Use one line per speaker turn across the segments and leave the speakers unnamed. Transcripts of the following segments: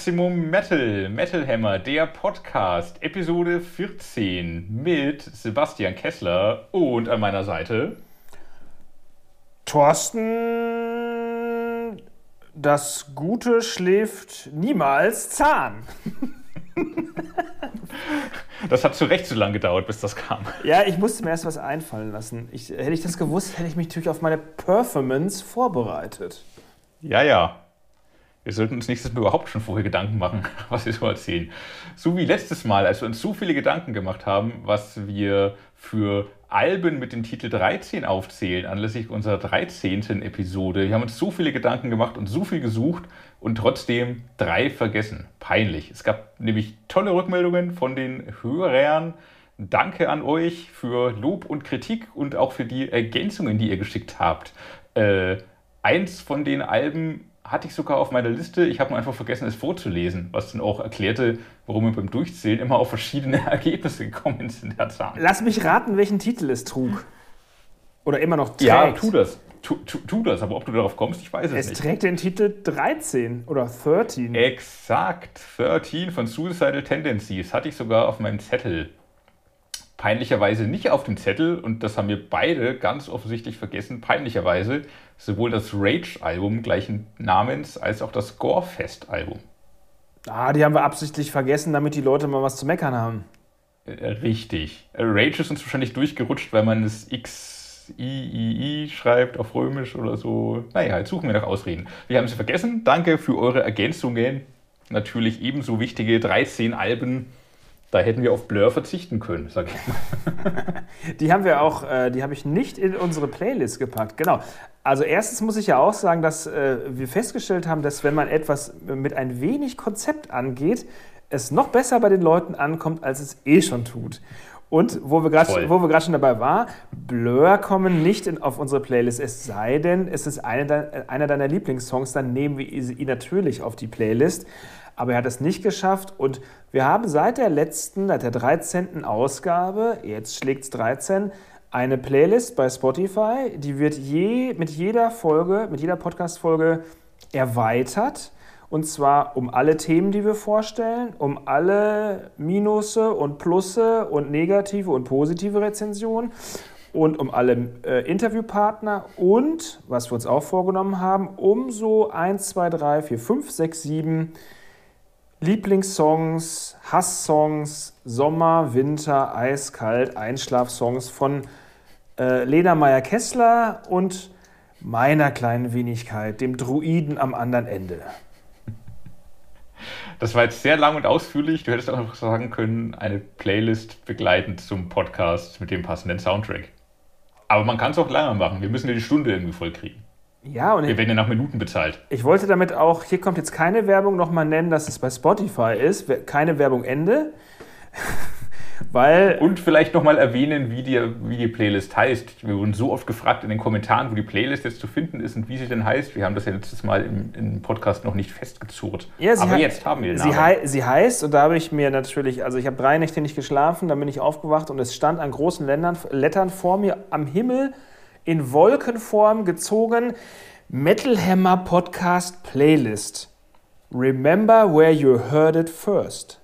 Maximum Metal, Metal Hammer, der Podcast, Episode 14 mit Sebastian Kessler und an meiner Seite
Thorsten, das Gute schläft niemals Zahn.
Das hat zu Recht zu lange gedauert, bis das kam.
Ja, ich musste mir erst was einfallen lassen. Ich, hätte ich das gewusst, hätte ich mich natürlich auf meine Performance vorbereitet.
Ja, ja. Wir sollten uns nächstes Mal überhaupt schon vorher Gedanken machen, was wir so erzählen. So wie letztes Mal, als wir uns so viele Gedanken gemacht haben, was wir für Alben mit dem Titel 13 aufzählen, anlässlich unserer 13. Episode. Wir haben uns so viele Gedanken gemacht und so viel gesucht und trotzdem drei vergessen. Peinlich. Es gab nämlich tolle Rückmeldungen von den Hörern. Danke an euch für Lob und Kritik und auch für die Ergänzungen, die ihr geschickt habt. Äh, eins von den Alben hatte ich sogar auf meiner Liste. Ich habe nur einfach vergessen, es vorzulesen, was dann auch erklärte, warum wir beim Durchzählen immer auf verschiedene Ergebnisse gekommen sind. Der Zahn.
Lass mich raten, welchen Titel es trug. Oder immer noch trägt.
Ja, tu das. Tu, tu, tu, das, aber ob du darauf kommst, ich weiß es,
es
nicht.
Es trägt den Titel 13 oder 13.
Exakt, 13 von Suicidal Tendencies. Hatte ich sogar auf meinem Zettel peinlicherweise nicht auf dem Zettel, und das haben wir beide ganz offensichtlich vergessen, peinlicherweise sowohl das Rage-Album gleichen Namens als auch das Gorefest-Album.
Ah, die haben wir absichtlich vergessen, damit die Leute mal was zu meckern haben.
Äh, richtig. Rage ist uns wahrscheinlich durchgerutscht, weil man es X, I, I, I schreibt auf Römisch oder so. Naja, jetzt suchen wir nach Ausreden. Wir haben sie vergessen. Danke für eure Ergänzungen. Natürlich ebenso wichtige 13 Alben da hätten wir auf Blur verzichten können, sag ich
mal. die haben wir auch, äh, die habe ich nicht in unsere Playlist gepackt. Genau. Also erstens muss ich ja auch sagen, dass äh, wir festgestellt haben, dass wenn man etwas mit ein wenig Konzept angeht, es noch besser bei den Leuten ankommt, als es eh schon tut. Und wo wir gerade schon dabei waren, Blur kommen nicht in, auf unsere Playlist. Es sei denn, es ist eine, einer deiner Lieblingssongs, dann nehmen wir ihn natürlich auf die Playlist aber er hat es nicht geschafft und wir haben seit der letzten, seit der 13. Ausgabe, jetzt schlägt es 13, eine Playlist bei Spotify, die wird je, mit jeder Folge, mit jeder Podcast-Folge erweitert. Und zwar um alle Themen, die wir vorstellen, um alle Minusse und Plusse und negative und positive Rezensionen und um alle äh, Interviewpartner und, was wir uns auch vorgenommen haben, um so 1, 2, 3, 4, 5, 6, 7 Lieblingssongs, Hasssongs, Sommer, Winter, Eiskalt, Einschlafsongs von äh, Lena Meyer-Kessler und meiner kleinen Wenigkeit, dem Druiden am anderen Ende.
Das war jetzt sehr lang und ausführlich. Du hättest auch einfach sagen können, eine Playlist begleitend zum Podcast mit dem passenden Soundtrack. Aber man kann es auch länger machen. Wir müssen ja die Stunde irgendwie voll kriegen.
Ja, und
wir werden ja nach Minuten bezahlt.
Ich wollte damit auch, hier kommt jetzt keine Werbung, nochmal nennen, dass es bei Spotify ist. Keine Werbung Ende. Weil
und vielleicht nochmal erwähnen, wie die, wie die Playlist heißt. Wir wurden so oft gefragt in den Kommentaren, wo die Playlist jetzt zu finden ist und wie sie denn heißt. Wir haben das ja letztes Mal im, im Podcast noch nicht festgezurrt.
Ja, Aber jetzt haben wir den Namen. Sie, hei sie heißt, und da habe ich mir natürlich, also ich habe drei Nächte nicht geschlafen, dann bin ich aufgewacht und es stand an großen Ländern, Lettern vor mir am Himmel in Wolkenform gezogen. Metal Hammer Podcast Playlist. Remember where you heard it first.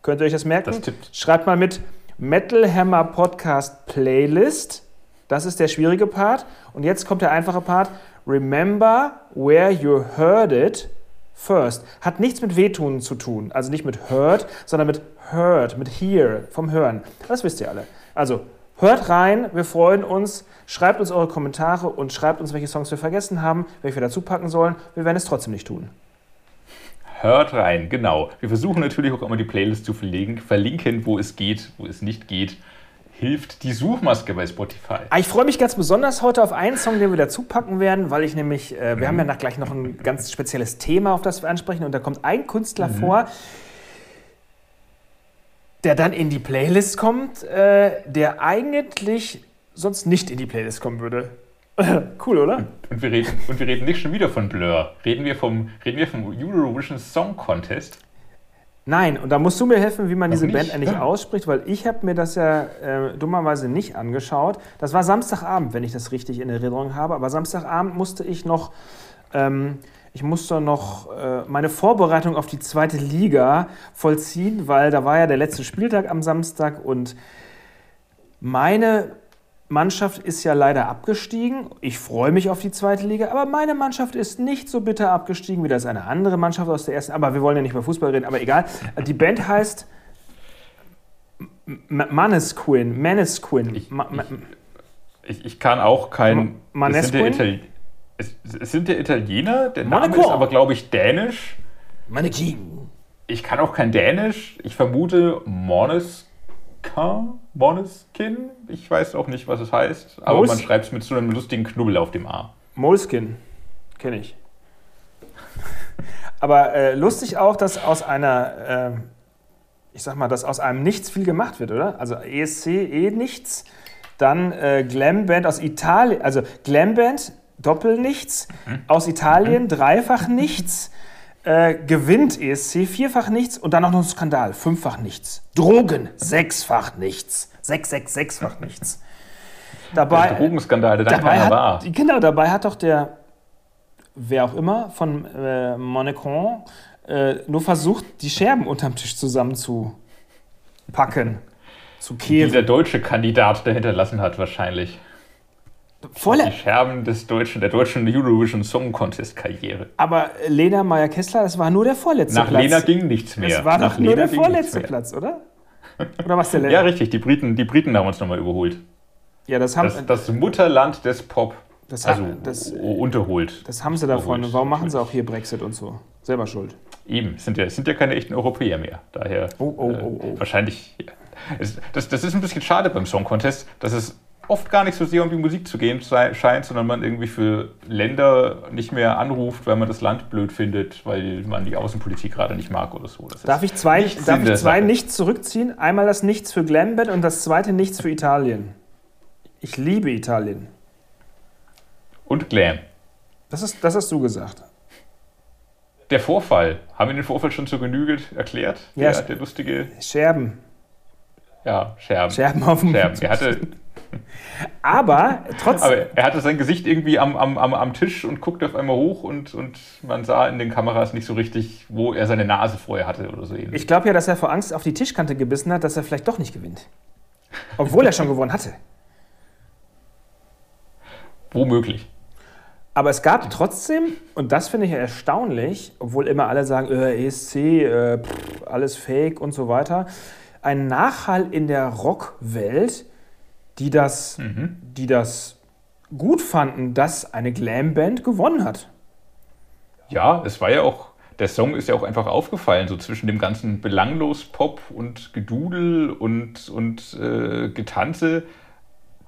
Könnt ihr euch das merken? Das Schreibt mal mit Metal Hammer Podcast Playlist. Das ist der schwierige Part. Und jetzt kommt der einfache Part. Remember where you heard it first. Hat nichts mit Wehtun zu tun. Also nicht mit heard, sondern mit heard, mit hear, vom Hören. Das wisst ihr alle. Also Hört rein, wir freuen uns. Schreibt uns eure Kommentare und schreibt uns, welche Songs wir vergessen haben, welche wir dazu packen sollen. Wir werden es trotzdem nicht tun.
Hört rein, genau. Wir versuchen natürlich auch immer die Playlist zu verlinken, wo es geht, wo es nicht geht. Hilft die Suchmaske bei Spotify.
Ah, ich freue mich ganz besonders heute auf einen Song, den wir dazu packen werden, weil ich nämlich, äh, wir mhm. haben ja nach gleich noch ein ganz spezielles Thema, auf das wir ansprechen, und da kommt ein Künstler mhm. vor, der dann in die Playlist kommt, äh, der eigentlich sonst nicht in die Playlist kommen würde. cool, oder?
Und wir, reden, und wir reden nicht schon wieder von Blur. Reden wir vom, reden wir vom Eurovision Song Contest?
Nein, und da musst du mir helfen, wie man Noch diese nicht? Band eigentlich ja. ausspricht, weil ich habe mir das ja äh, dummerweise nicht angeschaut. Das war Samstagabend, wenn ich das richtig in Erinnerung habe. Aber Samstagabend musste ich noch Ähm, ich muss doch noch äh, meine Vorbereitung auf die zweite Liga vollziehen, weil da war ja der letzte Spieltag am Samstag und meine Mannschaft ist ja leider abgestiegen. Ich freue mich auf die zweite Liga, aber meine Mannschaft ist nicht so bitter abgestiegen wie das eine andere Mannschaft aus der ersten. Aber wir wollen ja nicht über Fußball reden, aber egal. Die Band heißt Mannesquin. Mannesquin.
Ich, ich, ich, kann auch kein.
Mannesquin?
Es, es, sind ja Italiener, der Name Monaco. ist aber, glaube ich, dänisch.
Mannequin.
Ich kann auch kein Dänisch. Ich vermute Moneskin. Moneskin. Ich weiß auch nicht, was es heißt, aber Moles man schreibt es mit so einem lustigen Knubbel auf dem A.
Moleskin. Kenne ich. aber äh, lustig auch, dass aus einer. Äh, ich sag mal, dass aus einem Nichts viel gemacht wird, oder? Also ESC eh nichts, dann äh, Glamband aus Italien, also Glamband Doppel nichts, mhm. aus Italien mhm. dreifach nichts, äh, gewinnt ESC vierfach nichts und dann auch noch ein Skandal, fünffach nichts. Drogen, sechsfach nichts, sechs, sechs, sechsfach nichts.
Dabei, der Drogenskandal, der dann
keiner
hat, war.
Genau, dabei hat doch der, wer auch immer, von äh, Monaco äh, nur versucht, die Scherben unterm Tisch zusammenzupacken, zu kehren.
Die der deutsche Kandidat der hinterlassen hat, wahrscheinlich.
Voller.
Die Scherben des deutschen, der deutschen Eurovision Song Contest Karriere.
Aber Lena Meyer-Kessler, das war nur der vorletzte
Nach
Platz.
Nach Lena ging nichts mehr.
Das war
Nach
doch nur Lena der vorletzte Platz, oder?
Oder was der Ja, richtig. Die Briten, die Briten haben uns nochmal überholt.
Ja, das haben
das, das Mutterland des Pop.
Das
also
das,
unterholt.
Das haben sie davon. Warum machen sie auch hier Brexit und so? Selber schuld.
Eben, sind ja, sind ja keine echten Europäer mehr. Daher
oh, oh, oh, oh.
Äh, wahrscheinlich. Ja. Das, das ist ein bisschen schade beim Song Contest, dass es oft gar nicht so sehr um die Musik zu gehen scheint, sondern man irgendwie für Länder nicht mehr anruft, weil man das Land blöd findet, weil man die Außenpolitik gerade nicht mag oder so. Das
darf ich zwei, darf ich zwei Nichts zurückziehen? Einmal das Nichts für Glambett und das zweite Nichts für Italien. Ich liebe Italien.
Und Glam.
Das, ist, das hast du gesagt.
Der Vorfall. Haben wir den Vorfall schon zur Genüge erklärt?
Ja,
der, der lustige.
Scherben.
Ja, Scherben.
Scherben auf dem
Scherben. Er hatte.
Aber trotzdem. Aber
er hatte sein Gesicht irgendwie am, am, am, am Tisch und guckte auf einmal hoch und, und man sah in den Kameras nicht so richtig, wo er seine Nase vorher hatte oder so ähnlich.
Ich glaube ja, dass er vor Angst auf die Tischkante gebissen hat, dass er vielleicht doch nicht gewinnt. Obwohl er schon gewonnen hatte.
Womöglich.
Aber es gab trotzdem, und das finde ich erstaunlich, obwohl immer alle sagen, äh, ESC, äh, pff, alles fake und so weiter, einen Nachhall in der Rockwelt, die das, mhm. die das gut fanden, dass eine Glamband gewonnen hat.
Ja, es war ja auch, der Song ist ja auch einfach aufgefallen, so zwischen dem ganzen Belanglos-Pop und Gedudel und, und äh, Getanze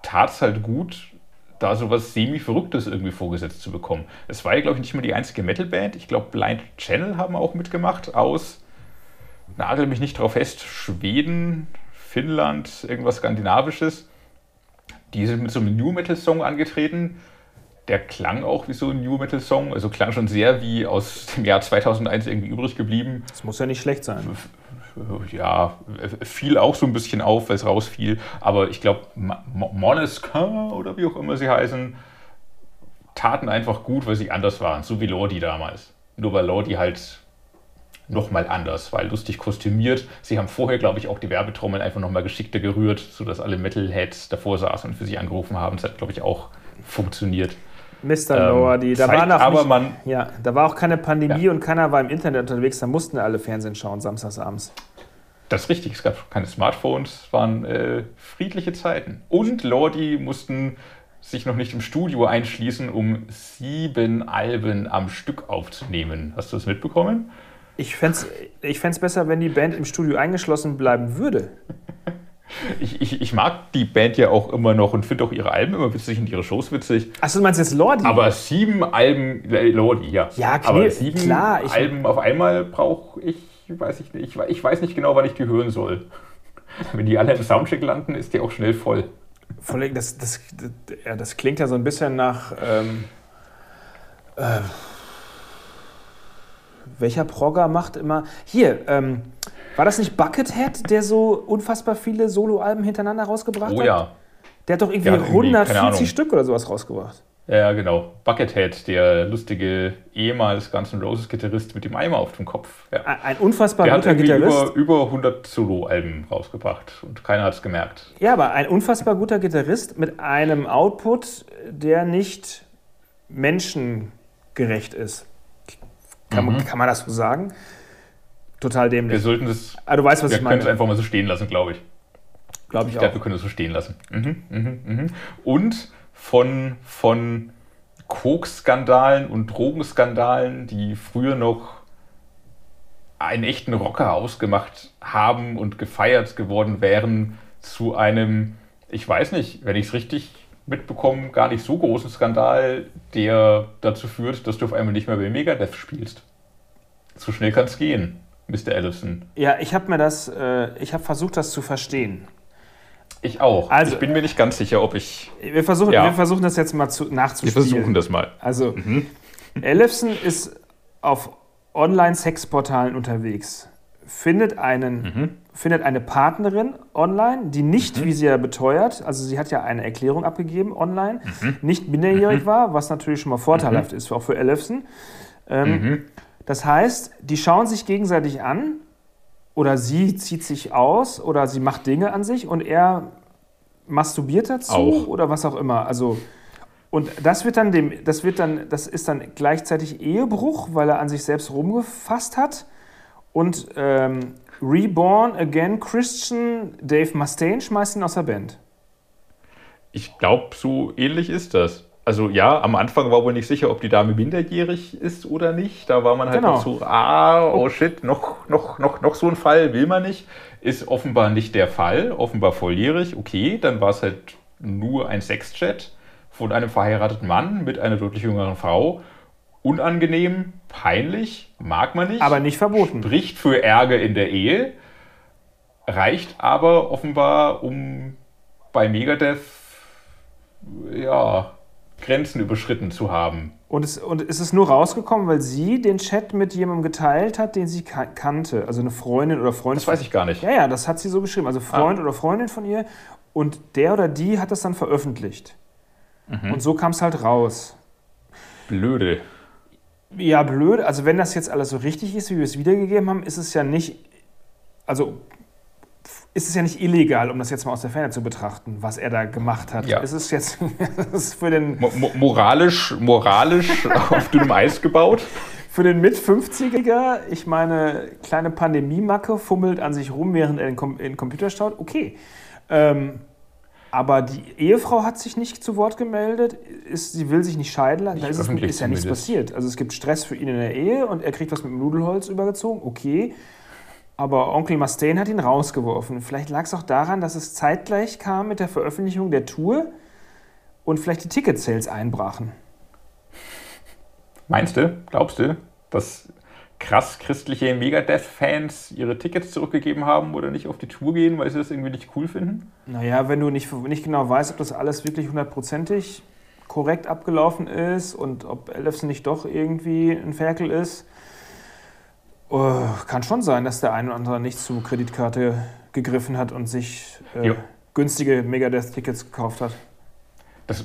tat es halt gut, da so was semi-Verrücktes irgendwie vorgesetzt zu bekommen. Es war ja, glaube ich, nicht mal die einzige Metalband. Ich glaube, Blind Channel haben auch mitgemacht aus, nagel mich nicht drauf fest, Schweden, Finnland, irgendwas Skandinavisches. Die sind mit so einem New Metal-Song angetreten. Der klang auch wie so ein New Metal-Song, also klang schon sehr wie aus dem Jahr 2001 irgendwie übrig geblieben.
Das muss ja nicht schlecht sein
ja, fiel auch so ein bisschen auf, weil es rausfiel. Aber ich glaube, Moneskin oder wie auch immer sie heißen, taten einfach gut, weil sie anders waren, so wie Lordi damals. Nur weil Lordi halt nochmal anders, weil lustig kostümiert. Sie haben vorher, glaube ich, auch die Werbetrommel einfach nochmal geschickter gerührt, sodass alle Metalheads davor saßen und für sie angerufen haben. Das hat, glaube ich, auch funktioniert.
Mr. Ähm, Lordi. Da war, noch
aber nicht, man,
ja, da war auch keine Pandemie ja. und keiner war im Internet unterwegs. Da mussten alle Fernsehen schauen, samstagsabends.
Das ist richtig. Es gab keine Smartphones. Es waren äh, friedliche Zeiten. Und Lordi mussten sich noch nicht im Studio einschließen, um sieben Alben am Stück aufzunehmen. Hast du das mitbekommen?
Ich fände es ich besser, wenn die Band im Studio eingeschlossen bleiben würde.
Ich, ich, ich, mag die Band ja auch immer noch und finde auch ihre Alben immer witzig und ihre Shows witzig.
Achso, du meinst jetzt Lordi?
Aber sieben Alben, äh, Lordi, ja.
Ja,
klar. Aber sieben klar, Alben auf einmal brauche ich, weiß ich nicht. Ich weiß nicht genau, wann ich die hören soll. Wenn die alle im Soundcheck landen, ist die auch schnell voll.
Das, das, das, ja, das klingt ja so ein bisschen nach. Ähm, äh, welcher Progger macht immer. Hier, ähm, war das nicht Buckethead, der so unfassbar viele Soloalben hintereinander rausgebracht
oh,
hat?
Oh ja.
Der hat doch irgendwie, irgendwie 140 Stück oder sowas rausgebracht.
Ja, genau. Buckethead, der lustige ehemals Guns N' Roses Gitarrist mit dem Eimer auf dem Kopf. Ja.
Ein unfassbar
Der
guter Gitarrist.
über, über 100 Solo-Alben rausgebracht und keiner hat es gemerkt.
Ja, aber ein unfassbar guter Gitarrist mit einem Output, der nicht menschengerecht ist. Kann, man- kann man das so sagen? Total
Wir
dämlich.
sollten das,
Ah, du weißt, was
wir
ich
können es
meine.
einfach mal so stehen lassen, glaube ich.
Glaube ich
Ich glaube,
auch.
wir können es so stehen lassen. Mhm, mhm, mhm. Und von, von Koks-Skandalen und Drogenskandalen, die früher noch einen echten Rocker ausgemacht haben und gefeiert geworden wären, zu einem, ich weiß nicht, wenn ich es richtig mitbekomme, gar nicht so großen Skandal, der dazu führt, dass du auf einmal nicht mehr bei Megadeth spielst. So schnell kann es gehen, Mr. Ellison.
Ja, ich habe mir das, äh, ich habe versucht, das zu verstehen.
Ich auch.
Also-
ich bin mir nicht ganz sicher, ob ich.
Wir versuchen,
Ja.
wir versuchen das jetzt mal zu,
Wir
nachzuspielen.
versuchen das mal.
Also, Ellefson ist auf Online-Sexportalen unterwegs, findet, einen, findet eine Partnerin online, die nicht, wie sie ja beteuert, also sie hat ja eine Erklärung abgegeben online, nicht minderjährig war, was natürlich schon mal vorteilhaft ist, auch für Ellefson. Ähm, Das heißt, die schauen sich gegenseitig an oder sie zieht sich aus oder sie macht Dinge an sich und er masturbiert dazu
Auch.
oder was auch immer. Also und das wird dann dem, das wird dann, das ist dann gleichzeitig Ehebruch, weil er an sich selbst rumgefasst hat. Und ähm, Reborn Again Christian Dave Mustaine schmeißt ihn aus der Band.
Ich glaube, so ähnlich ist das. Also ja, am Anfang war wohl nicht sicher, ob die Dame minderjährig ist oder nicht. Da war man halt
Genau.
noch so, ah, oh shit, noch, noch, noch, noch so ein Fall will man nicht. Ist offenbar nicht der Fall, offenbar volljährig. Okay, dann war es halt nur ein Sexchat von einem verheirateten Mann mit einer deutlich jüngeren Frau. Unangenehm, peinlich, mag man nicht.
Aber nicht verboten.
spricht für Ärger in der Ehe, reicht aber offenbar, um bei Megadeth ja, Grenzen überschritten zu haben.
Und es, und es ist nur rausgekommen, weil sie den Chat mit jemandem geteilt hat, den sie ka kannte. Also eine Freundin oder Freund.
Das weiß ich gar nicht.
Ja, ja, das hat sie so geschrieben. Also Freund oder Freundin von ihr. Und der oder die hat das dann veröffentlicht. Und so kam es halt raus.
Blöde.
Ja, blöd. Also wenn das jetzt alles so richtig ist, wie wir es wiedergegeben haben, ist es ja nicht, also ist es ja nicht illegal, um das jetzt mal aus der Ferne zu betrachten, was er da gemacht hat.
Ja.
Es ist jetzt es ist für den,
Mo mo moralisch, moralisch auf dünnem Eis gebaut.
für den Mit-50er, ich meine, kleine Pandemie-Macke fummelt an sich rum, während er in den, Com in den Computer staut. Okay. Ähm, aber die Ehefrau hat sich nicht zu Wort gemeldet, ist, sie will sich nicht scheiden lassen. Da ist, es, ist ja nichts passiert. Also es gibt Stress für ihn in der Ehe und er kriegt was mit dem Nudelholz übergezogen, okay. Aber Onkel Mustaine hat ihn rausgeworfen. Vielleicht lag es auch daran, dass es zeitgleich kam mit der Veröffentlichung der Tour und vielleicht die Ticket-Sales einbrachen.
Meinst du, glaubst du, dass krass christliche Megadeth-Fans ihre Tickets zurückgegeben haben oder nicht auf die Tour gehen, weil sie das irgendwie nicht cool finden?
Naja, wenn du nicht, nicht genau weißt, ob das alles wirklich hundertprozentig korrekt abgelaufen ist und ob Ellefson nicht doch irgendwie ein Ferkel ist, äh, kann schon sein, dass der eine oder andere nicht zur Kreditkarte gegriffen hat und sich äh, günstige Megadeth-Tickets gekauft hat.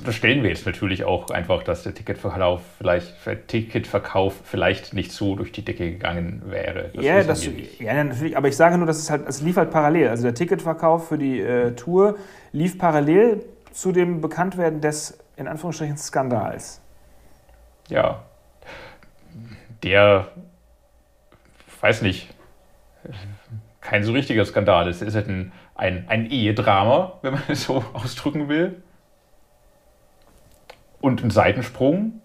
Das, stellen wir jetzt natürlich auch einfach, dass der Ticketverkauf vielleicht, Ticketverkauf vielleicht nicht so durch die Decke gegangen wäre. Das
ja, das, ja, natürlich, aber ich sage nur, dass es halt, es lief halt parallel. Also der Ticketverkauf für die äh, Tour lief parallel zu dem Bekanntwerden des, in Anführungsstrichen, Skandals.
ja, der, weiß nicht, kein so richtiger Skandal ist. Es ist halt ein, ein, ein Ehedrama, wenn man es so ausdrücken will. Und ein Seitensprung,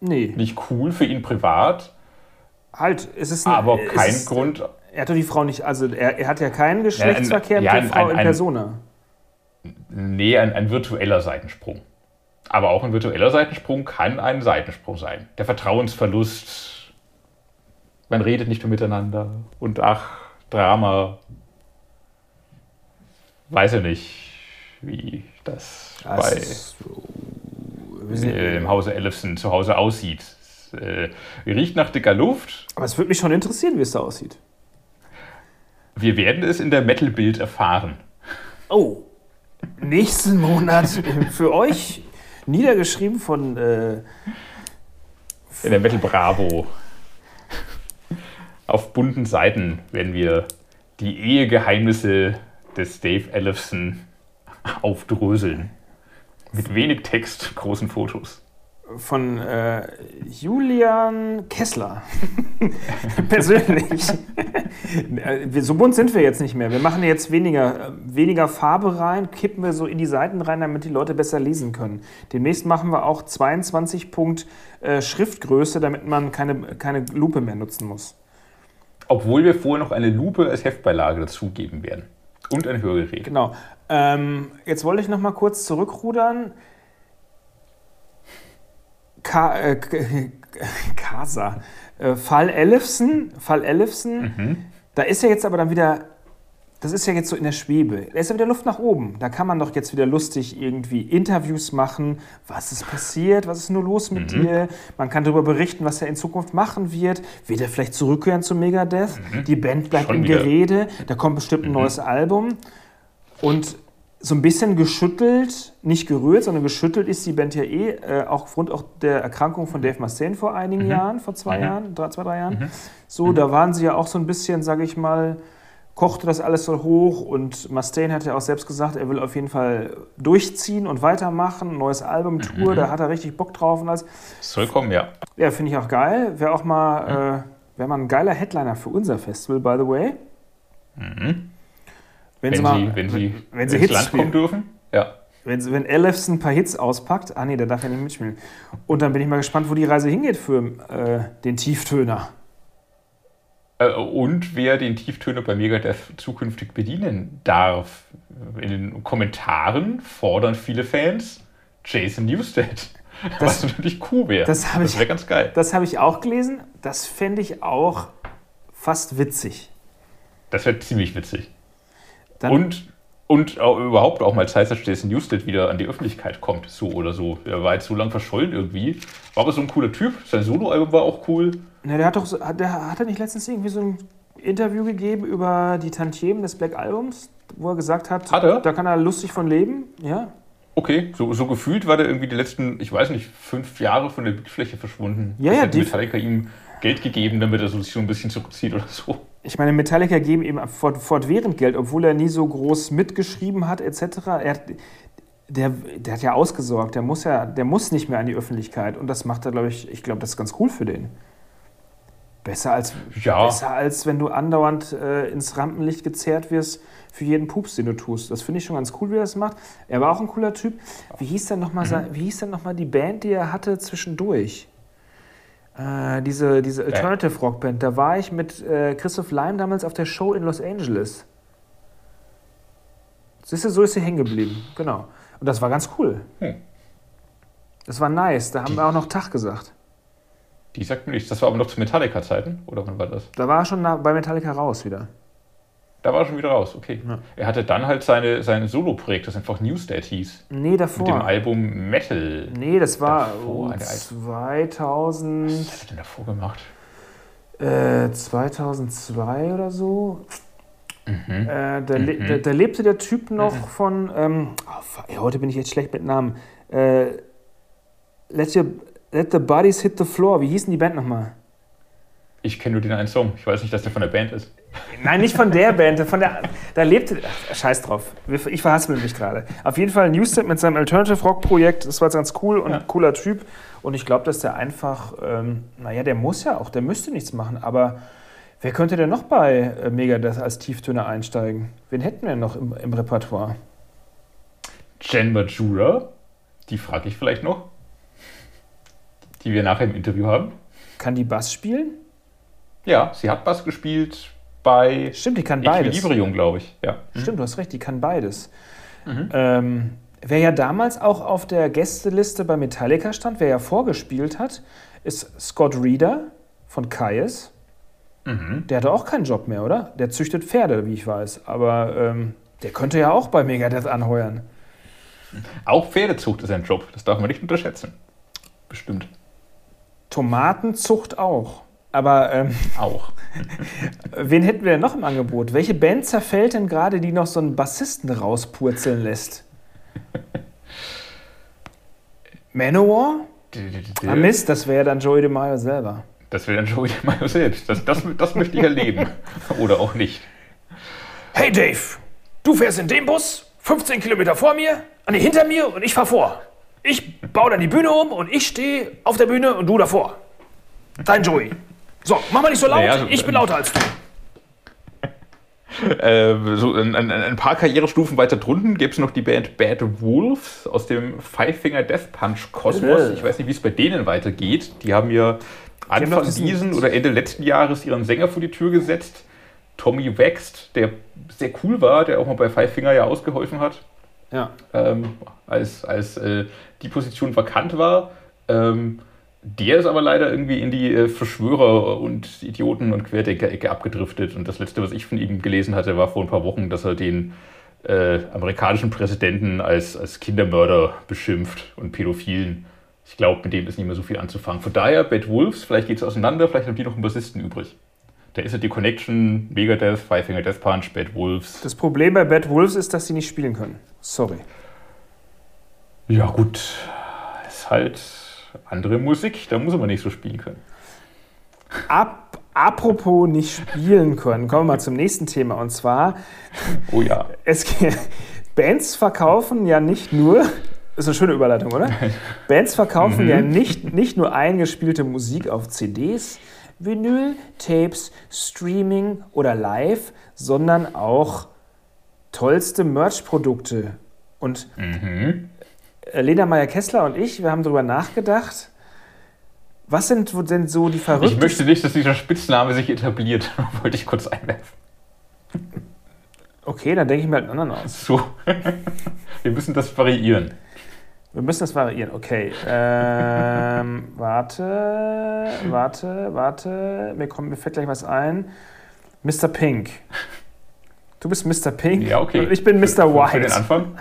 Nee,
nicht cool für ihn privat,
halt, es ist ein,
aber kein
ist,
Grund.
Er hat doch die Frau nicht, also er, er hat ja keinen Geschlechtsverkehr
ja,
mit
ein-
der Frau
ein-
in Persona.
Nee, ein, ein virtueller Seitensprung. Aber auch ein virtueller Seitensprung kann ein Seitensprung sein. Der Vertrauensverlust, man redet nicht mehr miteinander und ach, Drama. Weiß ich nicht, wie das bei
ist so,
äh, im Hause Ellefson zu Hause aussieht. Es, äh, riecht nach dicker Luft.
aber es würde mich schon interessieren, wie es da aussieht.
Wir werden es in der Metal-Bild erfahren.
Oh, nächsten Monat für euch, Niedergeschrieben von. Äh,
In der Metal Bravo. Auf bunten Seiten werden wir die Ehegeheimnisse des Dave Ellefson aufdröseln. Mit wenig Text, großen Fotos.
Von äh, Julian Kessler. Persönlich. so bunt sind wir jetzt nicht mehr. Wir machen jetzt weniger, weniger Farbe rein, kippen wir so in die Seiten rein, damit die Leute besser lesen können. Demnächst machen wir auch 22 Punkt äh, Schriftgröße, damit man keine, keine Lupe mehr nutzen muss.
Obwohl wir vorher noch eine Lupe als Heftbeilage dazugeben werden. Und ein Hörgerät.
Genau. Ähm, jetzt wollte ich noch mal kurz zurückrudern. Ka äh, Casa. Äh, Fall Ellefson. Fall Ellefson. Mhm. Da ist ja jetzt aber dann wieder. Das ist ja jetzt so in der Schwebe. Da ist ja wieder Luft nach oben. Da kann man doch jetzt wieder lustig irgendwie Interviews machen. Was ist passiert? Was ist nur los mit mhm. dir? Man kann darüber berichten, was er in Zukunft machen wird. Wird er vielleicht zurückkehren zu Megadeth? Mhm. Die Band bleibt Schon im wieder. Gerede. Da kommt bestimmt ein mhm. neues Album. Und so ein bisschen geschüttelt, nicht gerührt, sondern geschüttelt ist die Band ja eh, äh, auch aufgrund auch der Erkrankung von Dave Mustaine vor einigen mhm. Jahren, vor zwei. Jahren, drei, zwei, drei Jahren. Mhm. So, mhm. da waren sie ja auch so ein bisschen, sage ich mal, kochte das alles so hoch und Mustaine hat ja auch selbst gesagt, er will auf jeden Fall durchziehen und weitermachen, neues Album, Tour, mhm. da hat er richtig Bock drauf und alles.
Soll kommen, ja.
Ja, finde ich auch geil. Wäre auch mal, mhm. äh, wäre mal ein geiler Headliner für unser Festival, by the way. Mhm.
Wenn, wenn, sie, mal, wenn sie, wenn sie ins Hits Land spielen. kommen dürfen. Ja.
Wenn, wenn Ellefson ein paar Hits auspackt, ah nee, der darf ja nicht mitspielen. Und dann bin ich mal gespannt, wo die Reise hingeht für äh, den Tieftöner.
Äh, und wer den Tieftöner bei Megadeth zukünftig bedienen darf. In den Kommentaren fordern viele Fans Jason Newsted. Das, was natürlich cool wäre.
Das, das wäre ganz geil. Das habe ich auch gelesen. Das fände ich auch fast witzig.
Das wäre ziemlich witzig. Dann und und auch, überhaupt auch mal Zeit, dass Jason Newsted wieder an die Öffentlichkeit kommt, so oder so. Er war jetzt so lang verschollen irgendwie. War aber so ein cooler Typ. Sein Soloalbum war auch cool.
Na, der hat doch, hat, der, hat er nicht letztens irgendwie so ein Interview gegeben über die Tantiemen des Black Albums, wo er gesagt hat, hat er? da kann er lustig von leben, ja.
Okay, so, so gefühlt war der irgendwie die letzten, ich weiß nicht, fünf Jahre von der Bildfläche verschwunden.
Ja, ja. Die
Metallica ihm Geld gegeben, damit er sich so ein bisschen zurückzieht oder so.
Ich meine, Metallica geben ihm fortwährend Geld, obwohl er nie so groß mitgeschrieben hat, etc. Er hat, der, der hat ja ausgesorgt, der muss ja, der muss nicht mehr an die Öffentlichkeit. Und das macht er, glaube ich, ich glaube, das ist ganz cool für den. Besser als, ja. besser als wenn du andauernd äh, ins Rampenlicht gezerrt wirst für jeden Pups, den du tust. Das finde ich schon ganz cool, wie er das macht. Er war auch ein cooler Typ. Wie hieß denn nochmal mhm. noch die Band, die er hatte zwischendurch? Äh, diese, diese Alternative Rock Band, da war ich mit äh, Christoph Leim damals auf der Show in Los Angeles. Siehst du, so ist sie hängen geblieben. Genau. Und das war ganz cool. Hm. Das war nice. Da haben die, wir auch noch Tag gesagt.
Die sagt mir nichts. Das war aber noch zu Metallica-Zeiten? Oder wann war das?
Da war er schon bei Metallica raus wieder.
Da war er schon wieder raus, okay. Ja. Er hatte dann halt seine, sein Solo-Projekt, das einfach Newstat hieß.
Nee, davor.
Mit dem Album Metal.
Nee, das war davor, 2000. Was
hat er denn davor gemacht?
Äh, 2002 oder so. Mhm. Äh, da, mhm. da, da, lebte der Typ noch mhm. von. Ähm, oh, heute bin ich jetzt schlecht mit Namen. Äh, let, your, let the Bodies Hit the Floor. Wie hießen die Band nochmal?
Ich kenne nur den einen Song. Ich weiß nicht, dass der von der Band ist.
Nein, nicht von der Band. Von der, da lebte. Ach, scheiß drauf. Ich verhaspel mich gerade. Auf jeden Fall Newstep mit seinem Alternative Rock Projekt. Das war ganz cool und ja. ein cooler Typ. Und ich glaube, dass der einfach. Ähm, naja, der muss ja auch. Der müsste nichts machen. Aber wer könnte denn noch bei äh, Megadeth als Tieftöner einsteigen? Wen hätten wir noch im, im Repertoire?
Jen Majura. Die frage ich vielleicht noch. Die wir nachher im Interview haben.
Kann die Bass spielen?
Ja, sie hat Bass gespielt bei
Stimmt, die kann beides.
Equilibrium, glaube ich. Ja.
Stimmt, mhm. du hast recht, die kann beides. Mhm. Ähm, wer ja damals auch auf der Gästeliste bei Metallica stand, wer ja vorgespielt hat, ist Scott Reeder von Kaius. Mhm. Der hatte auch keinen Job mehr, oder? Der züchtet Pferde, wie ich weiß. Aber ähm, der könnte ja auch bei Megadeth anheuern.
Auch Pferdezucht ist ein Job, das darf man nicht unterschätzen. Bestimmt.
Tomatenzucht auch. Aber ähm,
auch.
wen hätten wir denn noch im Angebot? Welche Band zerfällt denn gerade, die noch so einen Bassisten rauspurzeln lässt? Manowar? Ah Mist, das wäre dann Joey DeMaio selber.
Das wäre dann Joey DeMaio selbst. Das, das, das möchte ich erleben. Oder auch nicht.
Hey Dave, du fährst in dem Bus, 15 Kilometer vor mir, an die hinter mir und ich fahr vor. Ich baue dann die Bühne um und ich stehe auf der Bühne und du davor. Dein Joey. So, mach mal nicht so laut, naja, ich bin lauter als du.
Äh, so ein, ein, ein, paar Karrierestufen weiter drunten gibt es noch die Band Bad Wolves aus dem Five Finger Death Punch Kosmos. Ich weiß nicht, wie es bei denen weitergeht. Die haben ja Anfang diesen oder Ende letzten Jahres ihren Sänger vor die Tür gesetzt. Tommy Wächst, der sehr cool war, der auch mal bei Five Finger ja ausgeholfen hat. Ja. Ähm, als als äh, die Position vakant war. Ähm, der ist aber leider irgendwie in die äh, Verschwörer und Idioten und Querdenker-Ecke abgedriftet. Und das letzte, was ich von ihm gelesen hatte, war vor ein paar Wochen, dass er den äh, amerikanischen Präsidenten als, als Kindermörder beschimpft und Pädophilen. Ich glaube, mit dem ist nicht mehr so viel anzufangen. Von daher, Bad Wolves, vielleicht geht es auseinander, vielleicht haben die noch einen Bassisten übrig. Da ist ja die Connection, Megadeth, Five Finger Death Punch, Bad Wolves.
Das Problem bei Bad Wolves ist, dass sie nicht spielen können. Sorry.
Ja, gut. Ist halt andere Musik, da muss man nicht so spielen können.
Ab, apropos nicht spielen können, kommen wir mal zum nächsten Thema. Und zwar,
oh ja.
Es, Bands verkaufen ja nicht nur, ist eine schöne Überleitung, oder? Bands verkaufen mhm. ja nicht, nicht nur eingespielte Musik auf CDs, Vinyl, Tapes, Streaming oder Live, sondern auch tollste Merch-Produkte. Und mhm. Äh, Lena Meyer-Kessler und ich, wir haben darüber nachgedacht. Was sind denn so die verrückten...
Ich möchte nicht, dass dieser Spitzname sich etabliert. Wollte ich kurz einwerfen.
Okay, dann denke ich mir halt einen anderen aus.
So. Wir müssen das variieren.
Wir müssen das variieren, okay. Ähm, warte, warte, warte. Mir, kommt, mir fällt gleich was ein. Mr. Pink. Du bist Mr. Pink.
Ja, okay.
Und ich bin Mr. White. Für
den Anfang?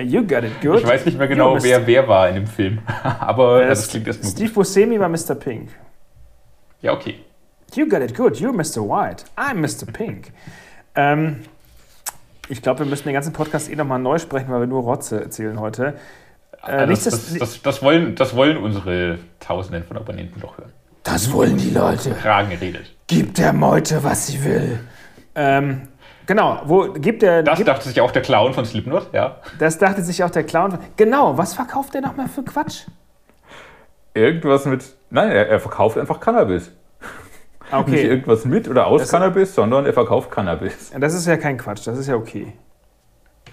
You got it good.
Ich weiß nicht mehr genau, wer wer war in dem Film. Aber äh, das klingt erstmal
Steve Buscemi war Mr. Pink.
Ja, okay.
You got it good. You're Mr. White. I'm Mr. Pink. ähm, ich glaube, wir müssen den ganzen Podcast eh nochmal neu sprechen, weil wir nur Rotze erzählen heute.
Äh, das, das, das, das, wollen, das wollen unsere Tausenden von Abonnenten doch hören.
Das wollen die Leute.
Kragen geredet.
Gib der Meute, was sie will. Ähm, Genau, wo gibt der.
Das
gibt,
dachte sich auch der Clown von Slipknot, ja.
Das dachte sich auch der Clown. Von, genau, was verkauft der nochmal für Quatsch?
Irgendwas mit. Nein, er, er verkauft einfach Cannabis. Okay. Nicht irgendwas mit oder aus das Cannabis, sondern er verkauft Cannabis.
Das ist ja kein Quatsch, das ist ja okay.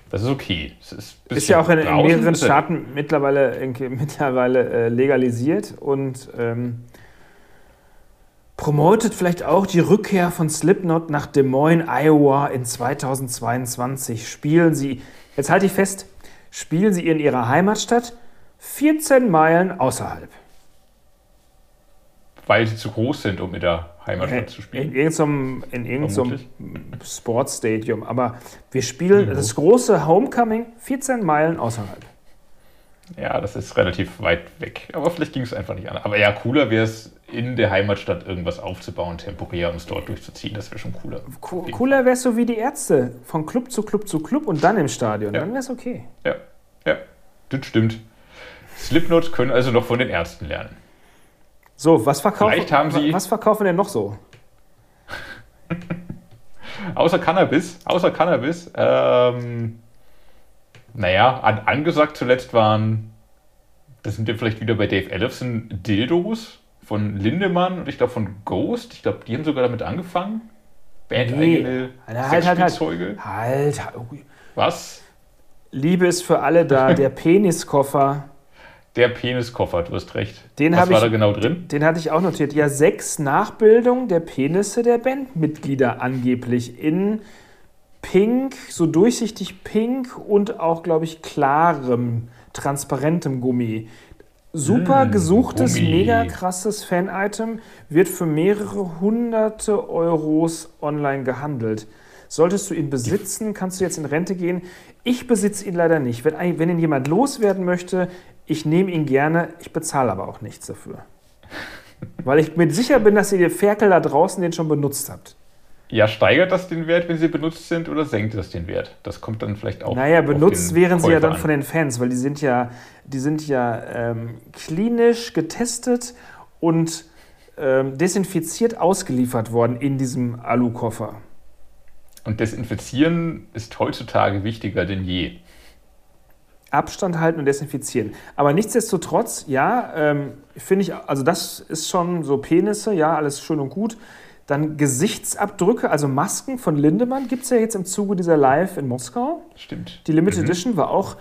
Das ist okay. Das ist,
ist ja auch in, in mehreren Staaten mittlerweile, mittlerweile äh, legalisiert und ähm, promotet vielleicht auch die Rückkehr von Slipknot nach Des Moines, Iowa in 2022. Spielen sie, jetzt halte ich fest, spielen sie in ihrer Heimatstadt 14 Meilen außerhalb.
Weil sie zu groß sind, um in der Heimatstadt in, zu spielen?
In irgendeinem, in irgendeinem Sportstadium. Aber wir spielen mhm. das große Homecoming 14 Meilen außerhalb.
Ja, das ist relativ weit weg. Aber vielleicht ging es einfach nicht an. Aber ja, cooler wäre es, in der Heimatstadt irgendwas aufzubauen, temporär und es dort durchzuziehen. Das wäre schon cooler.
Co cooler wäre es so wie die Ärzte. Von Club zu Club zu Club und dann im Stadion. Ja. Dann wäre es okay.
Ja, ja, das stimmt. Slipknot können also noch von den Ärzten lernen.
So, was verkaufen, was verkaufen denn noch so?
außer Cannabis, außer Cannabis, ähm, naja, an, angesagt zuletzt waren, das sind wir vielleicht wieder bei Dave Ellefson, Dildos von Lindemann und ich glaube von Ghost. Ich glaube, die haben sogar damit angefangen.
Band-eigene nee. halt, halt, halt, halt, halt.
Was?
Liebe ist für alle da, der Peniskoffer.
Der Peniskoffer, du hast recht.
Den
Was war
ich,
da genau drin?
Den hatte ich auch notiert. Ja, sechs Nachbildungen der Penisse der Bandmitglieder angeblich in pink, so durchsichtig pink und auch, glaube ich, klarem, transparentem Gummi. Super mmh, gesuchtes, Gummi. mega krasses Fan-Item, wird für mehrere hunderte Euros online gehandelt. Solltest du ihn besitzen, kannst du jetzt in Rente gehen. Ich besitze ihn leider nicht. Wenn, wenn ihn jemand loswerden möchte, ich nehme ihn gerne, ich bezahle aber auch nichts dafür. Weil ich mir sicher bin, dass ihr die Ferkel da draußen den schon benutzt habt.
Ja, steigert das den Wert, wenn sie benutzt sind, oder senkt das den Wert? Das kommt dann vielleicht auch.
Naja, benutzt wären sie ja dann an. von den Fans, weil die sind ja, die sind ja ähm, klinisch getestet und ähm, desinfiziert ausgeliefert worden in diesem Alukoffer.
Und Desinfizieren ist heutzutage wichtiger denn je.
Abstand halten und desinfizieren. Aber nichtsdestotrotz, ja, ähm, finde ich, also das ist schon so Penisse, ja, alles schön und gut. Dann Gesichtsabdrücke, also Masken von Lindemann gibt es ja jetzt im Zuge dieser Live in Moskau.
Stimmt.
Die Limited mhm. Edition war auch,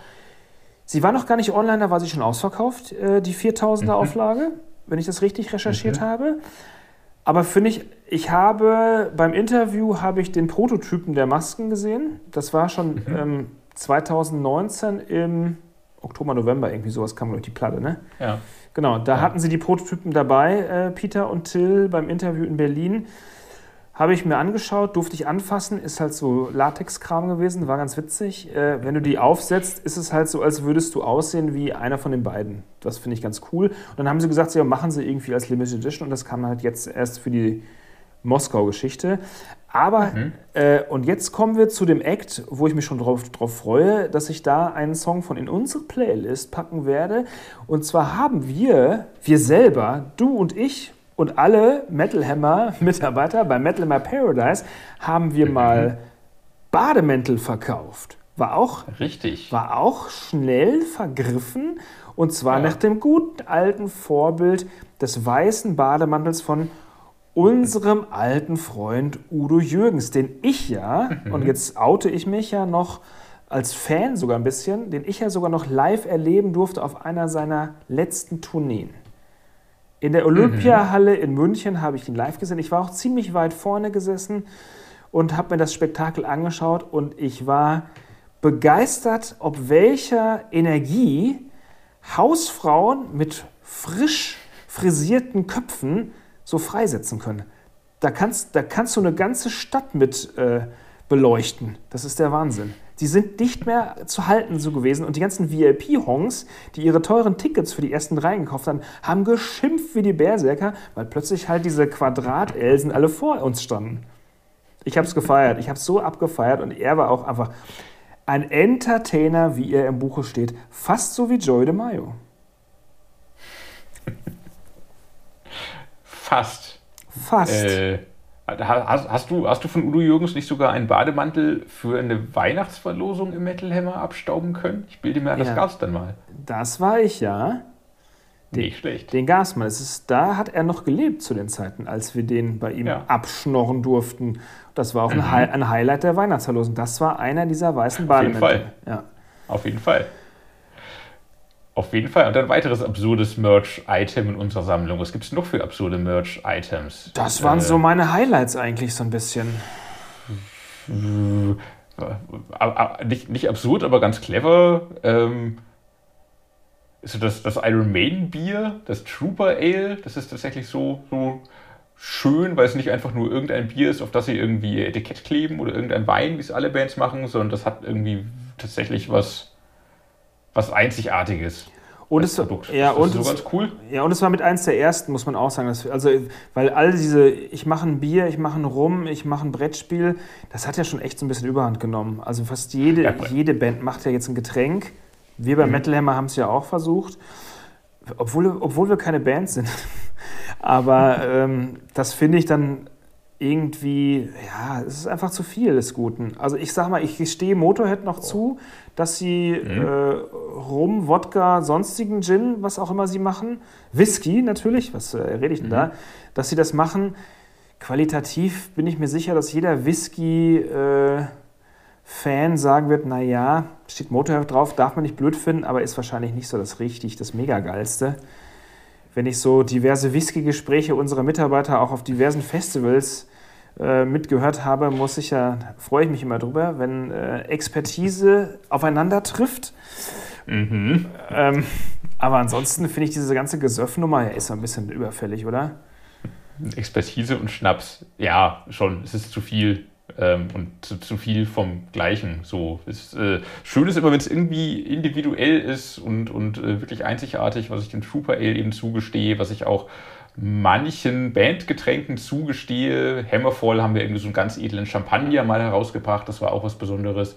sie war noch gar nicht online, da war sie schon ausverkauft, äh, die 4000er mhm. Auflage, wenn ich das richtig recherchiert mhm. habe. Aber finde ich, ich habe beim Interview habe ich den Prototypen der Masken gesehen. Das war schon mhm. ähm, 2019 im Oktober, November, irgendwie sowas kam durch die Platte, ne?
Ja.
Genau, da ja. hatten sie die Prototypen dabei, äh, Peter und Till, beim Interview in Berlin. Habe ich mir angeschaut, durfte ich anfassen, ist halt so Latexkram gewesen, war ganz witzig. Äh, wenn du die aufsetzt, ist es halt so, als würdest du aussehen wie einer von den beiden. Das finde ich ganz cool. Und dann haben sie gesagt, ja, machen sie irgendwie als Limited Edition und das kam halt jetzt erst für die Moskau-Geschichte. Aber, mhm. äh, und jetzt kommen wir zu dem Act, wo ich mich schon drauf, drauf freue, dass ich da einen Song von in unsere Playlist packen werde. Und zwar haben wir, wir selber, du und ich und alle Metal Hammer-Mitarbeiter bei Metal Hammer Paradise, haben wir mhm. mal Bademäntel verkauft. War auch,
Richtig.
war auch schnell vergriffen. Und zwar ja. nach dem guten alten Vorbild des weißen Bademantels von unserem alten Freund Udo Jürgens, den ich ja, mhm. und jetzt oute ich mich ja noch als Fan sogar ein bisschen, den ich ja sogar noch live erleben durfte auf einer seiner letzten Tourneen. In der Olympiahalle in München habe ich ihn live gesehen. Ich war auch ziemlich weit vorne gesessen und habe mir das Spektakel angeschaut und ich war begeistert, ob welcher Energie Hausfrauen mit frisch frisierten Köpfen so freisetzen können. Da kannst, da kannst du eine ganze Stadt mit äh, beleuchten. Das ist der Wahnsinn. Die sind nicht mehr zu halten so gewesen und die ganzen VIP-Hongs, die ihre teuren Tickets für die ersten Reihen gekauft haben, haben geschimpft wie die Berserker, weil plötzlich halt diese Quadratelsen alle vor uns standen. Ich habe es gefeiert, ich habe es so abgefeiert und er war auch einfach ein Entertainer, wie er im Buche steht, fast so wie Joy de Mayo.
Fast.
Fast. Äh,
hast, hast, du, hast du von Udo Jürgens nicht sogar einen Bademantel für eine Weihnachtsverlosung im Metal Hammer abstauben können? Ich bilde mir an, das ja. gab dann mal.
Das war ich, ja.
Den, nicht schlecht.
Den Gasmann. Es ist, da hat er noch gelebt zu den Zeiten, als wir den bei ihm ja. abschnorren durften. Das war auch mhm. ein, ein, Highlight der Weihnachtsverlosung. Das war einer dieser weißen Bademäntel.
Auf jeden Fall. Ja. Auf jeden Fall. Auf jeden Fall. Und ein weiteres absurdes Merch-Item in unserer Sammlung. Was gibt es noch für absurde Merch-Items?
Das waren äh, so meine Highlights eigentlich so ein bisschen.
Äh, nicht, nicht absurd, aber ganz clever. Ähm, ist das, das Iron Maiden Bier, das Trooper Ale. Das ist tatsächlich so, so schön, weil es nicht einfach nur irgendein Bier ist, auf das sie irgendwie Etikett kleben oder irgendein Wein, wie es alle Bands machen, sondern das hat irgendwie tatsächlich was was Einzigartiges.
Und es, ja, und so es, cool. Ja, und es war mit eins der ersten, muss man auch sagen. Dass, also, weil all diese, ich mache ein Bier, ich mache ein Rum, ich mache ein Brettspiel, das hat ja schon echt so ein bisschen Überhand genommen. Also fast jede, ja, jede Band macht ja jetzt ein Getränk. Wir bei mhm. Metal Hammer haben es ja auch versucht, obwohl, obwohl wir keine Band sind. Aber ähm, das finde ich dann irgendwie, ja, es ist einfach zu viel des Guten. Also ich sag mal, ich stehe Motorhead noch oh. zu, dass sie mhm. äh, Rum, Wodka, sonstigen Gin, was auch immer sie machen, Whisky natürlich, was äh, rede ich denn mhm. da, dass sie das machen. Qualitativ bin ich mir sicher, dass jeder Whisky-Fan äh, sagen wird, naja, steht Motorhead drauf, darf man nicht blöd finden, aber ist wahrscheinlich nicht so das richtig, das Mega-Geilste wenn ich so diverse Whisky-Gespräche unserer Mitarbeiter auch auf diversen Festivals äh, mitgehört habe, muss ich ja, freue ich mich immer drüber, wenn äh, Expertise aufeinander trifft. Mhm. Ähm, aber ansonsten finde ich diese ganze Gesöffnummer ja ist ein bisschen überfällig, oder?
Expertise und Schnaps, ja, schon, es ist zu viel. ähm, und zu, zu, viel vom Gleichen. So ist, äh, schön ist immer, wenn es irgendwie individuell ist und, und äh, wirklich einzigartig, was ich dem Trooper Ale eben zugestehe, was ich auch manchen Bandgetränken zugestehe. Hammerfall haben wir irgendwie so einen ganz edlen Champagner mal herausgebracht, das war auch was Besonderes.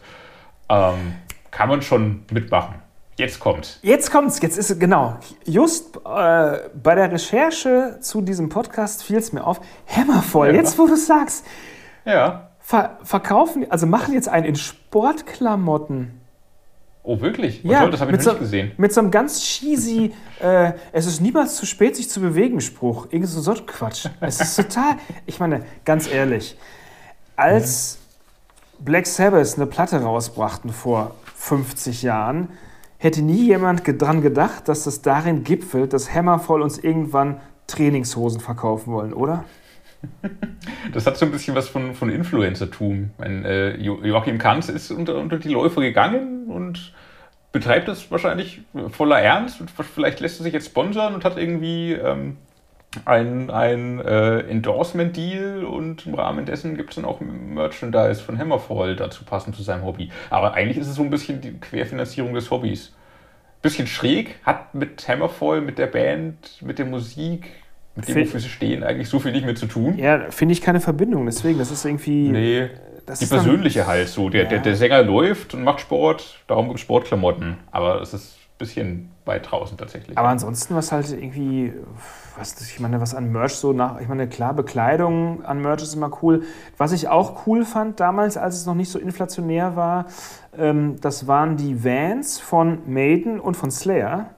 Ähm, kann man schon mitmachen. Jetzt kommt's.
Jetzt kommt's. Jetzt ist es genau. Just äh, bei der Recherche zu diesem Podcast fiel es mir auf. Hammervoll. Ja. Jetzt, wo du sagst.
Ja.
Ver verkaufen, also machen jetzt einen in Sportklamotten.
Oh, wirklich?
ja, toll, das habe ich noch so, nicht gesehen. Mit so einem ganz cheesy, äh, es ist niemals zu spät, sich zu bewegen, Spruch. Irgend so, so Quatsch. Es ist total, ich meine, ganz ehrlich, als Black Sabbath eine Platte rausbrachten vor 50 Jahren, hätte nie jemand dran gedacht, dass das darin gipfelt, dass Hammerfall uns irgendwann Trainingshosen verkaufen wollen, oder?
Das hat so ein bisschen was von, von Influencertum. äh, Joachim Kanz ist unter, unter die Läufer gegangen und betreibt das wahrscheinlich voller Ernst. Und vielleicht lässt er sich jetzt sponsern und hat irgendwie ähm, ein, ein äh, Endorsement-Deal und im Rahmen dessen gibt es dann auch Merchandise von Hammerfall dazu passend zu seinem Hobby. Aber eigentlich ist es so ein bisschen die Querfinanzierung des Hobbys. Bisschen schräg, hat mit Hammerfall, mit der Band, mit der Musik, mit dem, wofür sie stehen, eigentlich so viel nicht mehr zu tun.
Ja, finde ich keine Verbindung. Deswegen, das ist irgendwie.
Nee, die persönliche dann, halt so. Der, ja. der, der Sänger läuft und macht Sport, darum gibt es Sportklamotten. Aber es ist ein bisschen weit draußen tatsächlich.
Aber ansonsten, was halt irgendwie, was, ich meine, was an Merch so nach, ich meine, klar, Bekleidung an Merch ist immer cool. Was ich auch cool fand damals, als es noch nicht so inflationär war, ähm, das waren die Vans von Maiden und von Slayer.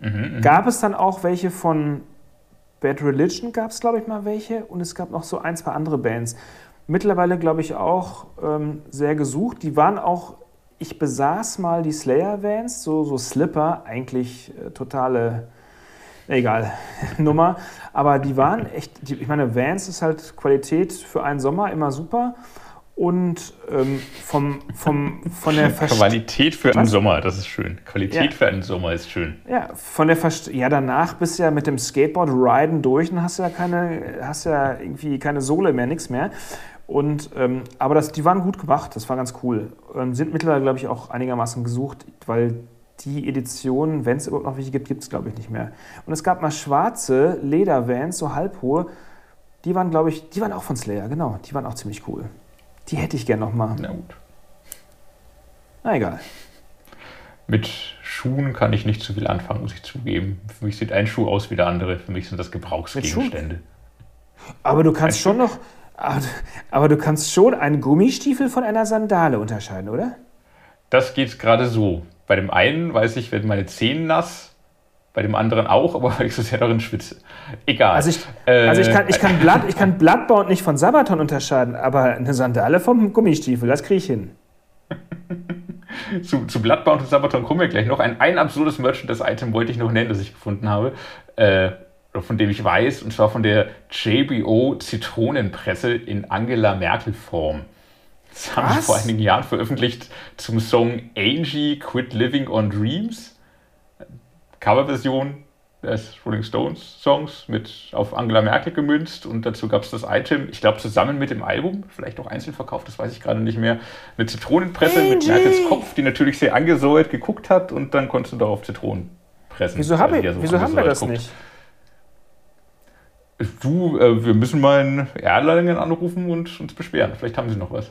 Mhm, mhm. Gab es dann auch welche von Bad Religion gab es, glaube ich, mal welche und es gab noch so ein, zwei andere Bands. Mittlerweile, glaube ich, auch ähm, sehr gesucht. Die waren auch, ich besaß mal die Slayer-Vans, so, so Slipper, eigentlich äh, totale, egal, Nummer. Aber die waren echt, die, ich meine, Vans ist halt Qualität für einen Sommer immer super und ähm, vom, vom, von der
Verst Qualität für einen Sommer, das ist schön. Qualität ja. für einen Sommer ist schön.
Ja, von der Verst ja, danach bist du ja mit dem Skateboard riden durch und hast ja keine, hast ja irgendwie keine Sohle mehr, nichts mehr. Und, ähm, aber das, die waren gut gemacht, das war ganz cool. Ähm, sind mittlerweile, glaube ich, auch einigermaßen gesucht, weil die Edition, wenn es überhaupt noch welche gibt, gibt es, glaube ich, nicht mehr. Und es gab mal schwarze Ledervans, so halbhohe, die waren, glaube ich, die waren auch von Slayer, genau, die waren auch ziemlich cool. Die hätte ich gerne nochmal.
Na gut.
Na egal.
Mit Schuhen kann ich nicht zu viel anfangen, muss ich zugeben. Für mich sieht ein Schuh aus wie der andere. Für mich sind das Gebrauchsgegenstände.
Aber du kannst schon noch. Aber du kannst schon einen Gummistiefel von einer Sandale unterscheiden, oder?
Das geht gerade so. Bei dem einen weiß ich, werden meine Zehen nass, bei dem anderen auch, aber weil ich so sehr darin schwitze. Egal.
Also ich, äh, also ich kann, ich kann, Blood, ich kann Bloodbound nicht von Sabaton unterscheiden, aber eine Sandale vom Gummistiefel, das kriege ich hin.
zu, zu Bloodbound und Sabaton kommen wir gleich noch. Ein, ein absurdes Merchandise-Item wollte ich noch nennen, das ich gefunden habe. Äh, von dem ich weiß, und zwar von der JBO Zitronenpresse in Angela Merkel Form. Das haben sie vor einigen Jahren veröffentlicht zum Song Angie Quit Living on Dreams. Coverversion des Rolling Stones Songs mit auf Angela Merkel gemünzt und dazu gab es das Item, ich glaube zusammen mit dem Album, vielleicht auch einzeln verkauft, das weiß ich gerade nicht mehr, eine Zitronenpresse Angie. mit Merkels Kopf, die natürlich sehr angesäuert geguckt hat und dann konntest du darauf Zitronen pressen.
Wieso, hab ich, so wieso haben wir das guckt. nicht?
Du, äh, wir müssen mal in Erlangen anrufen und uns beschweren. Vielleicht haben sie noch was.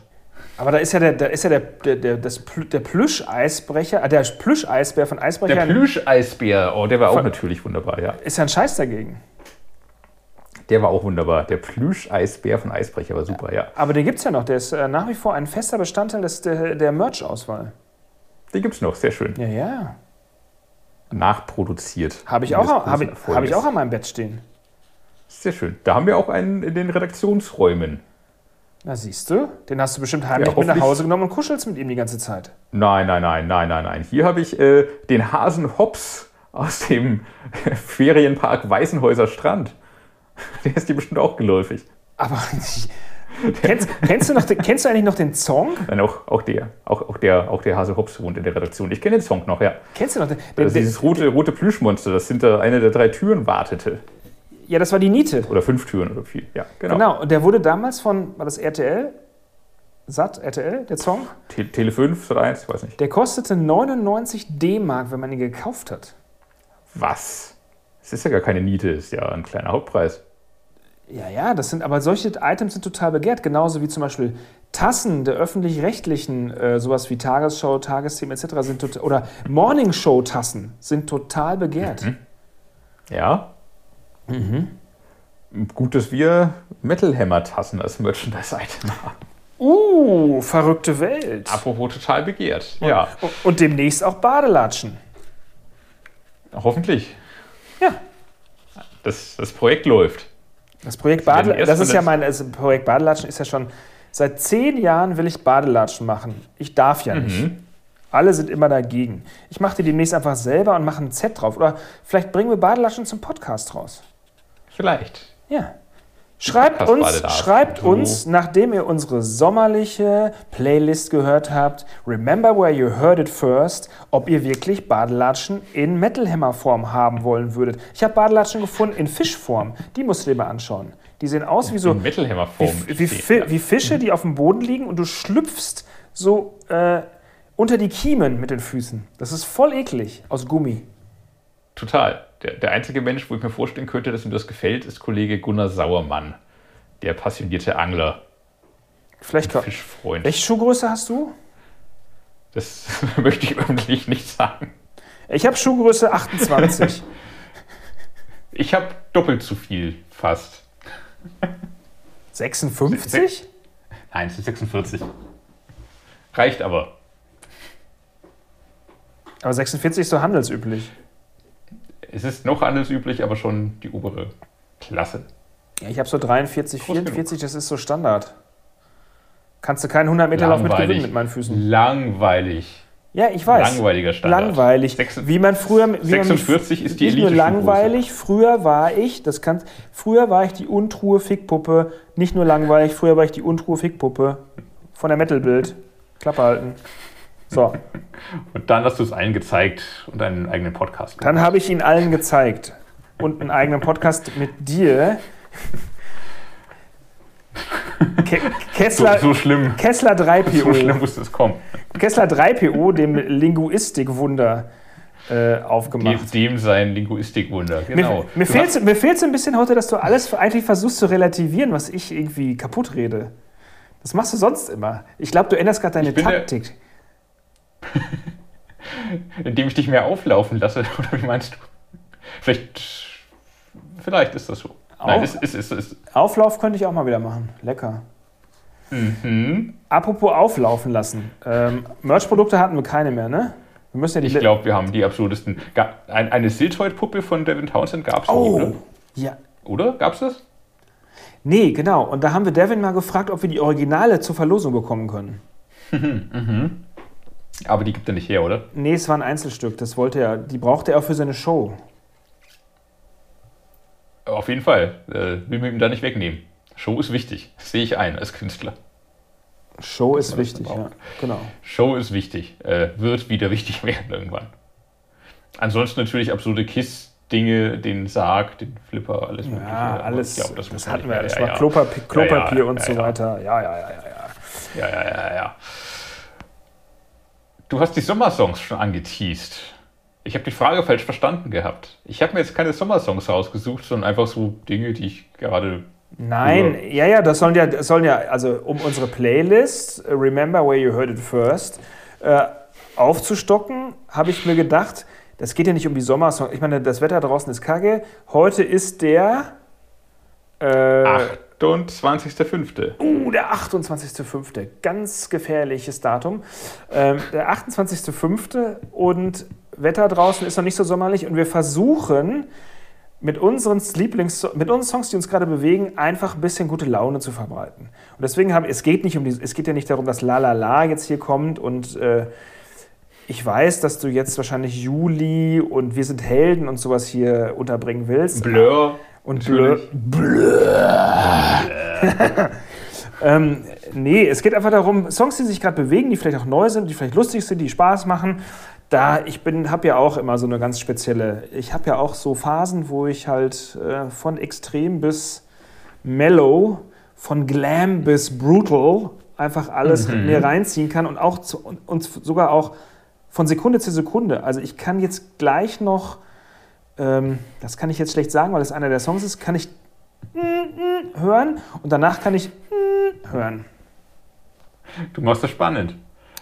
Aber da ist ja der, da ist ja der, der, der, das, der Plüsch-Eisbrecher, äh, der Plüsch-Eisbär von Eisbrecher.
Der Plüsch-Eisbär, oh, der war auch natürlich wunderbar, ja.
Ist ja ein Scheiß dagegen.
Der war auch wunderbar. Der Plüsch-Eisbär von Eisbrecher war super, ja.
Aber den gibt es ja noch. Der ist äh, nach wie vor ein fester Bestandteil des, der, der Merch-Auswahl.
Den gibt es noch, sehr schön.
Ja, ja.
Nachproduziert.
Habe ich, auch, hab ich, hab ich auch an meinem Bett stehen.
Sehr schön. Da haben wir auch einen in den Redaktionsräumen.
Na siehst du, den hast du bestimmt heimlich ja, mit nach Hause genommen und kuschelst mit ihm die ganze Zeit.
Nein, nein, nein, nein, nein, nein. Hier habe ich äh, den Hasen Hops aus dem Ferienpark Weißenhäuser Strand. Der ist dir bestimmt auch geläufig.
Aber kennst, kennst, du noch, kennst du eigentlich noch den Song?
Nein, auch, auch der. Auch, auch, der, auch der Hase Hops wohnt in der Redaktion. Ich kenne den Song noch, ja.
Kennst du noch
den? Also dieses rote, rote Plüschmonster, das hinter einer der drei Türen wartete.
Ja, das war die Niete.
Oder fünf Türen oder vier. Ja,
genau. Genau, und der wurde damals von, war das RTL? Sat, RTL, der Song.
Te Tele 5, Sat 1, ich weiß nicht.
Der kostete 99 D-Mark, wenn man ihn gekauft hat.
Was? Es ist ja gar keine Niete, ist ja ein kleiner Hauptpreis.
Ja, ja, das sind, aber solche Items sind total begehrt, genauso wie zum Beispiel Tassen der öffentlich-rechtlichen, äh, sowas wie Tagesschau, Tagesthemen etc. sind total, oder Morningshow-Tassen sind total begehrt.
Mhm. Ja. Mhm. Gut, dass wir Metal Hammer-Tassen als Merchandise-Item haben.
Uh, verrückte Welt.
Apropos total begehrt.
Und,
ja.
Und demnächst auch Badelatschen.
Hoffentlich.
Ja.
Das, das Projekt läuft.
Das Projekt Badelatschen, das ist ja mein das Projekt Badelatschen ist ja schon seit zehn Jahren will ich Badelatschen machen. Ich darf ja nicht. Mhm. Alle sind immer dagegen. Ich mache die demnächst einfach selber und mache ein Z drauf. Oder vielleicht bringen wir Badelatschen zum Podcast raus.
Vielleicht.
Ja. Schreibt uns, schreibt uns, nachdem ihr unsere sommerliche Playlist gehört habt, Remember Where You Heard It First, ob ihr wirklich Badelatschen in Metalhammer-Form haben wollen würdet. Ich habe Badelatschen gefunden in Fischform. Die musst du dir mal anschauen. Die sehen aus wie so
Metalhammer-Form.
Wie, wie, wie, Fische, die auf dem Boden liegen und du schlüpfst so äh, unter die Kiemen mit den Füßen. Das ist voll eklig aus Gummi.
Total. Der, der einzige Mensch, wo ich mir vorstellen könnte, dass ihm das gefällt, ist Kollege Gunnar Sauermann, der passionierte Angler.
Vielleicht Fischfreund. Welche Schuhgröße hast du?
Das möchte ich öffentlich nicht sagen.
Ich habe Schuhgröße 28.
ich habe doppelt so viel, fast.
56?
Nein, es ist 46. Reicht aber.
Aber 46 ist so handelsüblich
es ist noch anders üblich, aber schon die obere Klasse.
Ja, ich habe so 43, 44, das ist so Standard. Kannst du keinen 100 Meter Lauf mit gewinnen mit meinen Füßen.
Langweilig.
Ja, ich weiß.
Langweiliger Standard.
Langweilig. Wie man früher.
Wie 46
man,
ist die
Nicht nur langweilig, früher war ich, das kann, früher war ich die untruhe Fickpuppe. Nicht nur langweilig, früher war ich die untruhe Fickpuppe. Von der Metal-Bild. Klappe halten. So.
Und dann hast du es allen gezeigt und einen eigenen Podcast
gemacht. Dann habe ich ihn allen gezeigt. Und einen eigenen Podcast mit dir.
Ke Kessler, so, so, schlimm.
Kessler 3PO.
So schlimm musste es kommen.
Kessler 3PO, dem Linguistikwunder, äh, aufgemacht.
Dem sein Linguistikwunder, genau.
Mir, mir fehlt es ein bisschen heute, dass du alles eigentlich versuchst zu relativieren, was ich irgendwie kaputt rede. Das machst du sonst immer. Ich glaube, du änderst gerade deine Taktik.
Indem ich dich mehr auflaufen lasse, oder wie meinst du? Vielleicht, vielleicht ist das so.
Nein, ist, ist, ist, ist. Auflauf könnte ich auch mal wieder machen. Lecker.
Mhm.
Apropos auflaufen lassen. Ähm, Merch-Produkte hatten wir keine mehr, ne?
Wir müssen ja ich glaube, wir haben die absurdesten. Ein, eine Siltoid-Puppe von Devin Townsend gab es
oh, Ja.
Oder? Gab es das?
Nee, genau. Und da haben wir Devin mal gefragt, ob wir die Originale zur Verlosung bekommen können.
mhm. Aber die gibt er nicht her, oder?
Nee, es war ein Einzelstück. Das wollte er, die brauchte er auch für seine Show.
Auf jeden Fall. Äh, will man ihm da nicht wegnehmen. Show ist wichtig. Das sehe ich ein als Künstler.
Show ist wichtig, ja. Genau.
Show ist wichtig. Äh, wird wieder wichtig werden irgendwann. Ansonsten natürlich absurde Kiss-Dinge, den Sarg, den Flipper, alles
Mögliche. Ja, alles. Glaub, das, das hatten wir. Das ja, war ja. Klopapier, Klopapier ja, und so weiter. Ja, ja, ja, ja.
Ja, ja, ja, ja. Du hast die Sommersongs schon angeteased. Ich habe die Frage falsch verstanden gehabt. Ich habe mir jetzt keine Sommersongs rausgesucht, sondern einfach so Dinge, die ich gerade.
Nein, ja, ja, das sollen ja, das sollen ja, also um unsere Playlist, Remember Where You Heard It First, äh, aufzustocken, habe ich mir gedacht, das geht ja nicht um die Sommersongs. Ich meine, das Wetter draußen ist kacke. Heute ist der.
Äh, 28.05.
Uh, der 28.05. Ganz gefährliches Datum. Ähm, der 28.05. und Wetter draußen ist noch nicht so sommerlich und wir versuchen mit unseren Lieblings mit unseren Songs, die uns gerade bewegen, einfach ein bisschen gute Laune zu verbreiten. Und deswegen haben es geht nicht um die, es geht ja nicht darum, dass La La La jetzt hier kommt und äh, ich weiß, dass du jetzt wahrscheinlich Juli und Wir sind Helden und sowas hier unterbringen willst.
Blur.
Und Blur. Blur. ähm, nee, es geht einfach darum, Songs, die sich gerade bewegen, die vielleicht auch neu sind, die vielleicht lustig sind, die Spaß machen. Da ich bin, habe ja auch immer so eine ganz spezielle. Ich habe ja auch so Phasen, wo ich halt äh, von extrem bis mellow, von glam bis brutal einfach alles
Mhm.
mir reinziehen kann und auch zu, und, und sogar auch von Sekunde zu Sekunde. Also ich kann jetzt gleich noch, ähm, das kann ich jetzt schlecht sagen, weil es einer der Songs ist, kann ich hören und danach kann ich hören.
Du machst das spannend.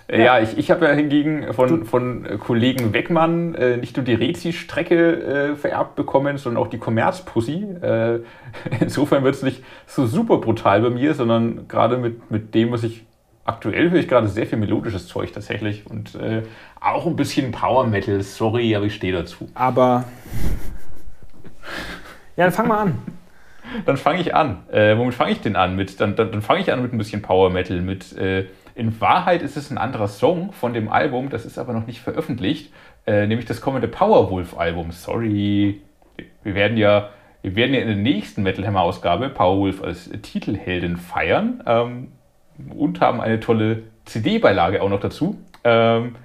Ja.
Ja, ich, ich habe ja hingegen von, von äh, Kollegen Weckmann äh, nicht nur die Rezi-Strecke äh, vererbt bekommen, sondern auch die Kommerzpussy. Äh, insofern wird es nicht so super brutal bei mir, sondern gerade mit, mit dem, was ich aktuell höre, ich gerade sehr viel melodisches Zeug tatsächlich und äh, auch ein bisschen Power Metal. Sorry, aber ich stehe dazu.
Aber ja, dann fang mal an.
Dann fange ich an. Äh, womit fange ich denn an? Mit, dann dann, dann fange ich an mit ein bisschen Power Metal. Mit, äh, in Wahrheit ist es ein anderer Song von dem Album, das ist aber noch nicht veröffentlicht, äh, nämlich das kommende Powerwolf-Album. Sorry. Wir werden ja, wir werden ja in der nächsten Metal Hammer-Ausgabe Powerwolf als Titelheldin feiern ähm, und haben eine tolle CD-Beilage auch noch dazu. Ähm,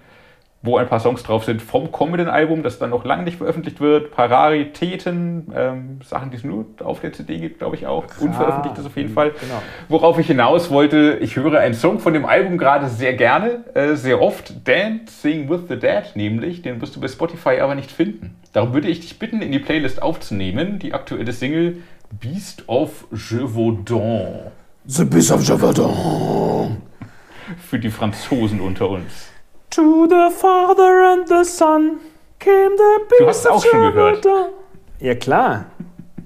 wo ein paar Songs drauf sind vom kommenden Album, das dann noch lange nicht veröffentlicht wird. Ein paar Raritäten, ähm, Sachen, die es nur auf der CD gibt, glaube ich auch. Unveröffentlicht ist auf jeden Fall.
Genau.
Worauf ich hinaus wollte, ich höre einen Song von dem Album gerade sehr gerne, äh, sehr oft. Dancing with the Dead nämlich. Den wirst du bei Spotify aber nicht finden. Darum würde ich dich bitten, in die Playlist aufzunehmen, die aktuelle Single Beast of Gévaudan.
The Beast of Javadon.
Für die Franzosen unter uns.
To the Father and the Son came the Beast
Du hast auch schon gehört.
Ja, klar.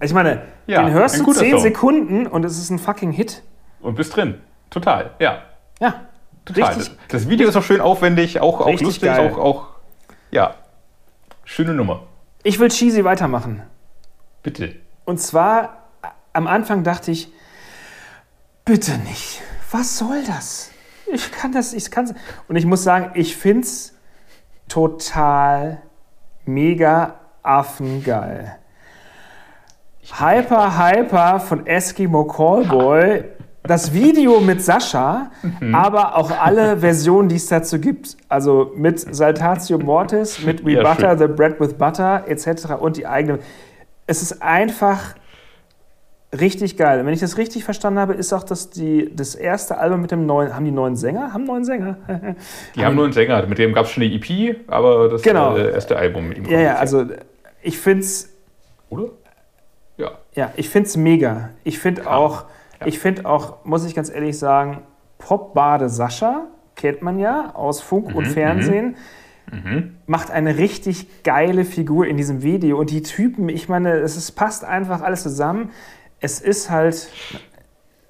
Ich meine,
Ja,
den hörst du
guter
10
Song.
Sekunden und es ist ein fucking Hit.
Und bist drin. Total, ja.
Ja,
Total.
richtig.
Das Video ist auch schön aufwendig, auch, auch lustig,
geil.
auch, auch, ja, schöne Nummer.
Ich will cheesy weitermachen.
Bitte.
Und zwar, a- am Anfang dachte ich, bitte nicht. Was soll das? Ich kann das, ich kann Und ich muss sagen, ich finde es total mega affengeil. Hyper, Hyper von Eskimo Callboy. Das Video mit Sascha,
Mhm.
aber auch alle Versionen, die es dazu gibt. Also mit Saltatio Mortis, mit We
Ja,
Butter,
schön.
The Bread with Butter etc. und die eigene. Es ist einfach richtig geil. Wenn ich das richtig verstanden habe, ist auch das, die, das erste Album mit dem neuen. Haben die neuen Sänger? Haben neuen Sänger?
Die haben nur einen Sänger, mit dem gab es schon eine EP, aber das
Genau.
äh, erste Album mit ihm.
ja, ja, also ich finde es
Oder? Ja.
Ja, ich finde es mega. Ich finde auch,
Ja.
ich finde auch, muss ich ganz ehrlich sagen, Popbade Sascha, kennt man ja aus Funk
Mhm,
und Fernsehen, macht eine richtig geile Figur in diesem Video. Und die Typen, ich meine, es ist, passt einfach alles zusammen. Es ist halt,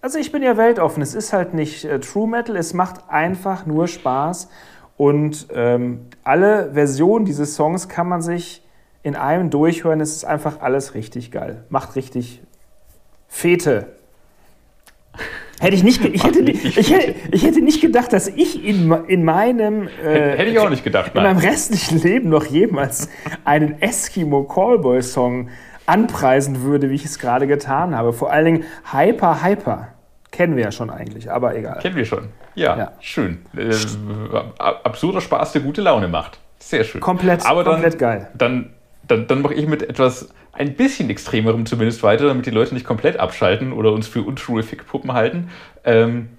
also ich bin ja weltoffen, es ist halt nicht äh, True Metal, es macht einfach nur Spaß. Und ähm, alle Versionen dieses Songs kann man sich in einem durchhören. Es ist einfach alles richtig geil. Macht richtig Fete. Hätte ich nicht, ich hätte, ich hätte, ich hätte nicht gedacht, dass ich in, in meinem äh,
Hätte ich auch nicht gedacht,
in meinem restlichen Leben noch jemals einen Eskimo Callboy Song anpreisen würde, wie ich es gerade getan habe. Vor allen Dingen Hyper Hyper. Kennen wir ja schon eigentlich, aber egal.
Kennen wir schon. Ja,
Ja.
schön. Äh, ab- absurder Spaß, der gute Laune macht. Sehr schön.
Komplett,
aber dann,
komplett geil.
Dann, dann, dann mache ich mit etwas ein bisschen extremerem zumindest weiter, damit die Leute nicht komplett abschalten oder uns für untrue Fickpuppen halten. Ähm,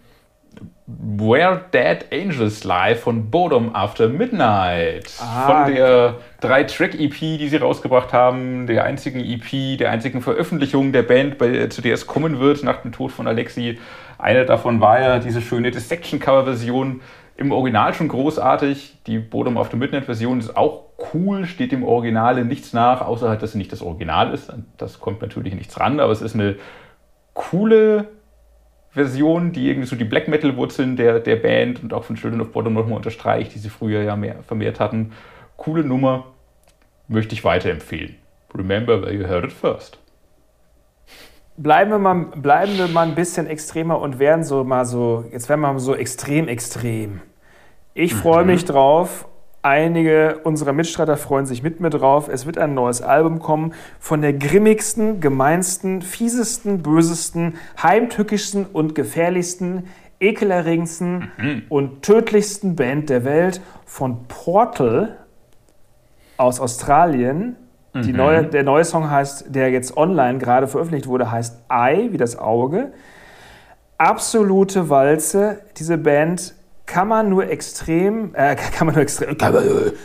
Where Dead Angels Lie von Bodom After Midnight.
Ah,
von der drei Track-EP, die sie rausgebracht haben, der einzigen EP, der einzigen Veröffentlichung der Band, bei, zu der es kommen wird nach dem Tod von Alexi. Eine davon war ja diese schöne Dissection-Cover-Version. Im Original schon großartig. Die Bodom After Midnight-Version ist auch cool, steht dem Originale nichts nach, außer halt, dass sie nicht das Original ist. Das kommt natürlich nichts ran, aber es ist eine coole Version, die irgendwie so die Black Metal-Wurzeln der, der Band und auch von Children of Bottom nochmal unterstreicht, die sie früher ja mehr vermehrt hatten. Coole Nummer, möchte ich weiterempfehlen. Remember where you heard it first.
Bleiben wir, mal, bleiben wir mal ein bisschen extremer und werden so mal so, jetzt werden wir mal so extrem, extrem. Ich freue mich drauf. Einige unserer Mitstreiter freuen sich mit mir drauf. Es wird ein neues Album kommen von der grimmigsten, gemeinsten, fiesesten, bösesten, heimtückischsten und gefährlichsten, ekelerregendsten und tödlichsten Band der Welt von Portal aus Australien. Die neue, der neue Song heißt, der jetzt online gerade veröffentlicht wurde, heißt Eye, wie das Auge. absolute Walze. Diese Band kann man nur extrem, äh, kann man nur extrem, kann man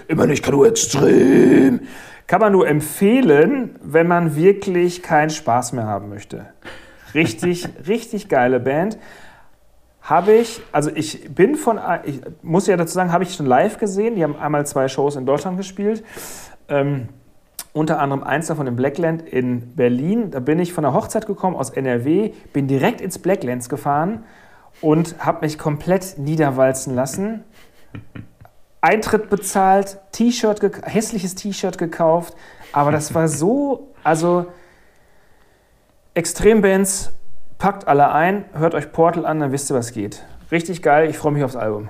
immer nicht, kann nur extrem, kann man nur empfehlen, wenn man wirklich keinen Spaß mehr haben möchte. Richtig, richtig geile Band. Habe ich, also ich bin von, ich muss ja dazu sagen, habe ich schon live gesehen. Die haben einmal zwei Shows in Deutschland gespielt. Ähm, unter anderem eins davon im Blackland in Berlin. Da bin ich von der Hochzeit gekommen aus NRW, bin direkt ins Blacklands gefahren und habe mich komplett niederwalzen lassen. Eintritt bezahlt, T-Shirt, hässliches T-Shirt gekauft, aber das war so, also Extrembands, packt alle ein, hört euch Portal an, dann wisst ihr, was geht. Richtig geil, ich freue mich aufs Album.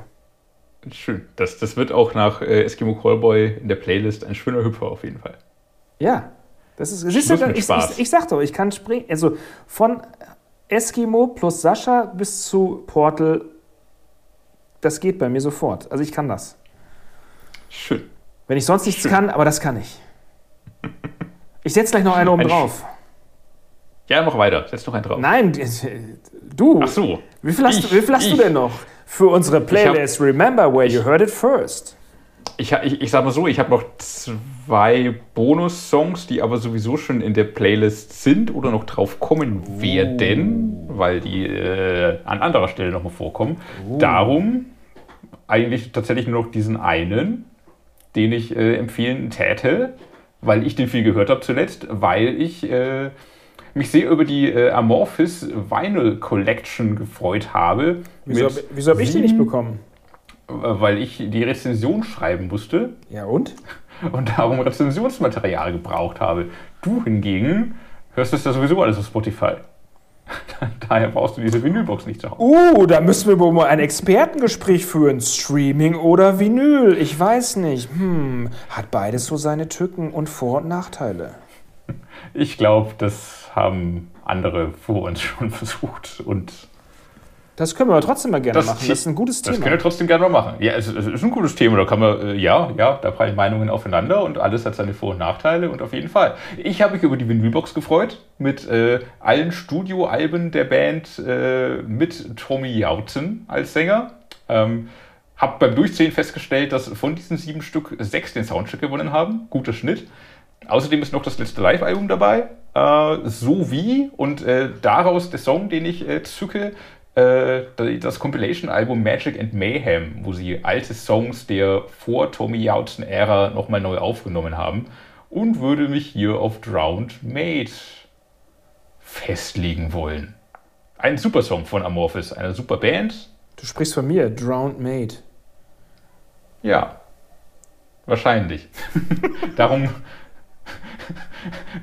Schön. Das, das wird auch nach äh, Eskimo Callboy in der Playlist ein schöner Hüpfer auf jeden Fall.
Ja, das ist. Siehst du, ich, ich, ich, sag doch, ich kann springen. Also von Eskimo plus Sascha bis zu Portal, das geht bei mir sofort. Also ich kann das.
Schön.
Wenn ich sonst nichts Schön. kann, aber das kann ich. Ich setze gleich noch einen oben drauf.
Ja, mach weiter. Setz noch einen drauf.
Nein, du.
Ach so.
Wie viel hast, ich, du, wie viel hast du denn noch für unsere Playlist Remember Where You Heard It First?
Ich, ich, ich sag mal so, ich habe noch zwei Bonus-Songs, die aber sowieso schon in der Playlist sind oder noch drauf kommen werden, oh. weil die äh, an anderer Stelle nochmal vorkommen. Oh. Darum eigentlich tatsächlich nur noch diesen einen, den ich äh, empfehlen täte, weil ich den viel gehört habe zuletzt, weil ich äh, mich sehr über die äh, Amorphis Vinyl Collection gefreut habe.
Wieso, wieso habe ich die nicht bekommen?
Weil ich die Rezension schreiben musste.
Ja und?
Und darum Rezensionsmaterial gebraucht habe. Du hingegen hörst es ja sowieso alles auf Spotify. Daher brauchst du diese Vinylbox nicht zu Hause.
Uh, da müssen wir wohl mal ein Expertengespräch führen. Streaming oder Vinyl? Ich weiß nicht. Hm, hat beides so seine Tücken und Vor- und Nachteile.
Ich glaube, das haben andere vor uns schon versucht und
das können wir aber trotzdem mal gerne das machen. Das ist ein gutes Thema.
Das können wir trotzdem gerne mal machen. Ja, es, es ist ein gutes Thema. Da kann man, äh, ja, ja, da prallen Meinungen aufeinander und alles hat seine Vor- und Nachteile und auf jeden Fall. Ich habe mich über die Vinylbox gefreut mit äh, allen Studioalben der Band äh, mit Tommy Jautzen als Sänger. Ähm, habe beim Durchzählen festgestellt, dass von diesen sieben Stück sechs den Soundcheck gewonnen haben. Guter Schnitt. Außerdem ist noch das letzte Live-Album dabei, äh, sowie und äh, daraus der Song, den ich äh, zücke, das Compilation-Album Magic and Mayhem, wo sie alte Songs der vor Tommy Jautzen-Ära nochmal neu aufgenommen haben und würde mich hier auf Drowned Maid festlegen wollen. Ein super Song von Amorphis, eine super Band.
Du sprichst von mir, Drowned Maid.
Ja, wahrscheinlich. darum,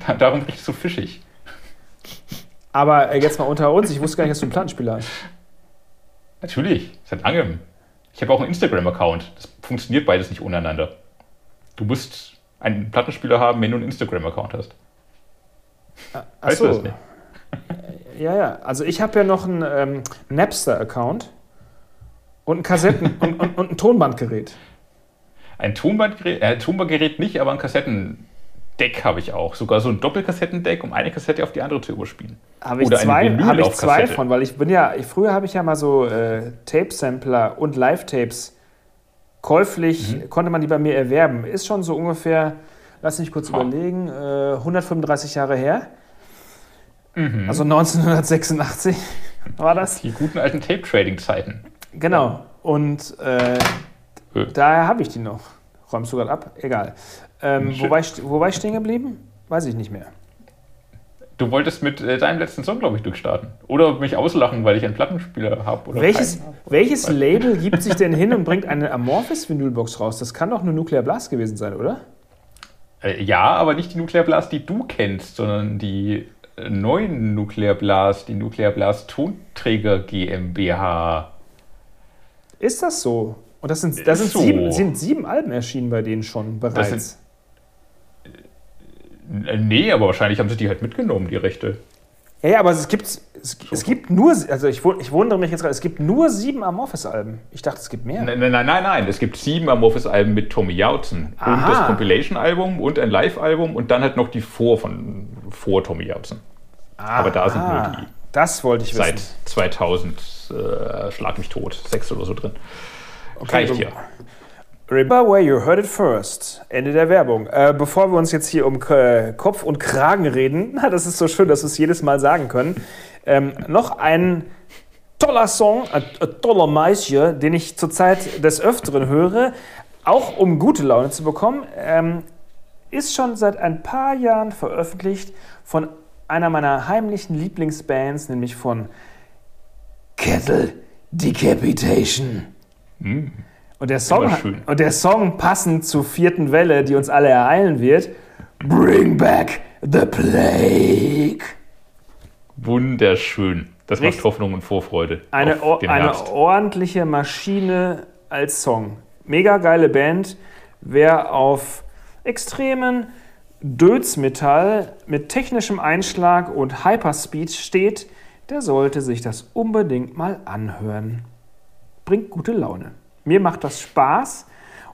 darum bin ich so fischig.
Aber äh, jetzt mal unter uns, ich wusste gar nicht, dass du einen Plattenspieler hast.
Natürlich, seit langem. Ich habe auch einen Instagram-Account. Das funktioniert beides nicht untereinander. Du musst einen Plattenspieler haben, wenn du einen Instagram-Account hast.
Ah, weißt so. du das nicht? Ja, ja. Also ich habe ja noch einen ähm, Napster-Account und ein Kassetten- und, und, und, ein Tonbandgerät.
Ein Tonbandgerät, äh, Tonbandgerät nicht, aber ein Kassetten. Deck habe ich auch. Sogar so ein Doppelkassettendeck, um eine Kassette auf die andere zu überspielen.
Habe ich, zwei, hab ich zwei von, weil ich bin ja, ich, früher habe ich ja mal so äh, Tape-Sampler und Live-Tapes käuflich, mhm. konnte man die bei mir erwerben. Ist schon so ungefähr, lass mich kurz oh. überlegen, äh, 135 Jahre her. Mhm. Also 1986 war das.
Die guten alten Tape-Trading-Zeiten.
Genau. Und äh, äh. daher habe ich die noch. Räumst du gerade ab? Egal. Ähm, wo, war ich, wo war ich stehen geblieben? Weiß ich nicht mehr.
Du wolltest mit äh, deinem letzten Song, glaube ich, durchstarten. Oder mich auslachen, weil ich einen Plattenspieler habe.
Welches, welches Label gibt sich denn hin und bringt eine Amorphis-Vinylbox raus? Das kann doch nur Nuclear Blast gewesen sein, oder?
Äh, ja, aber nicht die Nuclear Blast, die du kennst, sondern die äh, neuen Nuclear Blast, die Nuclear Blast Tonträger GmbH.
Ist das so? Und das sind, das sind, so. sieben, sind sieben Alben erschienen bei denen schon bereits.
Äh, nee, aber wahrscheinlich haben sie die halt mitgenommen, die Rechte.
Ja, aber es gibt, es, es gibt nur, also ich, ich wundere mich jetzt gerade, es gibt nur sieben Amorphis-Alben. Ich dachte, es gibt mehr.
Nein, nein, nein, nein, es gibt sieben Amorphis-Alben mit Tommy Jautzen. Und das Compilation-Album und ein Live-Album und dann halt noch die vor von vor Tommy Jautzen. Ah, aber da sind nur die.
Das wollte ich wissen.
Seit 2000, äh, schlag mich tot, sechs oder so drin.
Okay,
Reicht ja.
Remember where you heard it first. Ende der Werbung. Äh, bevor wir uns jetzt hier um K Kopf und Kragen reden, na, das ist so schön, dass wir es jedes Mal sagen können, ähm, noch ein toller Song, ein, toller Maisje, den ich zurzeit des Öfteren höre, auch um gute Laune zu bekommen, ähm, ist schon seit ein paar Jahren veröffentlicht von einer meiner heimlichen Lieblingsbands, nämlich von Kettle Decapitation. Und der, Song, und der Song passend zur vierten Welle, die uns alle ereilen wird, Bring Back the Plague.
Wunderschön. Das
Richtig.
macht Hoffnung und Vorfreude.
Eine, eine ordentliche Maschine als Song. Mega geile Band. Wer auf extremen Dödsmetall mit technischem Einschlag und Hyperspeed steht, der sollte sich das unbedingt mal anhören. Bringt gute Laune. Mir macht das Spaß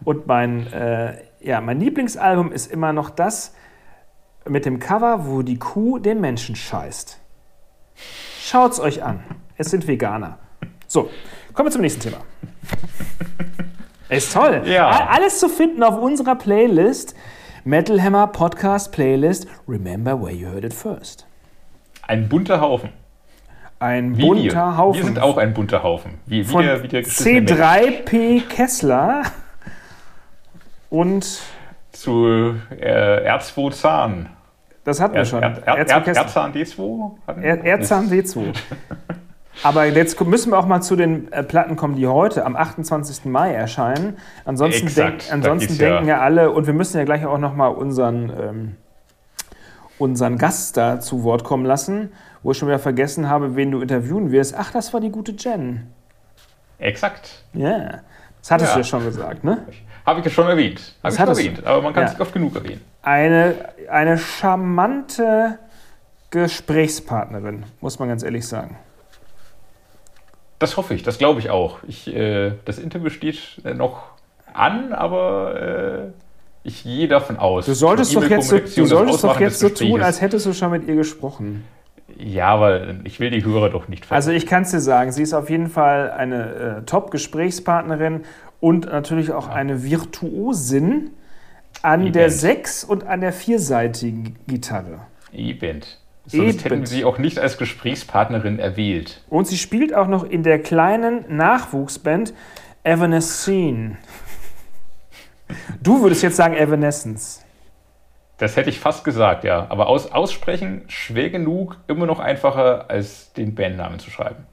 und mein, äh, ja, mein Lieblingsalbum ist immer noch das mit dem Cover, wo die Kuh den Menschen scheißt. Schaut's euch an. Es sind Veganer. So, kommen wir zum nächsten Thema. Ist toll.
Ja.
Alles zu finden auf unserer Playlist. Metal Hammer Podcast Playlist. Remember where you heard it first.
Ein bunter Haufen.
Ein
Wie
bunter
wir.
Haufen.
Wir sind auch ein bunter Haufen. Wie, wie
von
der, der geschissene Mensch.
C3P Kessler und
Zu äh, R2 Zahn.
das hatten wir schon.
er, er,
R2
er,
Kessler.
Erzahn D2? Hatten wir?
Er- Erzahn W2. Aber jetzt müssen wir auch mal zu den äh, Platten kommen, die heute am 28. Mai erscheinen. Ansonsten,
Exakt,
denk, ansonsten
geht's ja-
denken ja alle, und wir müssen ja gleich auch noch mal unseren, ähm, unseren Gast da zu Wort kommen lassen, wo ich schon wieder vergessen habe, wen du interviewen wirst. Ach, das war die gute Jen.
Exakt.
Ja, das hattest
Ja.
du ja schon gesagt, ne?
Habe ich ja schon erwähnt. Habe ich schon
du.
erwähnt. Aber man kann
Ja.
es nicht oft genug erwähnen.
Eine, eine charmante Gesprächspartnerin, muss man ganz ehrlich sagen.
Das hoffe ich, das glaube ich auch. Ich, äh, das Interview steht äh, noch an, aber äh, ich gehe davon aus.
Du solltest, doch jetzt, so, du solltest doch jetzt so tun, als hättest du schon mit ihr gesprochen.
Ja, aber ich will die Hörer doch nicht
Also ich kann es dir sagen, sie ist auf jeden Fall eine äh, Top-Gesprächspartnerin und natürlich auch eine Virtuosin an
Eben.
der sechs- und an der vierseitigen Gitarre.
Eben. Sonst hätten
Eben.
sie auch nicht als Gesprächspartnerin erwählt.
Und sie spielt auch noch in der kleinen Nachwuchsband Evanescene. Du würdest jetzt sagen Evanescence.
Das hätte ich fast gesagt, ja. Aber aus, aussprechen schwer genug, immer noch einfacher, als den Bandnamen zu schreiben.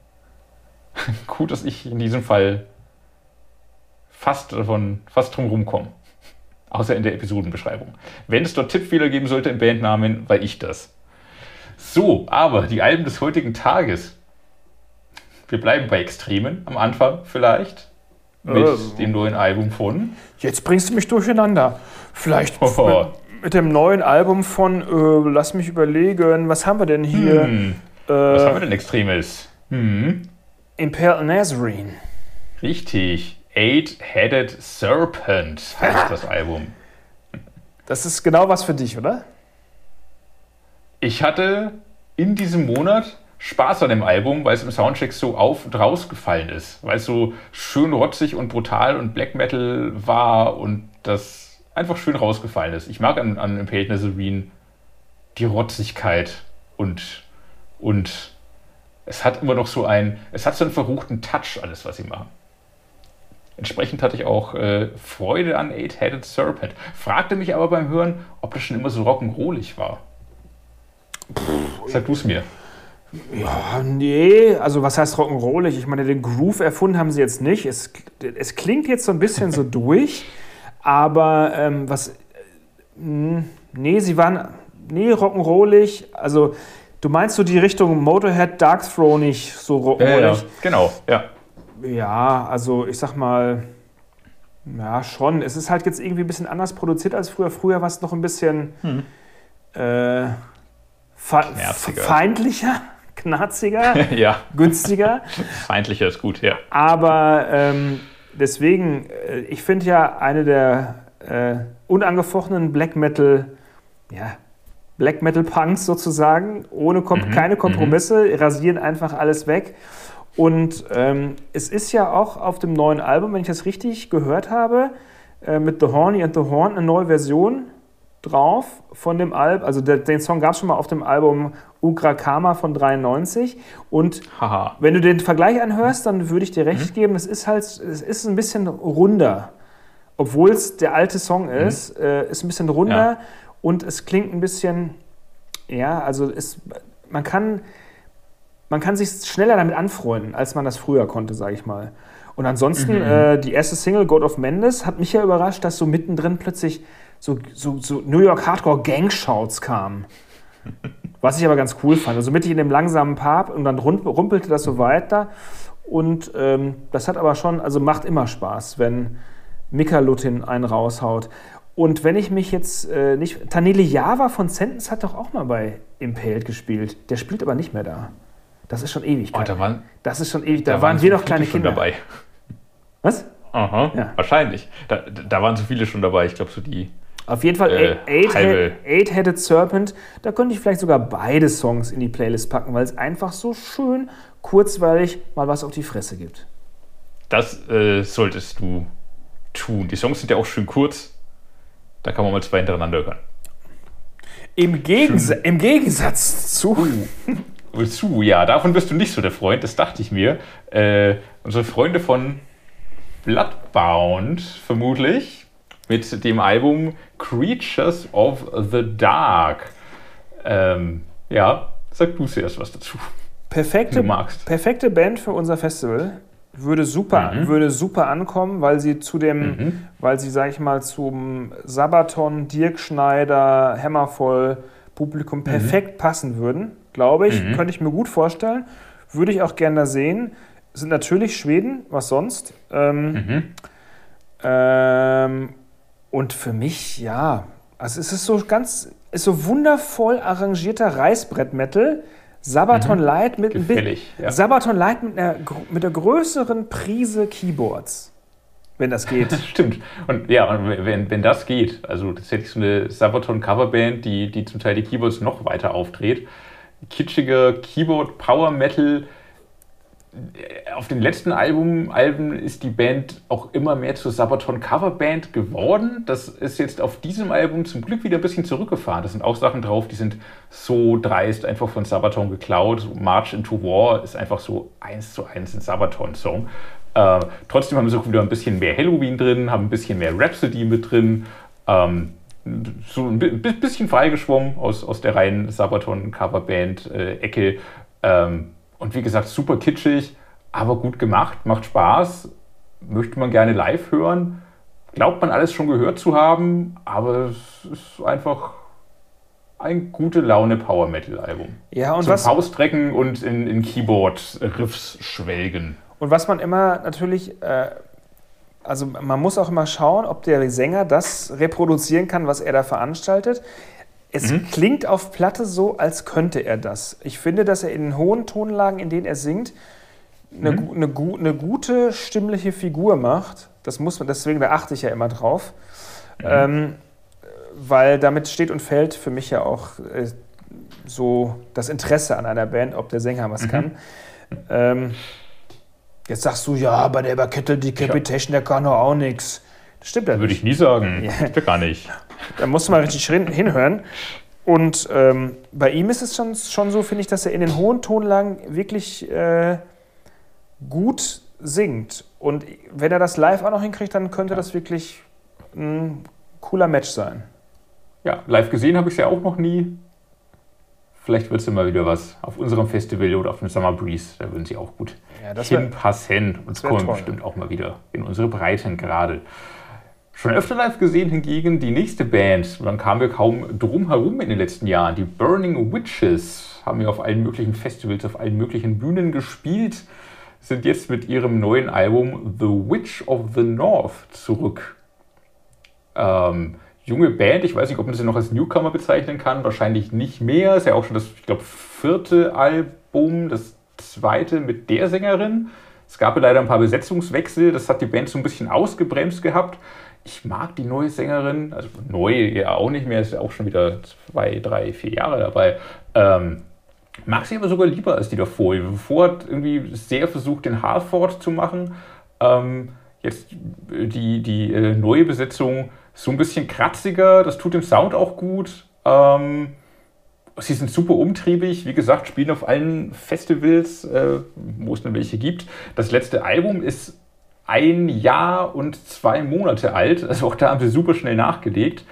Gut, dass ich in diesem Fall fast davon, fast drum rumkomme. Außer in der Episodenbeschreibung. Wenn es dort Tippfehler geben sollte im Bandnamen, war ich das. So, aber die Alben des heutigen Tages. Wir bleiben bei Extremen am Anfang vielleicht. Mit
Oh.
dem neuen Album von.
Jetzt bringst du mich durcheinander. Vielleicht
Hoho.
Mit, dem neuen Album von, äh, lass mich überlegen, was haben wir denn hier?
Hm, was haben
Äh,
wir denn Extremes? Hm.
Imperial Nazarene.
Richtig. Eight-Headed Serpent heißt das Album.
Das ist genau was für dich, oder?
Ich hatte in diesem Monat Spaß an dem Album, weil es im Soundcheck so auf und rausgefallen ist. Weil es so schön rotzig und brutal und Black Metal war und das einfach schön rausgefallen ist. Ich mag an, an Impaled Nazarene die Rotzigkeit und, und es hat immer noch so ein, es hat so einen verruchten Touch, alles, was sie machen. Entsprechend hatte ich auch äh, Freude an Eight-Headed Serpent. Fragte mich aber beim Hören, ob das schon immer so rock'n'rollig war. Sag du es mir.
Ja, nee, also was heißt rock'n'rollig? Ich meine, den Groove erfunden haben sie jetzt nicht. Es, es klingt jetzt so ein bisschen so durch, aber ähm, was. Äh, mh, nee, sie waren. Nee, rock'n'rollig. Also, du meinst so die Richtung Motorhead, Dark Throne nicht so rock'n'rollig?
Genau, ja.
Ja, also ich sag mal, ja, schon. Es ist halt jetzt irgendwie ein bisschen anders produziert als früher. Früher war es noch ein bisschen äh, fe
Knarziger.
feindlicher, knarziger,
ja,
günstiger.
feindlicher ist gut, ja.
Aber ähm, deswegen, äh, ich finde ja eine der äh, unangefochtenen Black Metal ja, Black Metal Punks sozusagen, ohne Kom mhm. keine Kompromisse, mhm. rasieren einfach alles weg. Und ähm, es ist ja auch auf dem neuen Album, wenn ich das richtig gehört habe, äh, mit The Horny and the Horn eine neue Version drauf von dem Album. Also der, den Song gab es schon mal auf dem Album Ugra Karma von 93. Und Haha. wenn du den Vergleich anhörst, dann würde ich dir recht mhm. geben, es ist halt, es ist ein bisschen runder. Obwohl es der alte Song mhm. ist, mhm. äh, ist ein bisschen runder ja. und es klingt ein bisschen, ja, also es, man kann, man kann sich schneller damit anfreunden, als man das früher konnte, sage ich mal. Und ansonsten, mhm. äh, die erste Single, God of Mendes, hat mich ja überrascht, dass so mittendrin plötzlich so, so, so New York Hardcore Gang Shouts kamen. Was ich aber ganz cool fand. Also mittig in dem langsamen Part und dann rumpelte das so weiter. Und ähm, das hat aber schon, also macht immer Spaß, wenn Mika Lutin einen raushaut. Und wenn ich mich jetzt äh, nicht. Tanele Java von Sentence hat doch auch mal bei Impaled gespielt. Der spielt aber nicht mehr da. Das ist schon ewig.
Oh, da waren,
das ist schon ewig. Da, da waren, waren wir noch kleine Kinder
dabei.
Was?
Aha, ja. wahrscheinlich. Da, da waren so viele schon dabei. Ich glaube, so die
auf jeden Fall äh, Eight-Headed Serpent. Da könnte ich vielleicht sogar beide Songs in die Playlist packen, weil es einfach so schön kurzweilig mal was auf die Fresse gibt.
Das äh, solltest du tun. Die Songs sind ja auch schön kurz. Da kann man mal zwei hintereinander hören.
Im, Gegens im Gegensatz zu.
Uh, zu, ja, davon bist du nicht so der Freund, das dachte ich mir. Äh, unsere Freunde von Bloodbound vermutlich mit dem Album Creatures of the Dark. Ähm, ja, sag du zuerst was dazu.
Perfekte, du magst. perfekte Band für unser Festival. Würde super, mhm. würde super ankommen, weil sie zu dem, mhm. weil sie, sag ich mal, zum Sabaton, Dirk Schneider, Hammervoll Publikum mhm. perfekt passen würden. Glaube ich, mhm. könnte ich mir gut vorstellen. Würde ich auch gerne sehen. Sind natürlich Schweden, was sonst. Ähm, mhm. ähm, und für mich, ja, also es ist so ganz, ist so wundervoll arrangierter Reißbrett-Metal. Sabaton mhm. Light mit
Gefällig,
ja. Sabaton Light mit einer, mit einer größeren Prise Keyboards. Wenn das geht.
Stimmt. Und ja, wenn, wenn das geht, also tatsächlich so eine Sabaton Coverband, die, die zum Teil die Keyboards noch weiter aufdreht. Kitschiger Keyboard Power Metal, auf den letzten Album, Alben ist die Band auch immer mehr zur Sabaton Coverband geworden. Das ist jetzt auf diesem Album zum Glück wieder ein bisschen zurückgefahren. Da sind auch Sachen drauf, die sind so dreist einfach von Sabaton geklaut. March into War ist einfach so eins zu eins ein Sabaton-Song. Äh, trotzdem haben sie auch wieder ein bisschen mehr Halloween drin, haben ein bisschen mehr Rhapsody mit drin. Ähm, so ein bisschen freigeschwommen aus, aus der reinen Sabaton-Coverband-Ecke. Äh, ähm, und wie gesagt, super kitschig, aber gut gemacht, macht Spaß, möchte man gerne live hören. Glaubt man alles schon gehört zu haben, aber es ist einfach ein gute Laune Power Metal Album.
Ja, und
Zum
was
Faustrecken und in, in Keyboard Riffs schwelgen.
Und was man immer natürlich äh, also man muss auch immer schauen, ob der Sänger das reproduzieren kann, was er da veranstaltet. Es mhm. klingt auf Platte so, als könnte er das. Ich finde, dass er in den hohen Tonlagen, in denen er singt, eine, mhm. eine, eine gute stimmliche Figur macht. Das muss man, deswegen da achte ich ja immer drauf. Mhm. Ähm, weil damit steht und fällt für mich ja auch äh, so das Interesse an einer Band, ob der Sänger was mhm. kann. Ähm, jetzt sagst du, ja, bei der Kettle Decapitation, der kann doch auch nichts.
Das stimmt ja Würde ich nie sagen. Ja. Stimmt gar nicht.
Da musst du mal richtig hinhören. Und ähm, bei ihm ist es schon, schon so, finde ich, dass er in den hohen Tonlagen wirklich äh, gut singt. Und wenn er das live auch noch hinkriegt, dann könnte ja. das wirklich ein cooler Match sein.
Ja, live gesehen habe ich es ja auch noch nie. Vielleicht wird es immer wieder was auf unserem Festival oder auf dem Summer Breeze. Da würden sie auch gut ja, hinpassen. Und es kommen toll. bestimmt auch mal wieder in unsere Breiten gerade. Schon öfter live gesehen hingegen die nächste Band, dann kamen wir kaum drum herum in den letzten Jahren. Die Burning Witches haben wir auf allen möglichen Festivals, auf allen möglichen Bühnen gespielt, sind jetzt mit ihrem neuen Album The Witch of the North zurück. Ähm, junge Band, ich weiß nicht, ob man sie noch als Newcomer bezeichnen kann, wahrscheinlich nicht mehr. Ist ja auch schon das, ich glaube, vierte Album, das zweite mit der Sängerin. Es gab leider ein paar Besetzungswechsel, das hat die Band so ein bisschen ausgebremst gehabt. Ich mag die neue Sängerin, also neu ja auch nicht mehr, ist ja auch schon wieder zwei, drei, vier Jahre dabei. Ähm, mag sie aber sogar lieber als die davor. Die davor hat irgendwie sehr versucht, den Harford zu machen. Ähm, jetzt die, die äh, neue Besetzung so ein bisschen kratziger, das tut dem Sound auch gut. Ähm, sie sind super umtriebig, wie gesagt, spielen auf allen Festivals, äh, wo es dann welche gibt. Das letzte Album ist ein Jahr und zwei Monate alt, also auch da haben sie super schnell nachgelegt.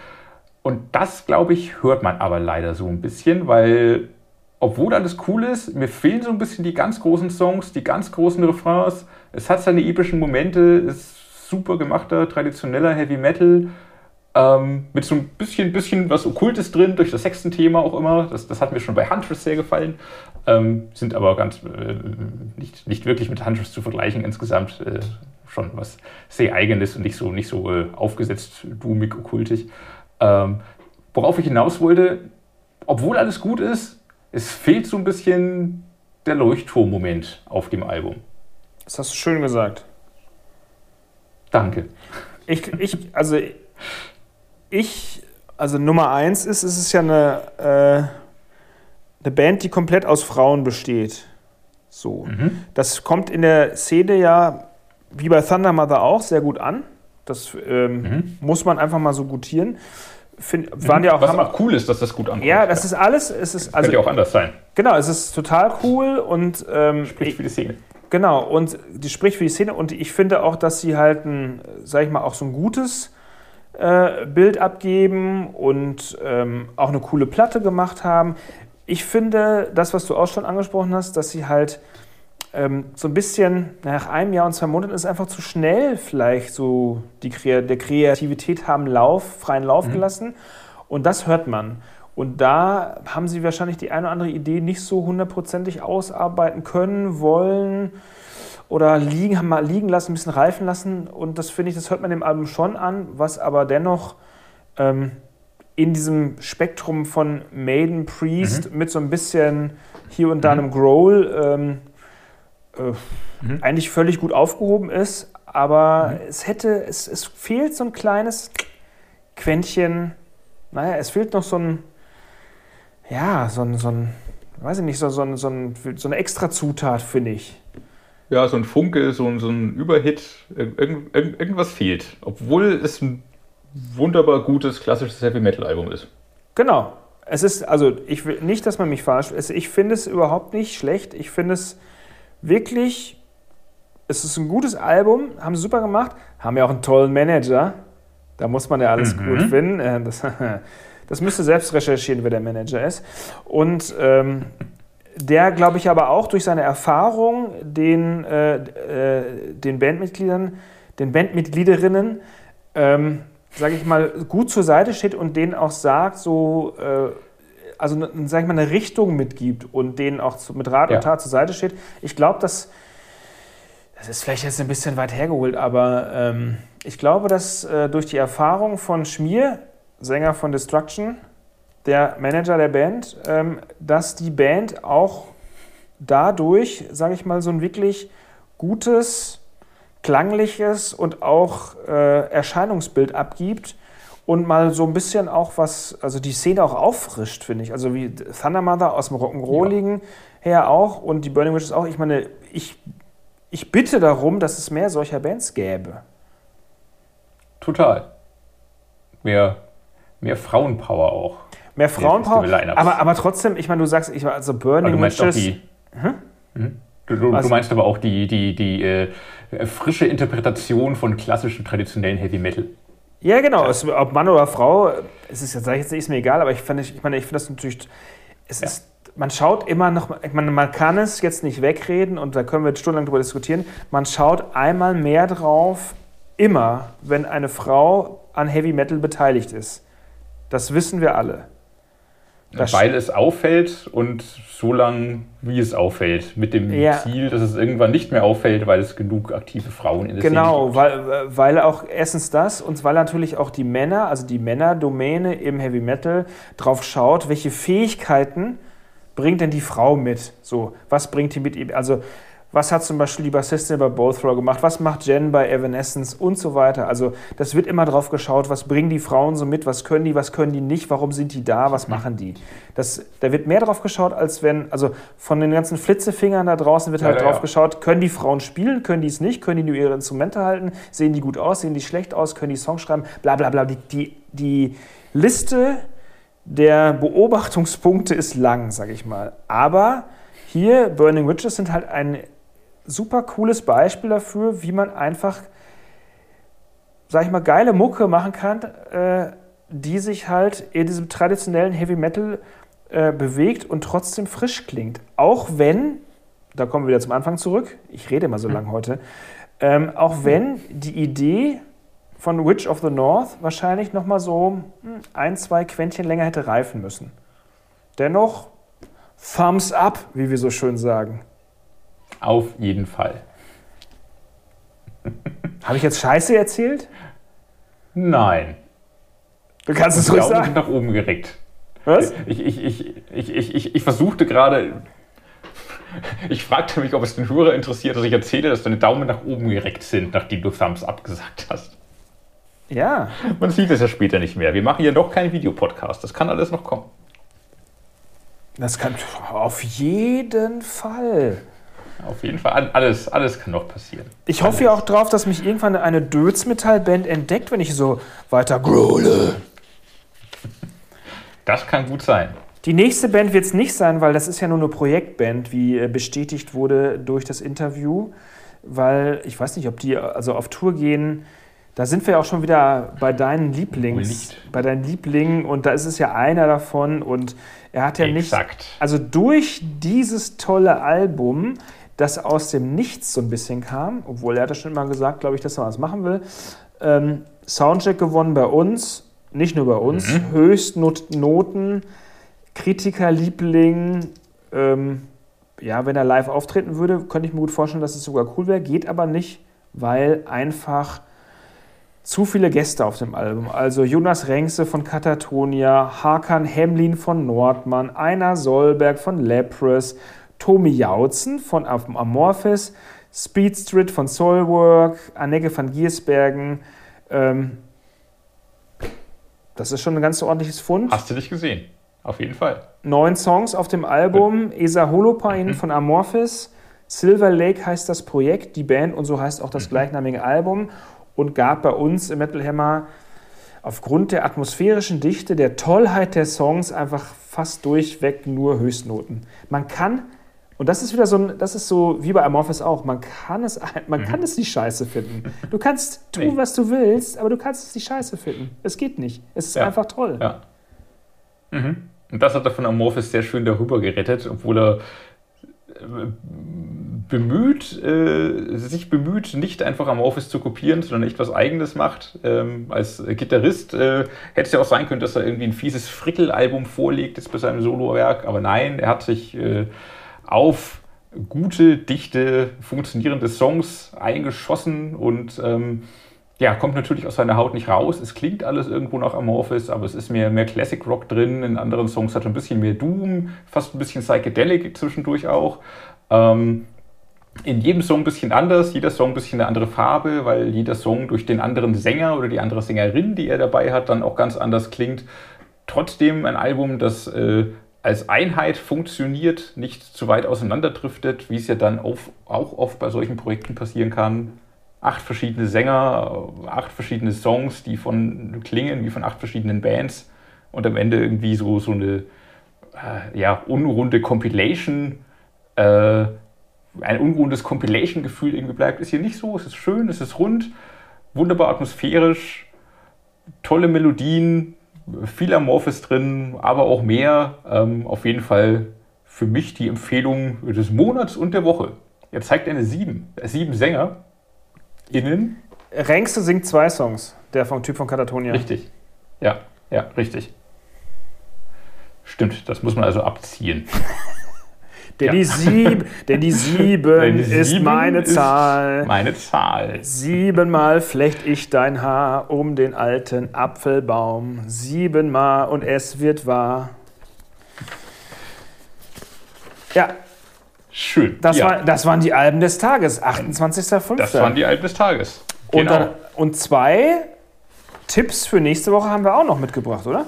Und das, glaube ich, hört man aber leider so ein bisschen, weil obwohl alles cool ist, mir fehlen so ein bisschen die ganz großen Songs, die ganz großen Refrains. Es hat seine epischen Momente, ist super gemachter, traditioneller Heavy Metal. Ähm, mit so ein bisschen, bisschen was Okkultes drin, durch das Sexten-Thema auch immer. Das, das hat mir schon bei Huntress sehr gefallen. Ähm, sind aber ganz äh, nicht, nicht wirklich mit Huntress zu vergleichen insgesamt. Äh, schon was sehr Eigenes und nicht so, nicht so äh, aufgesetzt, doomig, okkultig. Ähm, worauf ich hinaus wollte, obwohl alles gut ist, es fehlt so ein bisschen der Leuchtturm-Moment auf dem Album.
Das hast du schön gesagt.
Danke.
Ich, ich also ich, also Nummer eins ist, es ist ja eine, äh, eine Band, die komplett aus Frauen besteht. So. Mhm. Das kommt in der Szene ja, wie bei Thunder Mother auch, sehr gut an. Das ähm, mhm. muss man einfach mal so gutieren. Find, waren ja auch,
Was aber cool ist, dass das gut ankommt.
Ja, das ist alles. Es ist,
also, Könnte ja auch anders sein.
Genau, es ist total cool und. Ähm,
spricht für die Szene.
Genau, und die spricht für die Szene und ich finde auch, dass sie halt ein, sag ich mal, auch so ein gutes äh, Bild abgeben und ähm, auch eine coole Platte gemacht haben. Ich finde, das, was du auch schon angesprochen hast, dass sie halt ähm, so ein bisschen nach einem Jahr und zwei Monaten ist einfach zu schnell vielleicht so die der Kreativität haben Lauf, freien Lauf mhm. gelassen. Und das hört man. Und da haben sie wahrscheinlich die eine oder andere Idee nicht so hundertprozentig ausarbeiten können, wollen oder liegen, haben mal liegen lassen, ein bisschen reifen lassen. Und das finde ich, das hört man dem Album schon an, was aber dennoch ähm, in diesem Spektrum von Maiden Priest mhm. mit so ein bisschen hier und da mhm. einem Growl ähm, äh, mhm. eigentlich völlig gut aufgehoben ist, aber mhm. es hätte, es, es fehlt so ein kleines Quäntchen, naja, es fehlt noch so ein, ja, so ein, so ein weiß ich nicht, so, so, so, ein, so eine extra Zutat, finde ich.
Ja, so ein Funke, so ein, so ein Überhit, irgend, irgend, irgendwas fehlt. Obwohl es ein wunderbar gutes klassisches Heavy Metal Album ist.
Genau. Es ist, also ich will nicht, dass man mich falsch. Ich finde es überhaupt nicht schlecht. Ich finde es wirklich, es ist ein gutes Album, haben sie super gemacht, haben ja auch einen tollen Manager. Da muss man ja alles mhm. gut finden. Äh, das, das müsste selbst recherchieren, wer der Manager ist. Und ähm, der, glaube ich, aber auch durch seine Erfahrung den, äh, äh, den Bandmitgliedern, den Bandmitgliederinnen, ähm, sage ich mal, gut zur Seite steht und denen auch sagt, so, äh, also sag ich mal, eine Richtung mitgibt und denen auch mit Rat und Tat zur Seite steht. Ich glaube, dass das ist vielleicht jetzt ein bisschen weit hergeholt, aber ähm, ich glaube, dass äh, durch die Erfahrung von Schmier, Sänger von Destruction, der Manager der Band, ähm, dass die Band auch dadurch, sage ich mal, so ein wirklich gutes, klangliches und auch äh, Erscheinungsbild abgibt, und mal so ein bisschen auch was, also die Szene auch auffrischt, finde ich. Also wie Thunder Mother aus dem Rock'n'Rolligen ja. her auch und die Burning Witches auch. Ich meine, ich, ich bitte darum, dass es mehr solcher Bands gäbe.
Total. Mehr, mehr Frauenpower auch.
Mehr Frauenpower. Aber, aber trotzdem, ich meine, du sagst, ich war also Burning
aber du Witches. Die, hm? Hm? Du, du, du, meinst aber auch die, die, die äh, frische Interpretation von klassischen traditionellen Heavy Metal.
Ja, genau. Es, ob Mann oder Frau, es ist, sag ich jetzt, ist mir egal, aber ich, fand, ich, meine, ich finde das natürlich. Es ja. ist, man schaut immer noch, ich meine, man kann es jetzt nicht wegreden und da können wir stundenlang drüber diskutieren. Man schaut einmal mehr drauf, immer, wenn eine Frau an Heavy Metal beteiligt ist. Das wissen wir alle.
Das Weil es auffällt und so lange, wie es auffällt. Mit dem ja. Ziel, dass es irgendwann nicht mehr auffällt, weil es genug aktive Frauen in
der genau, Szene gibt. Genau, weil, weil auch erstens das und weil natürlich auch die Männer, also die Männerdomäne im Heavy Metal, drauf schaut, welche Fähigkeiten bringt denn die Frau mit? So, was bringt die mit ihm? Also, Was hat zum Beispiel die Bassistin bei Bothrow gemacht? Was macht Jen bei Evanescence und so weiter? Also das wird immer drauf geschaut, was bringen die Frauen so mit, was können die, was können die nicht, warum sind die da, was machen die? Das, da wird mehr drauf geschaut, als wenn, also von den ganzen Flitzefingern da draußen wird halt
Ja,
drauf
ja.
geschaut, können die Frauen spielen, können die es nicht, können die nur ihre Instrumente halten, sehen die gut aus, sehen die schlecht aus, können die Songs schreiben, bla bla bla. Die, die, die Liste der Beobachtungspunkte ist lang, sag ich mal. Aber hier, Burning Witches sind halt ein super cooles Beispiel dafür, wie man einfach, sag ich mal, geile Mucke machen kann, äh, die sich halt in diesem traditionellen Heavy Metal äh, bewegt und trotzdem frisch klingt. Auch wenn, da kommen wir wieder zum Anfang zurück, ich rede immer so lang heute, ähm, auch wenn die Idee von Witch of the North wahrscheinlich noch mal so hm, ein, zwei Quäntchen länger hätte reifen müssen. Dennoch Thumbs up, wie wir so schön sagen.
Auf jeden Fall.
Habe ich jetzt Scheiße erzählt?
Nein.
Du kannst es ruhig sagen.
sind nach oben gereckt.
Was?
Ich, ich, ich, ich, ich, ich, ich versuchte gerade. Ich fragte mich, ob es den Hörer interessiert, dass ich erzähle, dass deine Daumen nach oben gereckt sind, nachdem du Thumbs up gesagt hast.
Ja.
Man sieht es ja später nicht mehr. Wir machen hier noch keinen Videopodcast. Das kann alles noch kommen.
Das kann auf jeden Fall.
Auf jeden Fall. Alles, alles kann noch passieren.
Ich hoffe ja auch drauf, dass mich irgendwann eine Dödsmetall-Band entdeckt, wenn ich so weiter grole.
Das kann gut sein.
Die nächste Band wird es nicht sein, weil das ist ja nur eine Projektband, wie äh, bestätigt wurde durch das Interview. Weil ich weiß nicht, ob die also auf Tour gehen. Da sind wir auch schon wieder bei deinen Lieblings,
nicht.
bei deinen Lieblingen und da ist es ja einer davon und er hat ja nicht,
Exakt.
also durch dieses tolle Album, das aus dem Nichts so ein bisschen kam, obwohl er hat ja schon immer gesagt, glaube ich, dass er was machen will, ähm, Soundcheck gewonnen bei uns, nicht nur bei uns,
Mhm.
Höchstnoten, Kritikerliebling, ähm, ja, wenn er live auftreten würde, könnte ich mir gut vorstellen, dass es sogar cool wäre, geht aber nicht, weil einfach zu viele Gäste auf dem Album. Also Jonas Renkse von Katatonia, Hakan Hemlin von Nordmann, Einar Solberg von Leprous, Tomi Jautzen von Am- Amorphis, Speedstreet von Soulwork, Anneke van Giersbergen. Ähm, das ist schon ein ganz ordentliches Fund.
Hast du dich gesehen? Auf jeden Fall.
Neun Songs auf dem Album. Esa Holopain von Amorphis. Silver Lake heißt das Projekt, die Band und so heißt auch das gleichnamige Album. Und gab bei uns im Metal Hammer aufgrund der atmosphärischen Dichte, der Tollheit der Songs einfach fast durchweg nur Höchstnoten. Man kann, und das ist wieder so ein, das ist so wie bei Amorphis auch, man kann es, man kann es nicht scheiße finden. Du kannst tun,
Nee.
was du willst, aber du kannst es nicht scheiße finden. Es geht nicht. Es ist
Ja.
einfach toll.
Ja. Mhm. Und das hat er von Amorphis sehr schön darüber gerettet, obwohl er äh, bemüht, äh, sich bemüht, nicht einfach Amorphis zu kopieren, sondern echt was Eigenes macht. Ähm, als Gitarrist äh, hätte es ja auch sein können, dass er irgendwie ein fieses Frickel-Album vorlegt jetzt bei seinem Solowerk, aber nein, er hat sich äh, auf gute, dichte, funktionierende Songs eingeschossen und ähm, ja, kommt natürlich aus seiner Haut nicht raus. Es klingt alles irgendwo nach Amorphis, aber es ist mehr, mehr Classic Rock drin. In anderen Songs hat er ein bisschen mehr Doom, fast ein bisschen Psychedelic zwischendurch auch. Ähm, in jedem Song ein bisschen anders, jeder Song ein bisschen eine andere Farbe, weil jeder Song durch den anderen Sänger oder die andere Sängerin, die er dabei hat, dann auch ganz anders klingt. Trotzdem ein Album, das äh, als Einheit funktioniert, nicht zu weit auseinanderdriftet, wie es ja dann auf, auch oft bei solchen Projekten passieren kann. Acht verschiedene Sänger, acht verschiedene Songs, die von klingen wie von acht verschiedenen Bands und am Ende irgendwie so, so eine äh, ja, unrunde Compilation, äh, ein unrundes Compilation-Gefühl irgendwie bleibt. Ist hier nicht so, es ist schön, es ist rund, wunderbar atmosphärisch, tolle Melodien, viel Amorphis drin, aber auch mehr. Ähm, auf jeden Fall für mich die Empfehlung des Monats und der Woche. Er zeigt eine sieben, äh, sieben Sänger innen.
Renkste singt zwei Songs, der vom Typ von Katatonia.
Richtig. Ja, ja, richtig. Stimmt, das muss man also abziehen.
Denn,
Ja.
die sieb, denn die sieben
Denn die
ist
sieben
meine
ist
Zahl.
Meine Zahl.
Siebenmal flecht ich dein Haar um den alten Apfelbaum. Siebenmal und es wird wahr. Ja,
Schön.
Das,
ja.
war, das waren die Alben des Tages, 28.05.
Das waren die Alben des Tages.
und,
Genau.
dann, und zwei Tipps für nächste Woche haben wir auch noch mitgebracht, oder?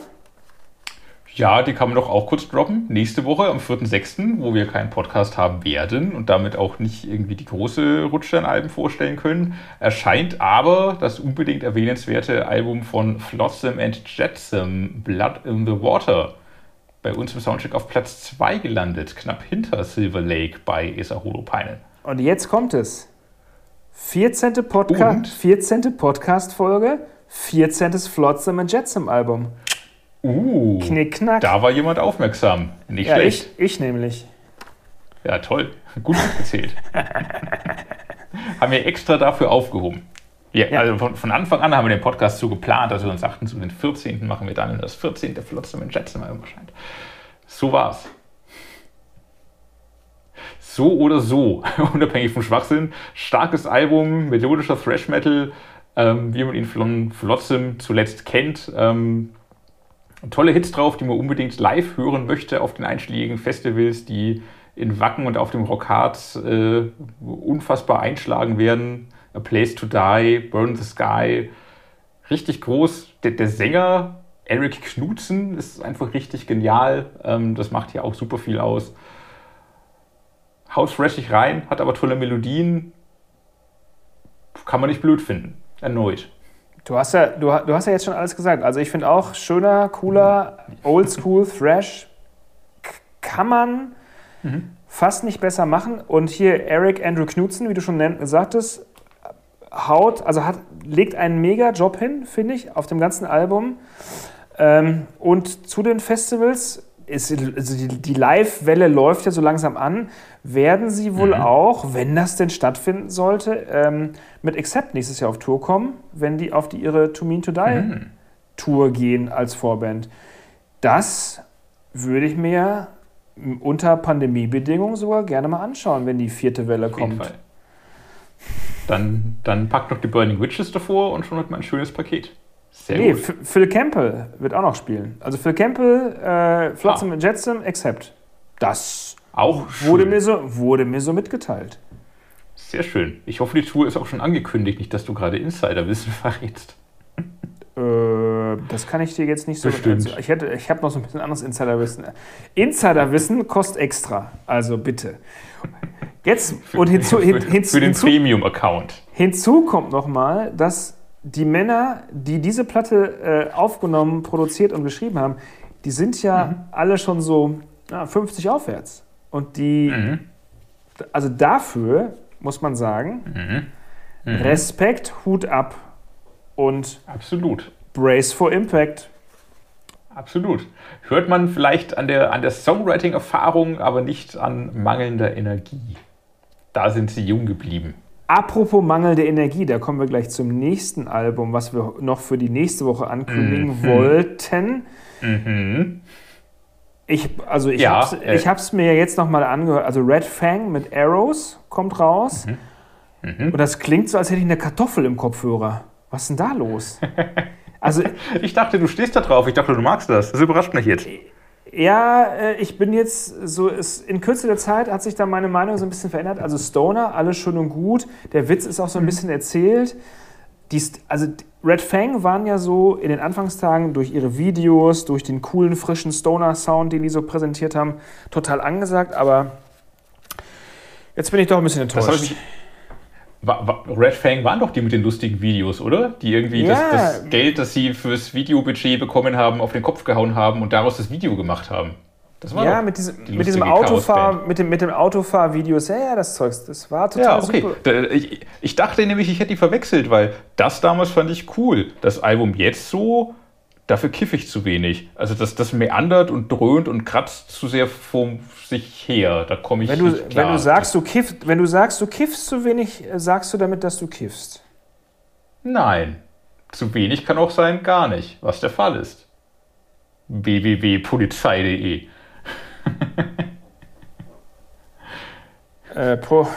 Ja, die kann man doch auch kurz droppen. Nächste Woche am 4.6., wo wir keinen Podcast haben werden und damit auch nicht irgendwie die große Rutsche an Alben vorstellen können, erscheint aber das unbedingt erwähnenswerte Album von Flotsam and Jetsam, Blood in the Water. Bei uns im Soundcheck auf Platz 2 gelandet, knapp hinter Silver Lake bei Esaholo Peinen.
Und jetzt kommt es. 14. Podca
Und?
14. Podcast-Folge, 14. Flotsam and Jetsam Album.
Uh,
Knick, knack.
da war jemand aufmerksam. Nicht
ja,
schlecht.
ich, ich nämlich.
Ja, toll. Gut gezählt. haben wir extra dafür aufgehoben. Ja,
Ja.
Also von, von Anfang an haben wir den Podcast so geplant, dass wir uns sagten, zu den 14. machen wir dann das 14. Flotsam und Jetsam Album erscheint. So war's. So oder so, unabhängig vom Schwachsinn, starkes Album, melodischer Thrash Metal, ähm, wie man ihn von Flotsam zuletzt kennt. Ähm, tolle Hits drauf, die man unbedingt live hören möchte auf den einschlägigen Festivals, die in Wacken und auf dem Rockhard äh, unfassbar einschlagen werden. A Place to Die, Burn the Sky. Richtig groß. Der, der Sänger Eric Knudsen ist einfach richtig genial. Ähm, das macht hier auch super viel aus. Haus freshig rein, hat aber tolle Melodien. Kann man nicht blöd finden. Erneut.
Du hast, ja, du, du hast ja jetzt schon alles gesagt. Also ich finde auch schöner, cooler, oldschool, thrash. K- Kann man fast nicht besser machen. Und hier Eric Andrew Knudsen, wie du schon sagtest, haut, also hat, legt einen mega Job hin, finde ich, auf dem ganzen Album. Ähm, und zu den Festivals, ist, also die, die Live-Welle läuft ja so langsam an, werden sie wohl auch, wenn das denn stattfinden sollte, ähm, mit Accept nächstes Jahr auf Tour kommen, wenn die auf die ihre To Mean to Die Tour gehen als Vorband. Das würde ich mir unter Pandemiebedingungen sogar gerne mal anschauen, wenn die vierte Welle
Auf jeden
kommt.
Fall. Dann, dann packt noch die Burning Witches davor und schon hat man ein schönes Paket. Sehr
Nee,
gut.
Phil Campbell wird auch noch spielen. Also Phil Campbell, äh, Flotsam and Jetsam, Accept. Das
Auch
wurde
schön.
mir, so, wurde mir so mitgeteilt.
Sehr schön. Ich hoffe, die Tour ist auch schon angekündigt, nicht, dass du gerade Insiderwissen verrätst.
Äh, das kann ich dir jetzt nicht so.
Bestimmt.
Also ich hätte, ich habe noch so ein bisschen anderes Insiderwissen. Insiderwissen kostet extra. Also bitte. Jetzt und hinzu, hin,
für,
hinzu,
für den Premium-Account.
hinzu kommt nochmal, dass die Männer, die diese Platte äh, aufgenommen, produziert und geschrieben haben, die sind ja
Mhm.
alle schon so ja, 50 aufwärts. Und die,
Mhm.
also dafür muss man sagen,
Mhm.
Respekt, Hut ab und
Absolut.
Brace for Impact.
Absolut. Hört man vielleicht an der, an der Songwriting-Erfahrung, aber nicht an mangelnder Energie. Da sind sie jung geblieben.
Apropos mangelnde Energie, da kommen wir gleich zum nächsten Album, was wir noch für die nächste Woche ankündigen
Mhm.
wollten.
Mhm.
Ich, also ich
Ja,
hab's,
äh.
ich hab's mir jetzt nochmal angehört. Also Red Fang mit Arrows kommt raus.
Mhm.
Und das klingt so, als hätte ich eine Kartoffel im Kopfhörer. Was ist denn da los? Also
Ich dachte, du stehst da drauf. Ich dachte, du magst das. Das überrascht mich jetzt.
Ja, äh, ich bin jetzt so, es, in Kürze der Zeit hat sich da meine Meinung so ein bisschen verändert. Also Stoner, alles schön und gut. Der Witz ist auch so ein bisschen erzählt. Die, also Red Fang waren ja so in den Anfangstagen durch ihre Videos, durch den coolen, frischen Stoner-Sound, den die so präsentiert haben, total angesagt. Aber jetzt bin ich doch ein bisschen enttäuscht.
Red Fang waren doch die mit den lustigen Videos, oder? Die irgendwie
Ja.
das, das Geld, das sie fürs Videobudget bekommen haben, auf den Kopf gehauen haben und daraus das Video gemacht haben. Das war
Ja, mit diesem,
die
mit diesem Autofahr, mit dem, mit dem Autofahr-Videos, ja, ja, das Zeugs, das war total
Ja, okay.
super.
Ich, ich dachte nämlich, ich hätte die verwechselt, weil das damals fand ich cool. Das Album jetzt so, dafür kiffe ich zu wenig. Also das, das meandert und dröhnt und kratzt zu sehr vor sich her. Da komme ich
Wenn du,
nicht klar.
wenn, du sagst, du kiffst, wenn du sagst, du kiffst zu wenig, äh, sagst du damit, dass du kiffst.
Nein. Zu wenig kann auch sein, gar nicht, was der Fall ist. www.polizei.de
Äh, pro,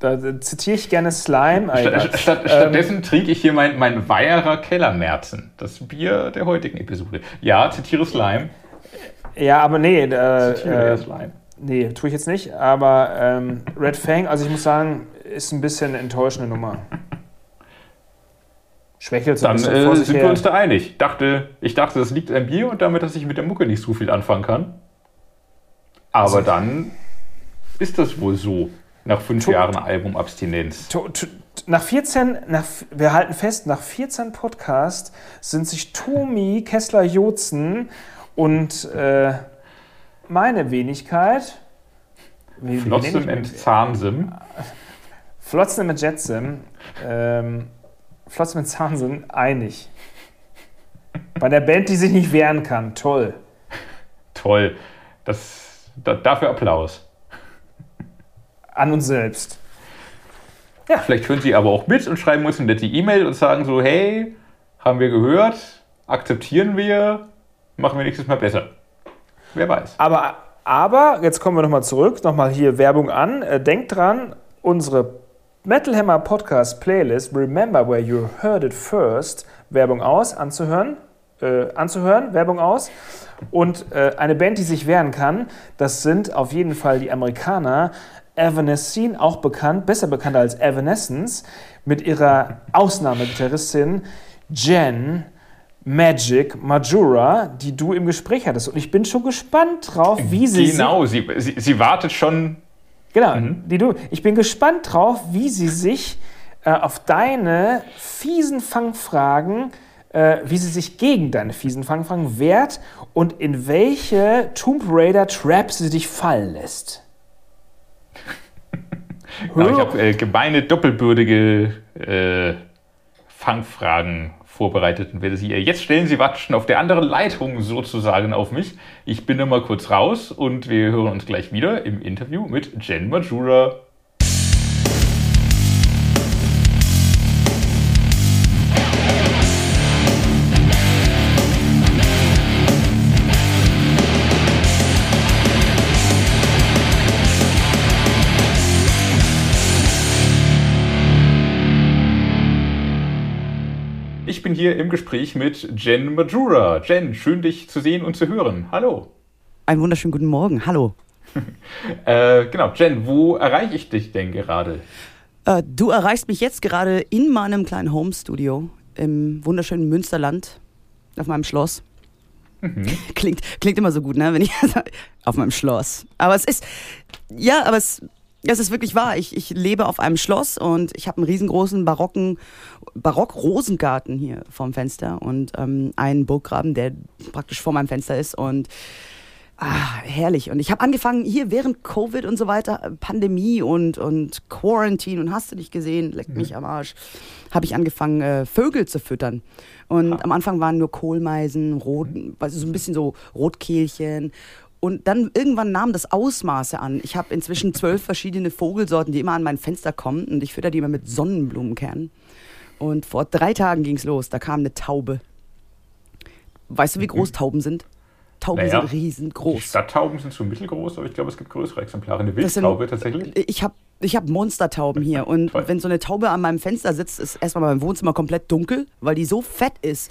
da, zitiere ich gerne Slime.
Statt, statt,
Ähm,
stattdessen trinke ich hier mein, mein Weierer Kellermärzen, das Bier der heutigen Episode. Ja, zitiere Slime.
ja, aber nee,
Zitiere
äh, äh,
Slime.
Nee, tue ich jetzt nicht, aber ähm, Red Fang, also ich muss sagen, ist ein bisschen eine enttäuschende Nummer.
Schwächelt so ein bisschen äh, vor sich sind her. wir uns da einig. Ich dachte, ich dachte, das liegt an mir und damit, dass ich mit der Mucke nicht so viel anfangen kann. Aber also, dann ist das wohl so, nach fünf to, Jahren Albumabstinenz.
Nach 14, nach, wir halten fest, nach 14 Podcasts sind sich Tomi Kessler-Jotzen und äh, meine Wenigkeit.
Flotsam und Zahnsim.
Flotsam und Jetsim. Ähm, Flotsam und Zahnsim einig. Bei der Band, die sich nicht wehren kann. Toll.
Toll. Das, da, dafür Applaus.
An uns selbst.
Ja. Vielleicht hören Sie aber auch mit und schreiben uns eine nette E-Mail und sagen so: Hey, haben wir gehört, akzeptieren wir, machen wir nächstes Mal besser. Wer weiß.
Aber, aber jetzt kommen wir nochmal zurück, nochmal hier Werbung an. Äh, denkt dran, unsere Metal Hammer Podcast Playlist Remember Where You Heard It First Werbung aus, anzuhören, äh, anzuhören, Werbung aus. Und äh, eine Band, die sich wehren kann, das sind auf jeden Fall die Amerikaner Evanescence, auch bekannt, besser bekannt als Evanescence, mit ihrer Ausnahmegitarristin Jen Magic Majura, die du im Gespräch hattest. Und ich bin schon gespannt drauf, wie sie.
Genau, sie, sie, sie wartet schon.
Genau, mhm. die du. Ich bin gespannt drauf, wie sie sich äh, auf deine fiesen Fangfragen, äh, wie sie sich gegen deine fiesen Fangfragen wehrt und in welche Tomb Raider Trap sie dich fallen lässt.
Genau, ich habe äh, gemeine, doppelbürdige äh, Fangfragen vorbereitet und werde sie ihr jetzt stellen. Sie warten schon auf der anderen Leitung sozusagen auf mich. Ich bin mal kurz raus und wir hören uns gleich wieder im Interview mit Jen Majura. Bin hier im Gespräch mit Jen Majura. Jen, schön dich zu sehen und zu hören. Hallo.
Einen wunderschönen guten Morgen. Hallo.
äh, genau, Jen, wo erreiche ich dich denn gerade?
Äh, du erreichst mich jetzt gerade in meinem kleinen Home-Studio im wunderschönen Münsterland auf meinem Schloss. Mhm. Klingt, klingt immer so gut, ne? Wenn ich auf meinem Schloss. Aber es ist, ja, aber es das ist wirklich wahr. Ich, ich lebe auf einem Schloss und ich habe einen riesengroßen barocken Barock-Rosengarten hier vorm Fenster und ähm, einen Burggraben, der praktisch vor meinem Fenster ist und ah, herrlich. Und ich habe angefangen hier während Covid und so weiter, Pandemie und, und Quarantine und hast du dich gesehen, leckt mich mhm. am Arsch, habe ich angefangen, äh, Vögel zu füttern. Und ah. am Anfang waren nur Kohlmeisen, Rot, also so ein bisschen so Rotkehlchen und dann irgendwann nahm das Ausmaße an. Ich habe inzwischen zwölf verschiedene Vogelsorten, die immer an mein Fenster kommen. Und ich fütter die immer mit Sonnenblumenkernen. Und vor drei Tagen ging es los. Da kam eine Taube. Weißt du, wie groß Tauben sind? Tauben naja, sind riesengroß.
Stadttauben sind so mittelgroß, aber ich glaube, es gibt größere Exemplare. Eine Wildtaube sind, tatsächlich.
Ich habe ich hab Monstertauben hier. Und wenn so eine Taube an meinem Fenster sitzt, ist erstmal mein Wohnzimmer komplett dunkel, weil die so fett ist.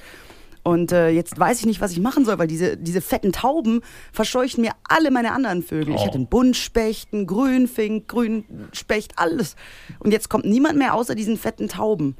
Und äh, jetzt weiß ich nicht, was ich machen soll, weil diese, diese fetten Tauben verscheuchen mir alle meine anderen Vögel. Oh. Ich hatte einen Buntspecht, einen Grünfink, Grünspecht, alles. Und jetzt kommt niemand mehr außer diesen fetten Tauben.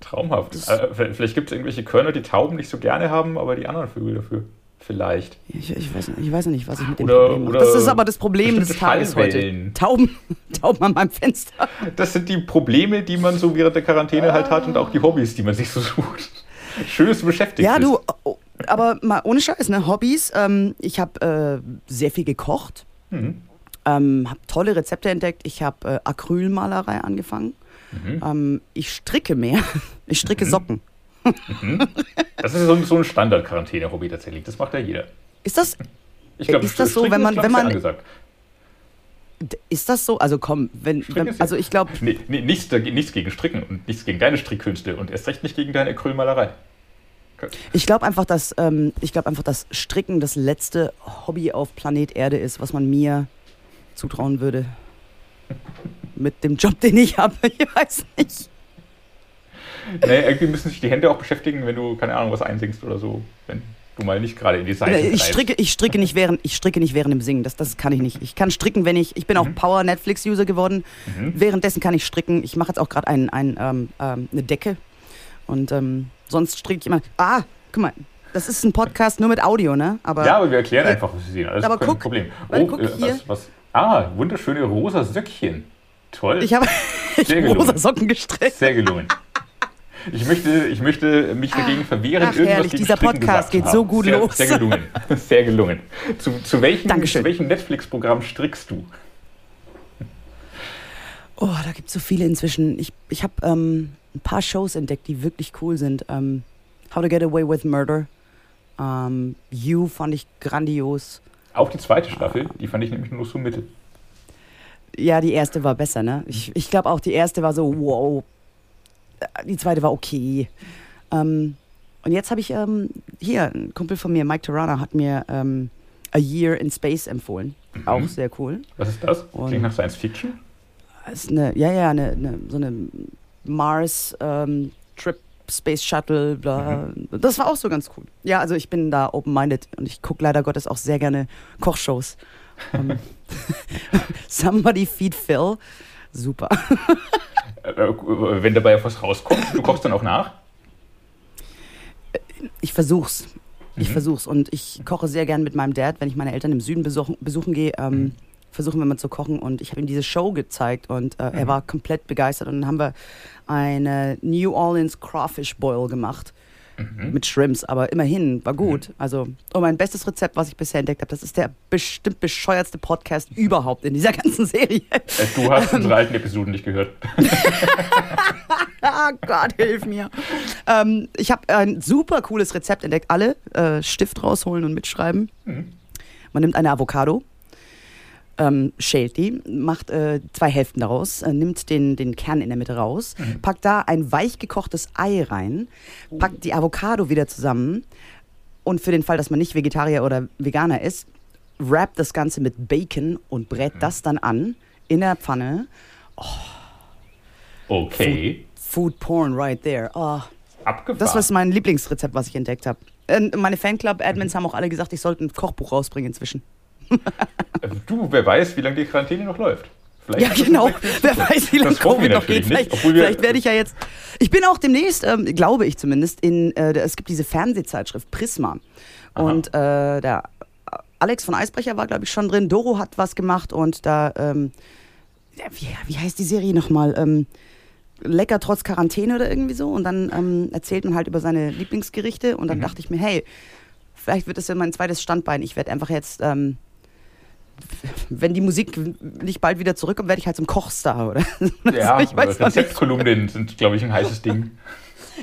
Traumhaft. Äh, vielleicht gibt es irgendwelche Körner, die Tauben nicht so gerne haben, aber die anderen Vögel dafür. Vielleicht.
Ich, ich, weiß, ich weiß nicht, was ich mit dem oder, Problem mache. Das ist aber das Problem des Tages heute. Tauben, Tauben an meinem Fenster.
Das sind die Probleme, die man so während der Quarantäne halt hat und auch die Hobbys, die man sich so sucht. Schön, dass du beschäftigt
Ja, du, oh, aber mal ohne Scheiß, ne? Hobbys. Ähm, ich habe äh, sehr viel gekocht, mhm. ähm, habe tolle Rezepte entdeckt. Ich habe äh, Acrylmalerei angefangen. Mhm. Ähm, ich stricke mehr. Ich stricke mhm. Socken.
Mhm. Das ist so, so ein Standard-Quarantäne-Hobby tatsächlich. Das macht ja jeder.
Ist das,
ich glaub,
ist das so, wenn man, wenn man, ist das so? Also komm, wenn, wenn also ich glaube.
Nee, nee, nichts, nichts, gegen Stricken und nichts gegen deine Strickkünste und erst recht nicht gegen deine Acrylmalerei.
Ich glaube einfach, dass ähm, ich glaube einfach, dass Stricken das letzte Hobby auf Planet Erde ist, was man mir zutrauen würde. Mit dem Job, den ich habe. Ich weiß nicht.
Nee, irgendwie müssen sich die Hände auch beschäftigen, wenn du, keine Ahnung, was einsingst oder so. Wenn Du mal nicht gerade in die Seite
Ich stricke, ich stricke nicht während, ich stricke nicht während dem Singen. Das, das kann ich nicht. Ich kann stricken, wenn ich, ich bin auch
Mhm.
Power Netflix User geworden.
Mhm.
Währenddessen kann ich stricken. Ich mache jetzt auch gerade ein, ein, ähm, ähm, eine Decke und ähm, sonst stricke ich immer. Ah, guck mal, das ist ein Podcast nur mit Audio, ne? Aber
Ja, aber wir erklären einfach, was wir sehen. Alles
Aber
kein
guck,
Problem. Oh,
guck
äh,
hier.
was, was? Ah, wunderschöne rosa Söckchen. Toll.
ich habe rosa Socken gestrickt.
Sehr gelungen. Ich möchte, ich möchte mich dagegen verwehren,
ach,
irgendwas
herrlich, dieser Podcast geht so gut
sehr,
los.
Sehr gelungen. Sehr gelungen. Zu, zu welchem,
Dankeschön.
zu welchem Netflix-Programm strickst du?
Oh, da gibt es so viele inzwischen. Ich, ich habe ähm, ein paar Shows entdeckt, die wirklich cool sind. Ähm, How to Get Away with Murder. Ähm, you fand ich grandios.
Auch die zweite Staffel, die fand ich nämlich nur so mittel.
Ja, die erste war besser, ne? Ich, ich glaube auch, die erste war so, wow. Die zweite war okay. Ähm, und jetzt habe ich ähm, hier, ein Kumpel von mir, Mike Tarana, hat mir ähm, A Year in Space empfohlen. Auch sehr cool.
Was ist das?
Und-
Klingt nach Science Fiction?
Ist eine, ja, ja, eine, eine, so eine Mars ähm, Trip Space Shuttle, bla. Das war auch so ganz cool. Ja, also ich bin da open-minded und ich gucke leider Gottes auch sehr gerne Kochshows. Somebody Feed Phil. Super.
Äh, äh, wenn dabei was rauskommt, du kochst dann auch nach?
Ich versuch's. Ich
Mhm.
versuch's. Und ich koche sehr gern mit meinem Dad, wenn ich meine Eltern im Süden besuchen, besuchen gehe. Ähm,
Mhm.
Versuchen wir mal zu kochen. Und ich habe ihm diese Show gezeigt und äh,
Mhm.
er war komplett begeistert. Und dann haben wir eine New Orleans Crawfish Boil gemacht.
Mhm.
Mit Shrimps, aber immerhin, war gut. Also, und mein bestes Rezept, was ich bisher entdeckt habe, das ist der bestimmt bescheuertste Podcast überhaupt in dieser ganzen Serie.
Äh, Du hast unsere alten Episoden nicht gehört.
Ah Gott, hilf mir. Ähm, ich habe ein super cooles Rezept entdeckt. Alle äh, Stift rausholen und mitschreiben.
Mhm.
Man nimmt eine Avocado, ähm, schält die, macht äh, zwei Hälften daraus, äh, nimmt den, den Kern in der Mitte raus, packt da ein weich gekochtes Ei rein, packt die Avocado wieder zusammen und für den Fall, dass man nicht Vegetarier oder Veganer ist, wrappt das Ganze mit Bacon und brät das dann an in der Pfanne.
Okay.
Food Porn right there. Oh,
Abgefahren.
das war mein Lieblingsrezept, was ich entdeckt habe. Äh, meine Fanclub-Admins haben auch alle gesagt, ich sollte ein Kochbuch rausbringen inzwischen.
Du, wer weiß, wie lange die Quarantäne noch läuft. Vielleicht
Ja, genau. Wer weiß, wie lange Covid noch geht. Vielleicht, vielleicht werde ich ja jetzt. Ich bin auch demnächst, ähm, glaube ich zumindest, in. Äh, es gibt diese Fernsehzeitschrift Prisma.
Aha.
Und äh, der Alex von Eisbrecher war, glaube ich, schon drin. Doro hat was gemacht und da. Ähm, wie, wie heißt die Serie nochmal? Ähm, Lecker trotz Quarantäne oder irgendwie so. Und dann ähm, erzählt man halt über seine Lieblingsgerichte. Und dann
Mhm.
dachte ich mir, hey, vielleicht wird das ja mein zweites Standbein. Ich werde einfach jetzt. Ähm, wenn die Musik nicht bald wieder zurückkommt, werde ich halt zum Kochstar, oder?
Ja,
ich weiß.
Rezeptkolumnen sind, glaube ich, ein heißes Ding.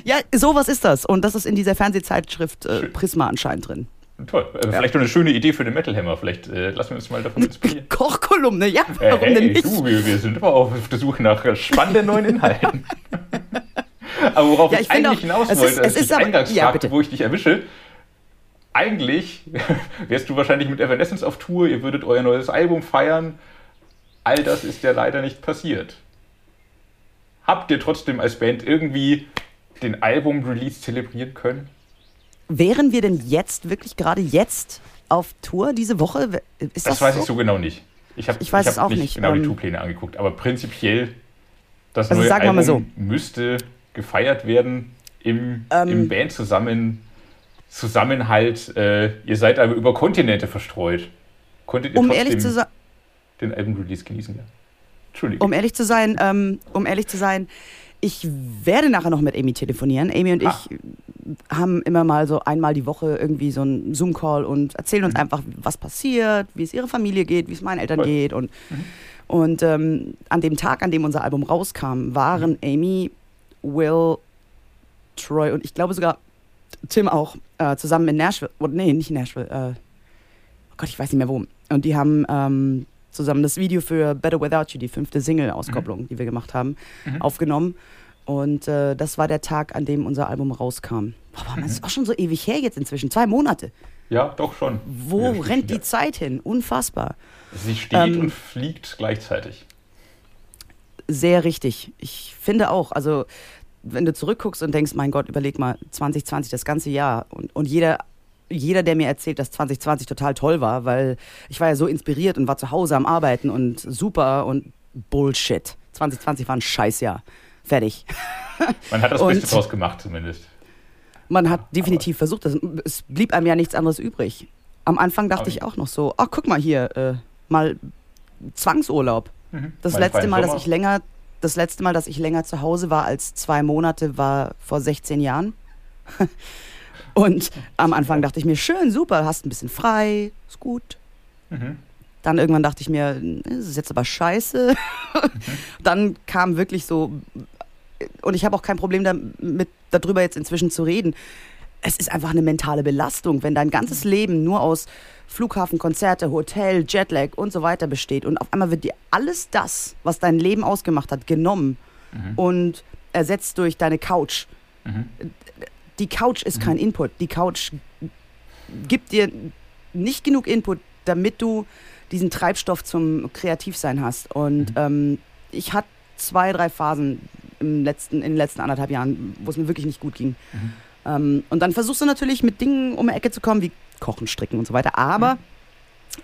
Ja, sowas ist das. Und das ist in dieser Fernsehzeitschrift äh. Prisma anscheinend drin.
Toll. Äh, Vielleicht noch eine schöne Idee für den Metal Hammer. Vielleicht äh, lassen wir uns mal davon inspirieren.
Kochkolumne, ja, warum denn
hey,
nicht?
du, wir, wir sind immer auf der Suche nach äh, spannenden neuen Inhalten. aber worauf
Ja,
ich,
ich
eigentlich
auch,
hinaus wollte,
ist-
als
es
ich eingangs
ja,
fragte, wo ich dich erwische, eigentlich wärst du wahrscheinlich mit Evanescence auf Tour, ihr würdet euer neues Album feiern. All das ist ja leider nicht passiert. Habt ihr trotzdem als Band irgendwie den Album-Release zelebrieren können?
Wären wir denn jetzt, wirklich gerade jetzt auf Tour diese Woche? Ist das,
Das, weiß
so?
ich so genau nicht. Ich habe
Ich weiß
hab
es auch
nicht,
nicht.
genau die
Ähm,
Tourpläne angeguckt, aber prinzipiell das
Also
neue
sagen
Album müsste gefeiert werden im,
Ähm,
im Band zusammen Zusammenhalt. Äh, ihr seid aber über Kontinente verstreut. Konntet ihr
Um
trotzdem
ehrlich zu sein,
den Album-Release genießen? Ja? Entschuldigung.
um ehrlich zu sein, ähm, um ehrlich zu sein, ich werde nachher noch mit Amy telefonieren. Amy und ich
Ah.
haben immer mal so einmal die Woche irgendwie so einen Zoom-Call und erzählen uns
Mhm.
einfach, was passiert, wie es ihrer Familie geht, wie es meinen Eltern
Toll.
geht. Und,
Mhm.
und ähm, an dem Tag, an dem unser Album rauskam, waren Amy, Will, Troy und ich glaube sogar Tim auch äh, zusammen in Nashville. Oder, nee, nicht in Nashville. Äh, oh Gott, ich weiß nicht mehr wo. Und die haben ähm, zusammen das Video für Better Without You, die fünfte Single-Auskopplung, die wir gemacht haben,
Mhm.
aufgenommen. Und äh, das war der Tag, an dem unser Album rauskam. Boah,
Mhm.
das ist auch schon so ewig her jetzt inzwischen. Zwei Monate.
ja, doch schon.
Wo
Ja,
rennt die
ja.
Zeit hin? Unfassbar.
Sie steht
Ähm,
und fliegt gleichzeitig.
Sehr richtig. Ich finde auch, also wenn du zurückguckst und denkst, mein Gott, überleg mal, 2020, das ganze Jahr und, und jeder jeder, der mir erzählt, dass 2020 total toll war, weil ich war ja so inspiriert und war zu Hause am Arbeiten und super und Bullshit. 2020 war ein Scheißjahr. Fertig.
Man hat das Beste draus gemacht, zumindest.
Man hat definitiv versucht, das, es blieb einem ja nichts anderes übrig. Am Anfang dachte ich auch noch so, ach guck mal hier, äh, mal Zwangsurlaub. Mhm. Das mein letzte Mal, dass ich länger, das letzte Mal, dass ich länger zu Hause war als zwei Monate, war vor 16 Jahren. Und am Anfang dachte ich mir, schön, super, hast ein bisschen frei, ist gut. Mhm. Dann irgendwann dachte ich mir, das ist jetzt aber scheiße. Mhm. Dann kam wirklich so, und ich habe auch kein Problem damit, darüber jetzt inzwischen zu reden. Es ist einfach eine mentale Belastung, wenn dein ganzes Leben nur aus Flughafen, Konzerte, Hotel, Jetlag und so weiter besteht und auf einmal wird dir alles das, was dein Leben ausgemacht hat, genommen mhm. und ersetzt durch deine Couch. Mhm. Die Couch ist mhm. kein Input. Die Couch gibt dir nicht genug Input, damit du diesen Treibstoff zum Kreativsein hast. Und mhm. ähm, ich hatte zwei, drei Phasen im letzten, in den letzten anderthalb Jahren, wo es mir wirklich nicht gut ging. Ähm, und dann versuchst du natürlich mit Dingen um die Ecke zu kommen, wie Kochen, Stricken und so weiter. Aber mhm.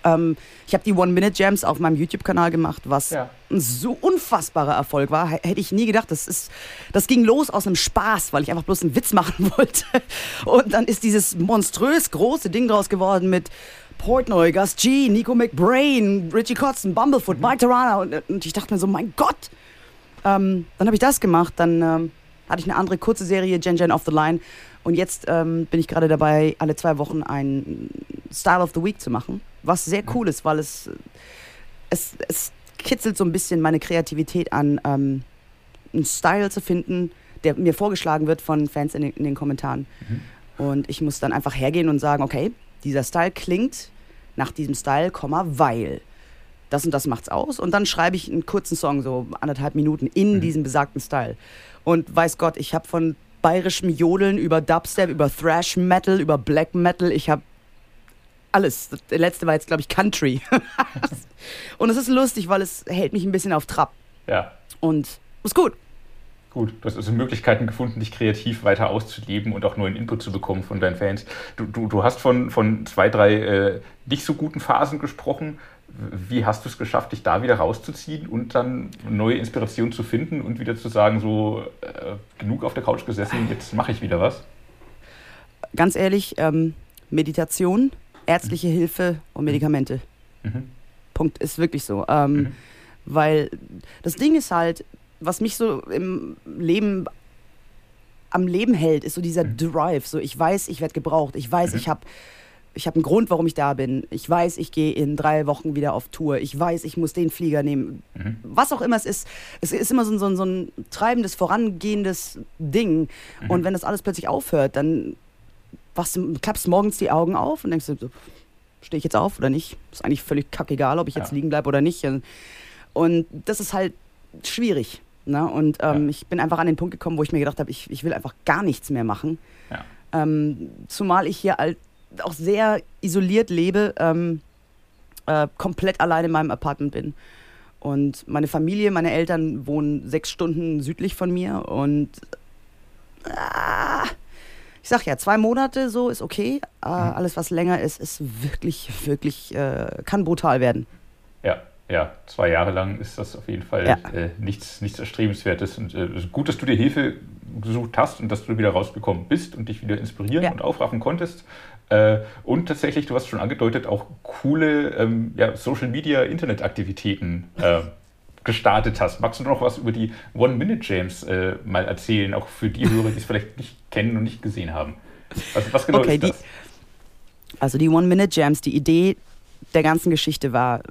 ähm, ich habe die One-Minute-Jams auf meinem YouTube-Kanal gemacht, was ja. ein so unfassbarer Erfolg war. H hätte ich nie gedacht. Das, ist, das ging los aus einem Spaß, weil ich einfach bloß einen Witz machen wollte. Und dann ist dieses monströs große Ding draus geworden mit Portnoy, Gus G, Nico McBrain, Richie Kotzen, Bumblefoot, mhm. Mike Tarana. Und, und, ich dachte mir so, mein Gott. Ähm, dann habe ich das gemacht. Dann ähm, hatte ich eine andere kurze Serie, Gen Gen Off the Line. Und jetzt ähm, bin ich gerade dabei, alle zwei Wochen ein Style of the Week zu machen. Was sehr cool ist, weil es, es, es kitzelt so ein bisschen meine Kreativität an, ähm, einen Style zu finden, der mir vorgeschlagen wird von Fans in den, in den Kommentaren. Mhm. Und ich muss dann einfach hergehen und sagen, okay, dieser Style klingt nach diesem Style, weil das und das macht's aus. Und dann schreibe ich einen kurzen Song, so anderthalb Minuten, in mhm. diesem besagten Style. Und weiß Gott, ich habe von bayerischem Jodeln über Dubstep, über Thrash Metal, über Black Metal, ich habe alles. Der letzte war jetzt, glaube ich, Country. und es ist lustig, weil es hält mich ein bisschen auf Trab.
Ja.
Und ist gut.
Gut, du hast also Möglichkeiten gefunden, dich kreativ weiter auszuleben und auch neuen Input zu bekommen von deinen Fans. Du, du, du hast von, von zwei, drei äh, nicht so guten Phasen gesprochen. Wie hast du es geschafft, dich da wieder rauszuziehen und dann neue Inspiration zu finden und wieder zu sagen, so äh, genug auf der Couch gesessen, jetzt mache ich wieder was?
Ganz ehrlich, ähm, Meditation, ärztliche mhm. Hilfe und Medikamente. Mhm. Punkt, ist wirklich so. Ähm, mhm. Weil das Ding ist halt, was mich so im Leben am Leben hält, ist so dieser mhm. Drive. So, ich weiß, ich werde gebraucht. Ich weiß, mhm. ich habe ich hab einen Grund, warum ich da bin. Ich weiß, ich gehe in drei Wochen wieder auf Tour. Ich weiß, ich muss den Flieger nehmen. Mhm. Was auch immer es ist. Es ist immer so, so, so ein treibendes, vorangehendes Ding. Mhm. Und wenn das alles plötzlich aufhört, dann du, klappst morgens die Augen auf und denkst so, stehe ich jetzt auf oder nicht? Ist eigentlich völlig kackegal, ob ich jetzt liegen bleibe oder nicht. Und das ist halt schwierig. Ne? Und ähm, ja. ich bin einfach an den Punkt gekommen, wo ich mir gedacht habe, ich, ich will einfach gar nichts mehr machen. Ja. Ähm, zumal ich hier halt auch sehr isoliert lebe, ähm, äh, komplett allein in meinem Apartment bin. Und meine Familie, meine Eltern wohnen sechs Stunden südlich von mir und äh, ich sag ja, zwei Monate so ist okay. Äh, alles, was länger ist, ist wirklich, wirklich, äh, kann brutal werden.
Ja ja, zwei Jahre lang ist das auf jeden Fall ja. äh, nichts, nichts Erstrebenswertes. Und äh, gut, dass du dir Hilfe gesucht hast und dass du wieder rausgekommen bist und dich wieder inspirieren ja. und aufraffen konntest. Äh, und tatsächlich, du hast schon angedeutet, auch coole ähm, ja, Social Media, Internetaktivitäten äh, gestartet hast. Magst du noch was über die One-Minute-James äh, mal erzählen, auch für die Hörer, die es vielleicht nicht kennen und nicht gesehen haben? Also, was genau okay, ist das?
Die, also die One-Minute-Jams, die Idee der ganzen Geschichte war,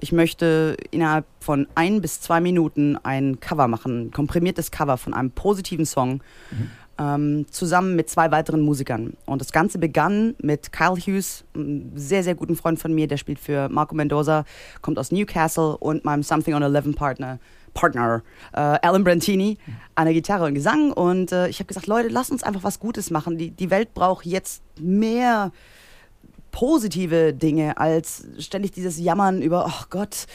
ich möchte innerhalb von ein bis zwei Minuten ein Cover machen, ein komprimiertes Cover von einem positiven Song. Mhm. Ähm, zusammen mit zwei weiteren Musikern. Und das Ganze begann mit Kyle Hughes, einem sehr, sehr guten Freund von mir, der spielt für Marco Mendoza, kommt aus Newcastle und meinem Something on Eleven Partner, Partner, äh, Alan Brantini, an der Gitarre und Gesang. Und äh, ich habe gesagt, Leute, lasst uns einfach was Gutes machen. Die, die Welt braucht jetzt mehr positive Dinge als ständig dieses Jammern über, ach Gott,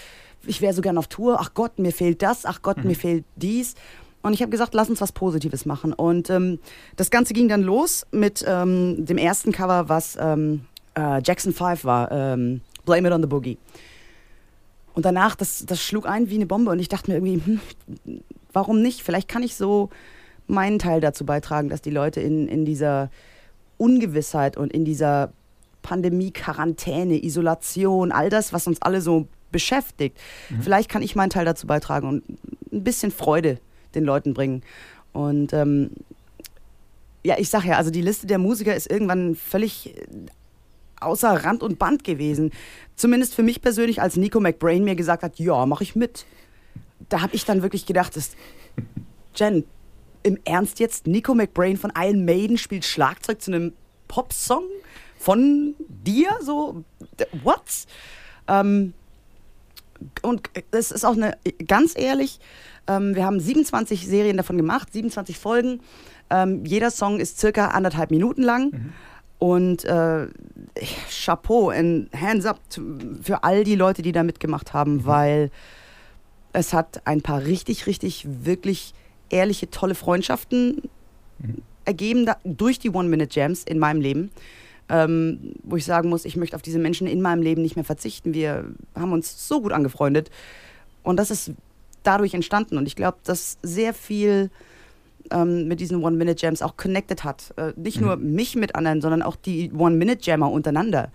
ich wäre so gern auf Tour, ach Gott, mir fehlt das, ach Gott, mhm. mir fehlt dies. Und ich habe gesagt, lass uns was Positives machen. Und ähm, das Ganze ging dann los mit ähm, dem ersten Cover, was ähm, äh, Jackson 5 war, ähm, Blame It on the Boogie. Und danach, das, das schlug ein wie eine Bombe und ich dachte mir irgendwie, hm, warum nicht? Vielleicht kann ich so meinen Teil dazu beitragen, dass die Leute in, in dieser Ungewissheit und in dieser Pandemie, Quarantäne, Isolation, all das, was uns alle so beschäftigt, mhm. vielleicht kann ich meinen Teil dazu beitragen und ein bisschen Freude den Leuten bringen. Und ähm, ja, ich sag ja, also die Liste der Musiker ist irgendwann völlig außer Rand und Band gewesen. Zumindest für mich persönlich, als Nico McBrain mir gesagt hat, ja, mach ich mit. Da habe ich dann wirklich gedacht, das, Jen, im Ernst jetzt? Nico McBrain von Iron Maiden spielt Schlagzeug zu einem Popsong von dir? So, what? Ähm, und es ist auch eine, ganz ehrlich, ähm, wir haben 27 Serien davon gemacht, 27 Folgen. Ähm, jeder Song ist circa anderthalb Minuten lang. Mhm. Und äh, Chapeau und Hands up für all die Leute, die da mitgemacht haben, mhm. weil es hat ein paar richtig, richtig, wirklich ehrliche, tolle Freundschaften mhm. ergeben da, durch die One-Minute-Jams in meinem Leben. Ähm, wo ich sagen muss, ich möchte auf diese Menschen in meinem Leben nicht mehr verzichten. Wir haben uns so gut angefreundet. Und das ist dadurch entstanden. Und ich glaube, dass sehr viel ähm, mit diesen One-Minute-Jams auch connected hat. Äh, nicht mhm. nur mich mit anderen, sondern auch die One-Minute-Jammer untereinander.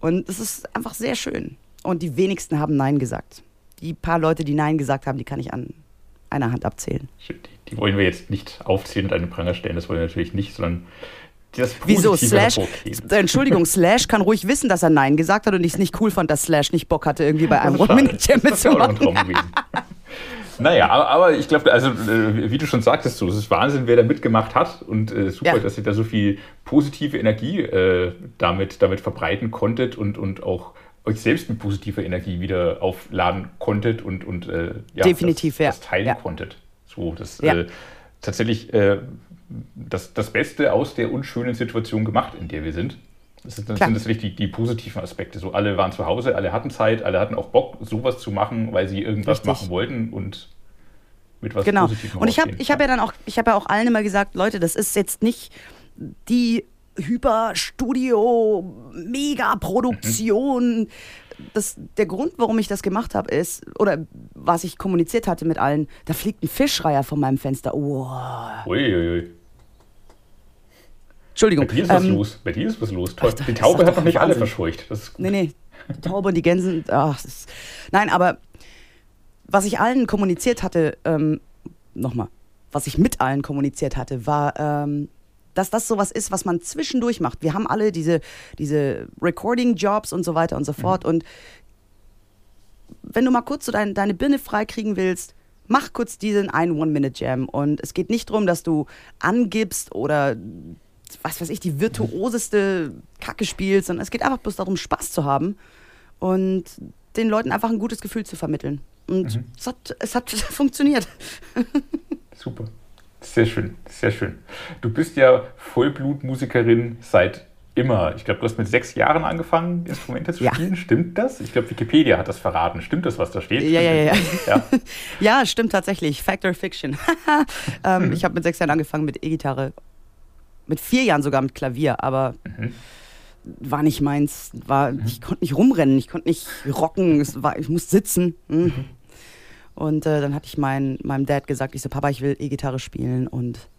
Und das ist einfach sehr schön. Und die wenigsten haben Nein gesagt. Die paar Leute, die Nein gesagt haben, die kann ich an einer Hand abzählen.
Die, die wollen wir jetzt nicht aufzählen und einen Pranger stellen, das wollen wir natürlich nicht, sondern
das Wieso? Slash, Entschuldigung, Slash kann ruhig wissen, dass er Nein gesagt hat und ich es nicht cool fand, dass Slash nicht Bock hatte, irgendwie bei einem One-Minute-Jam mitzumachen.
Naja, aber, aber ich glaube, also äh, wie du schon sagtest, so, es ist Wahnsinn, wer da mitgemacht hat und äh, super, ja. dass ihr da so viel positive Energie äh, damit, damit verbreiten konntet und, und auch euch selbst mit positiver Energie wieder aufladen konntet und, und äh,
ja, Definitiv,
das,
ja.
das teilen
ja.
konntet. So, das äh, tatsächlich äh, das, das Beste aus der unschönen Situation gemacht, in der wir sind. Das, das sind natürlich die, die, positiven Aspekte. So, alle waren zu Hause, alle hatten Zeit, alle hatten auch Bock, sowas zu machen, weil sie irgendwas Richtig. machen wollten und mit was
genau. Positivem Und ich habe ich hab ja dann auch, ich habe ja auch allen immer gesagt, Leute, das ist jetzt nicht die Hyperstudio, Mega-Produktion. Mhm. Das, der Grund, warum ich das gemacht habe, ist, oder was ich kommuniziert hatte mit allen, da fliegt ein Fischreier von meinem Fenster. Oh. Uiuiui. Entschuldigung.
Bei dir ist was ähm, los. Bei dir ist was los. Ach, die Taube hat noch nicht alle verscheucht. Das ist
gut. Nee, nee. Die Taube und die Gänse. Ach, ist, nein, aber was ich allen kommuniziert hatte, ähm, nochmal, was ich mit allen kommuniziert hatte, war, ähm, dass das sowas ist, was man zwischendurch macht. Wir haben alle diese, diese Recording-Jobs und so weiter und so fort. Mhm. Und wenn du mal kurz so dein, deine Birne freikriegen willst, mach kurz diesen einen One-Minute-Jam. Und es geht nicht darum, dass du angibst oder was weiß ich, die virtuoseste Kacke spielst, sondern es geht einfach bloß darum, Spaß zu haben und den Leuten einfach ein gutes Gefühl zu vermitteln. Und mhm. es, hat, es hat funktioniert.
Super. Sehr schön, sehr schön. Du bist ja Vollblutmusikerin seit immer. Ich glaube, du hast mit sechs Jahren angefangen, Instrumente zu spielen. Ja. Stimmt das? Ich glaube, Wikipedia hat das verraten. Stimmt das, was da steht?
Ja, ja, ja. Ja, ja stimmt tatsächlich. Fact or Fiction. ähm, mhm. Ich habe mit sechs Jahren angefangen mit E-Gitarre mit vier Jahren sogar mit Klavier, aber mhm. war nicht meins. War, mhm. Ich konnte nicht rumrennen, ich konnte nicht rocken, es war, ich musste sitzen. Mhm. mhm. Und äh, dann hatte ich mein, meinem Dad gesagt, ich so, Papa, ich will E-Gitarre spielen und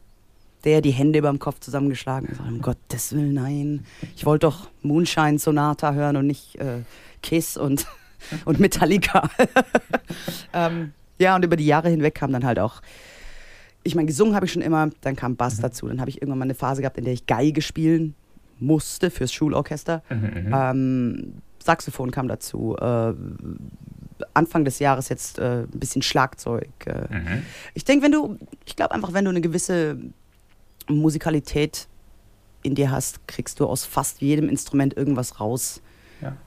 der die Hände über dem Kopf zusammengeschlagen. Ich so, um Gottes Willen, nein. Ich wollte doch Moonshine Sonata hören und nicht äh, Kiss und, und Metallica. ähm, ja, und über die Jahre hinweg kam dann halt auch ich meine, gesungen habe ich schon immer, dann kam Bass mhm. dazu. Dann habe ich irgendwann mal eine Phase gehabt, in der ich Geige spielen musste fürs Schulorchester. Mhm, mhm. ähm, Saxophon kam dazu. Äh, Anfang des Jahres jetzt äh, ein bisschen Schlagzeug. Äh. Mhm. Ich denke, wenn du, ich glaube einfach, wenn du eine gewisse Musikalität in dir hast, kriegst du aus fast jedem Instrument irgendwas raus. Ja.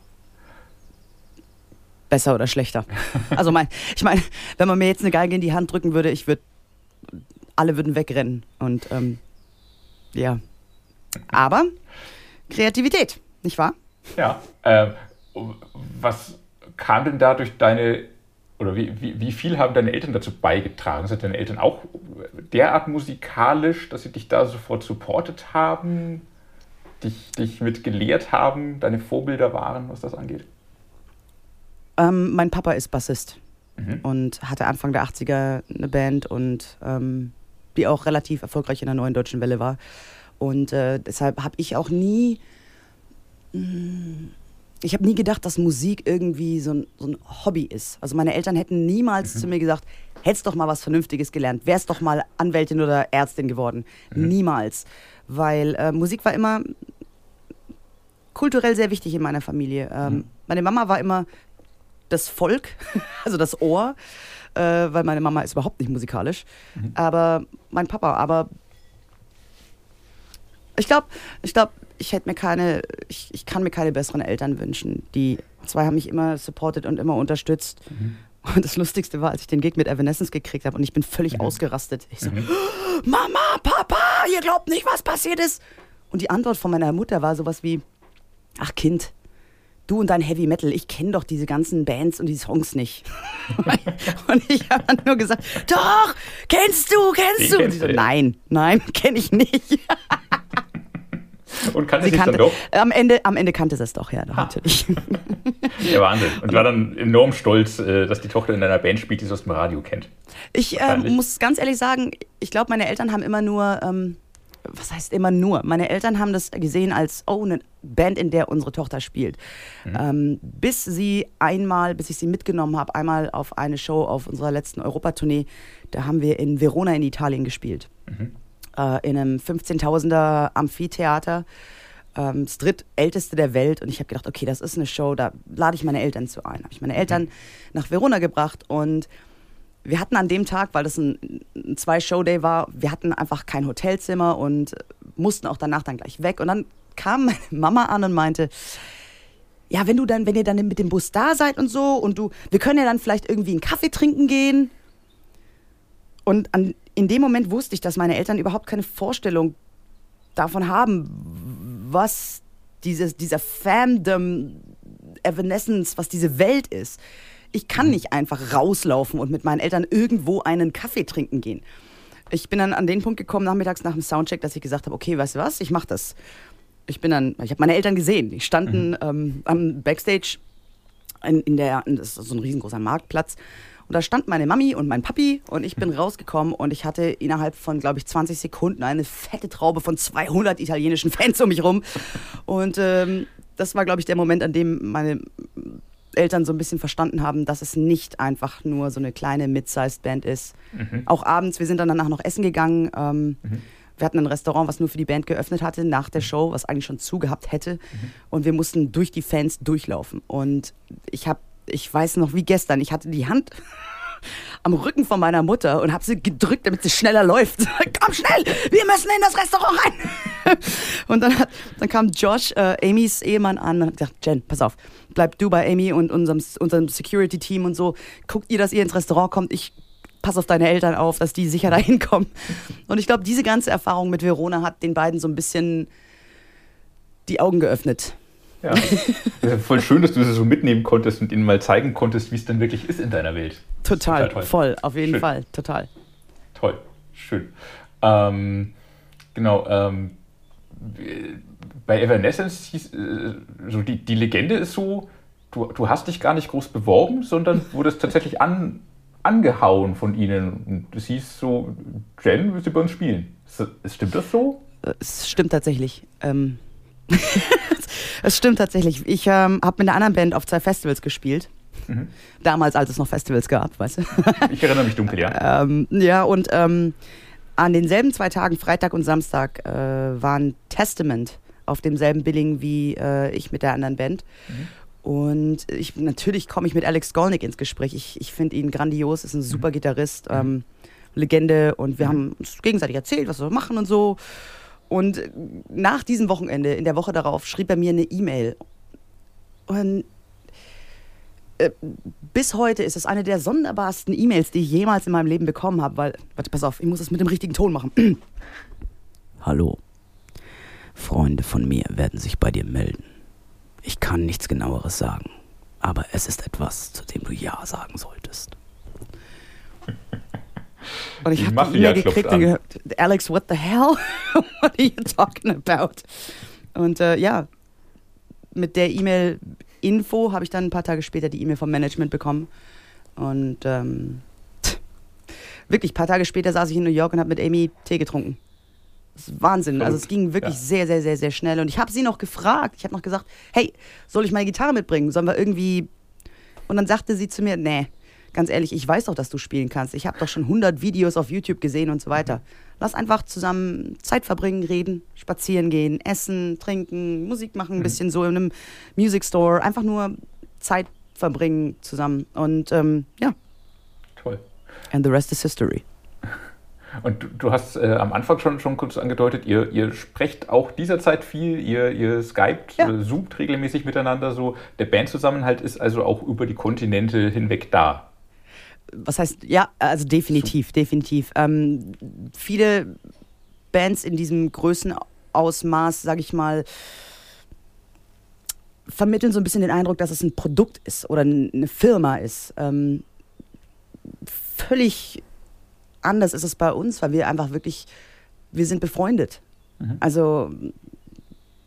Besser oder schlechter. also mein, ich meine, wenn man mir jetzt eine Geige in die Hand drücken würde, ich würde alle würden wegrennen. Und ähm, ja. Aber Kreativität, nicht wahr?
Ja. Äh, was kam denn da durch deine oder wie, wie, wie viel haben deine Eltern dazu beigetragen? Sind deine Eltern auch derart musikalisch, dass sie dich da sofort supportet haben, dich, dich mit gelehrt haben, deine Vorbilder waren, was das angeht?
Ähm, mein Papa ist Bassist mhm. und hatte Anfang der 80er eine Band und ähm, die auch relativ erfolgreich in der neuen deutschen Welle war. Und äh, deshalb habe ich auch nie. Mh, mm, ich habe nie gedacht, dass Musik irgendwie so ein, so ein, Hobby ist. Also meine Eltern hätten niemals mhm. zu mir gesagt, hättest doch mal was Vernünftiges gelernt, wärst doch mal Anwältin oder Ärztin geworden. Mhm. Niemals. Weil äh, Musik war immer kulturell sehr wichtig in meiner Familie. Ähm, mhm. Meine Mama war immer das Volk, also das Ohr, äh, weil meine Mama ist überhaupt nicht musikalisch. Mhm. Aber mein Papa, aber ich glaube, ich glaube, ich hätte mir keine, ich, ich kann mir keine besseren Eltern wünschen. Die zwei haben mich immer supportet und immer unterstützt. Mhm. Und das Lustigste war, als ich den Gig mit Evanescence gekriegt habe und ich bin völlig mhm. ausgerastet. Ich so, mhm. Mama, Papa, ihr glaubt nicht, was passiert ist. Und die Antwort von meiner Mutter war sowas wie, ach Kind, du und dein Heavy Metal, ich kenne doch diese ganzen Bands und die Songs nicht. und ich habe dann nur gesagt, doch, kennst du, kennst du? Und sie so, nein, nein, kenne ich nicht.
Und kannte sie kannte, dann doch?
Am Ende, am Ende kannte sie es doch, ja, doch, natürlich.
Ja, Wahnsinn. Und war dann enorm stolz, äh, dass die Tochter in einer Band spielt, die sie aus dem Radio kennt.
Ich äh, muss ganz ehrlich sagen, ich glaube, meine Eltern haben immer nur ähm, was heißt immer nur? Meine Eltern haben das gesehen als, oh, eine Band, in der unsere Tochter spielt. Mhm. Ähm, bis sie einmal, bis ich sie mitgenommen habe, einmal auf eine Show auf unserer letzten Europatournee, da haben wir in Verona in Italien gespielt. Mhm. Äh, in einem 15.000er Amphitheater. Ähm, das drittälteste der Welt und ich habe gedacht, okay, das ist eine Show, da lade ich meine Eltern zu ein. Habe ich meine Eltern mhm. nach Verona gebracht und wir hatten an dem Tag, weil das ein, ein Zwei-Show-Day war, wir hatten einfach kein Hotelzimmer und mussten auch danach dann gleich weg. Und dann kam meine Mama an und meinte, ja, wenn du dann, wenn ihr dann mit dem Bus da seid und so und du, wir können ja dann vielleicht irgendwie einen Kaffee trinken gehen. Und an, in dem Moment wusste ich, dass meine Eltern überhaupt keine Vorstellung davon haben, was dieses, dieser Fandom, Evanescence, was diese Welt ist. Ich kann mhm. nicht einfach rauslaufen und mit meinen Eltern irgendwo einen Kaffee trinken gehen. Ich bin dann an den Punkt gekommen, nachmittags nach dem Soundcheck, dass ich gesagt habe, okay, weißt du was, ich mache das. Ich bin dann, ich habe meine Eltern gesehen. Die standen mhm. ähm, am Backstage in, in der, das ist so ein riesengroßer Marktplatz. Und da stand meine Mami und mein Papi und ich bin rausgekommen und ich hatte innerhalb von, glaube ich, 20 Sekunden eine fette Traube von 200 italienischen Fans um mich rum. Und ähm, das war, glaube ich, der Moment, an dem meine Eltern so ein bisschen verstanden haben, dass es nicht einfach nur so eine kleine Mid-Sized Band ist. Mhm. Auch abends, wir sind dann danach noch essen gegangen. Ähm, mhm. Wir hatten ein Restaurant, was nur für die Band geöffnet hatte, nach der mhm. Show, was eigentlich schon zugehabt hätte. Mhm. Und wir mussten durch die Fans durchlaufen. Und ich habe, ich weiß noch wie gestern, ich hatte die Hand am Rücken von meiner Mutter und habe sie gedrückt, damit sie schneller läuft. Komm schnell, wir müssen in das Restaurant rein. und dann, hat, dann kam Josh, äh, Amys Ehemann, an und hat gesagt, Jen, pass auf, bleib du bei Amy und unserem, unserem Security-Team und so. Guckt ihr, dass ihr ins Restaurant kommt. Ich pass auf deine Eltern auf, dass die sicher dahin kommen. Und ich glaube, diese ganze Erfahrung mit Verona hat den beiden so ein bisschen die Augen geöffnet.
Ja. ja voll schön, dass du das so mitnehmen konntest und ihnen mal zeigen konntest, wie es denn wirklich ist in deiner Welt.
Total, total voll, auf jeden schön. Fall, total.
Toll, schön. Ähm, genau, ähm, bei Evanescence hieß, äh, so die, die Legende ist so, du, du hast dich gar nicht groß beworben, sondern wurdest tatsächlich an, angehauen von ihnen. Und es hieß so, Jen, willst du bei uns spielen? Stimmt das so?
Es stimmt tatsächlich. Ähm, es stimmt tatsächlich. Ich ähm, habe mit einer anderen Band auf zwei Festivals gespielt. Mhm. Damals, als es noch Festivals gab, weißt du?
ich erinnere mich dunkel,
ja. ähm, ja, und ähm, an denselben zwei Tagen, Freitag und Samstag, äh, waren Testament auf demselben Billing wie äh, ich mit der anderen Band. Mhm. Und ich, natürlich komme ich mit Alex Skolnick ins Gespräch. Ich, ich finde ihn grandios, ist ein mhm. super Gitarrist, mhm. ähm, Legende. Und wir mhm. haben uns gegenseitig erzählt, was wir machen und so. Und nach diesem Wochenende, in der Woche darauf, schrieb er mir eine E-Mail. Und äh, bis heute ist es eine der sonderbarsten E-Mails, die ich jemals in meinem Leben bekommen habe, weil, warte, pass auf, ich muss es mit dem richtigen Ton machen. Hallo. Freunde von mir werden sich bei dir melden. Ich kann nichts genaueres sagen. aber es ist etwas, zu dem du Ja sagen solltest. Und ich habe die E-Mail gekriegt und gehört, Alex, what the hell? what are you talking about? Und äh, ja, mit der E-Mail-Info habe ich dann ein paar Tage später die E-Mail vom Management bekommen. Und ähm, wirklich, ein paar Tage später saß ich in New York und habe mit Amy Tee getrunken. Das ist Wahnsinn. Also es ging wirklich ja. sehr, sehr, sehr, sehr schnell. Und ich habe sie noch gefragt. Ich habe noch gesagt, hey, soll ich meine Gitarre mitbringen? Sollen wir irgendwie... Und dann sagte sie zu mir, nee, ganz ehrlich, ich weiß doch, dass du spielen kannst. Ich habe doch schon 100 Videos auf YouTube gesehen und so weiter. Lass einfach zusammen Zeit verbringen, reden, spazieren gehen, essen, trinken, Musik machen, ein mhm. bisschen so in einem Music Store. Einfach nur Zeit verbringen zusammen. Und ähm, ja.
Toll.
And the rest is history.
Und du, du hast äh, am Anfang schon, schon kurz angedeutet, ihr, ihr sprecht auch dieser Zeit viel, ihr, ihr skypt, ja. äh, zoomt regelmäßig miteinander so. Der Bandzusammenhalt ist also auch über die Kontinente hinweg da.
Was heißt, ja, also definitiv, definitiv. Ähm, viele Bands in diesem Größenausmaß, sag ich mal, vermitteln so ein bisschen den Eindruck, dass es ein Produkt ist oder eine Firma ist. Ähm, völlig anders ist es bei uns, weil wir einfach wirklich, wir sind befreundet. Mhm. Also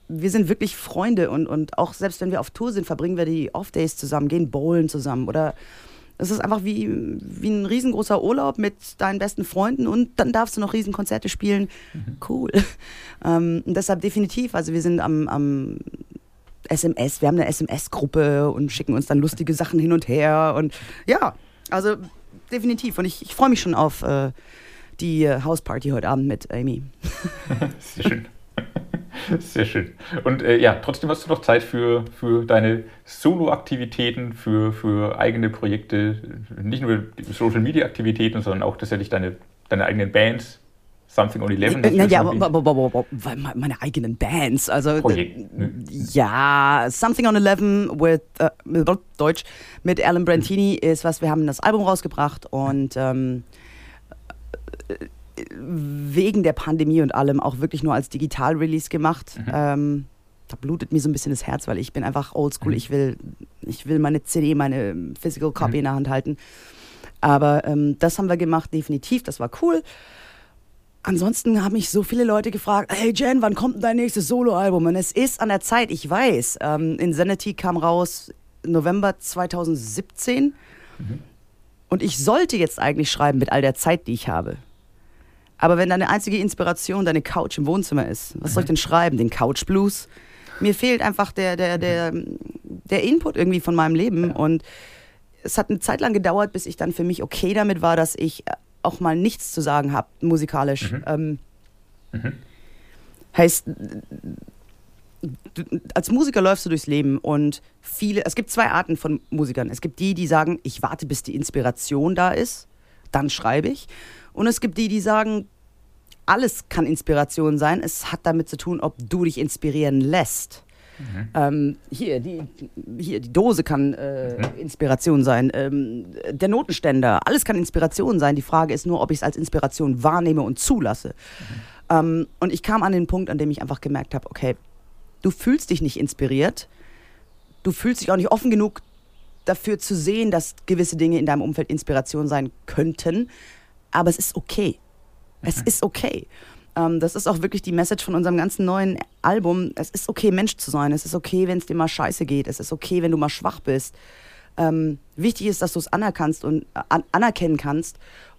wir sind wirklich Freunde und, und auch selbst wenn wir auf Tour sind, verbringen wir die Off-Days zusammen, gehen bowlen zusammen oder es ist einfach wie, wie ein riesengroßer Urlaub mit deinen besten Freunden und dann darfst du noch Riesenkonzerte spielen. Mhm. Cool. Ähm, und deshalb definitiv, also wir sind am, am SMS, wir haben eine SMS-Gruppe und schicken uns dann lustige Sachen hin und her und ja, also definitiv. Und ich, ich freue mich schon auf äh, die Hausparty heute Abend mit Amy.
Sehr schön. Sehr schön. Und äh, ja, trotzdem hast du noch Zeit für, für deine Solo-Aktivitäten, für, für eigene Projekte, nicht nur Social-Media-Aktivitäten, sondern auch tatsächlich deine, deine eigenen Bands. Something on Eleven.
Äh, ja, aber, aber, aber, meine eigenen Bands. Also, Projekt, ne? ja, Something on Eleven with, äh, Deutsch, mit Alan Brantini ist was, wir haben das Album rausgebracht und ähm, wegen der Pandemie und allem auch wirklich nur als Digital-Release gemacht. Mhm. Ähm, da blutet mir so ein bisschen das Herz, weil ich bin einfach oldschool. Mhm. Ich, will, ich will meine CD, meine Physical Copy mhm. in der Hand halten. Aber ähm, das haben wir gemacht, definitiv. Das war cool. Ansonsten haben mich so viele Leute gefragt, hey Jen, wann kommt dein nächstes Soloalbum? Und es ist an der Zeit, ich weiß. Ähm, Insanity kam raus November 2017. Mhm. Und ich sollte jetzt eigentlich schreiben mit all der Zeit, die ich habe. Aber wenn deine einzige Inspiration deine Couch im Wohnzimmer ist, was soll ich denn schreiben? Den Couch Blues? Mir fehlt einfach der, der, der, der Input irgendwie von meinem Leben. Und es hat eine Zeit lang gedauert, bis ich dann für mich okay damit war, dass ich auch mal nichts zu sagen habe, musikalisch. Mhm. Ähm, mhm. Heißt, du, als Musiker läufst du durchs Leben und viele, es gibt zwei Arten von Musikern. Es gibt die, die sagen, ich warte, bis die Inspiration da ist, dann schreibe ich. Und es gibt die, die sagen, alles kann Inspiration sein. Es hat damit zu tun, ob du dich inspirieren lässt. Mhm. Ähm, hier, die, hier, die Dose kann äh, mhm. Inspiration sein. Ähm, der Notenständer, alles kann Inspiration sein. Die Frage ist nur, ob ich es als Inspiration wahrnehme und zulasse. Mhm. Ähm, und ich kam an den Punkt, an dem ich einfach gemerkt habe, okay, du fühlst dich nicht inspiriert. Du fühlst dich auch nicht offen genug dafür zu sehen, dass gewisse Dinge in deinem Umfeld Inspiration sein könnten. Aber es ist okay. Es mhm. ist okay. Ähm, das ist auch wirklich die Message von unserem ganzen neuen Album. Es ist okay, Mensch zu sein. Es ist okay, wenn es dir mal scheiße geht. Es ist okay, wenn du mal schwach bist. Ähm, wichtig ist, dass du es anerkannst und äh, an anerkennen kannst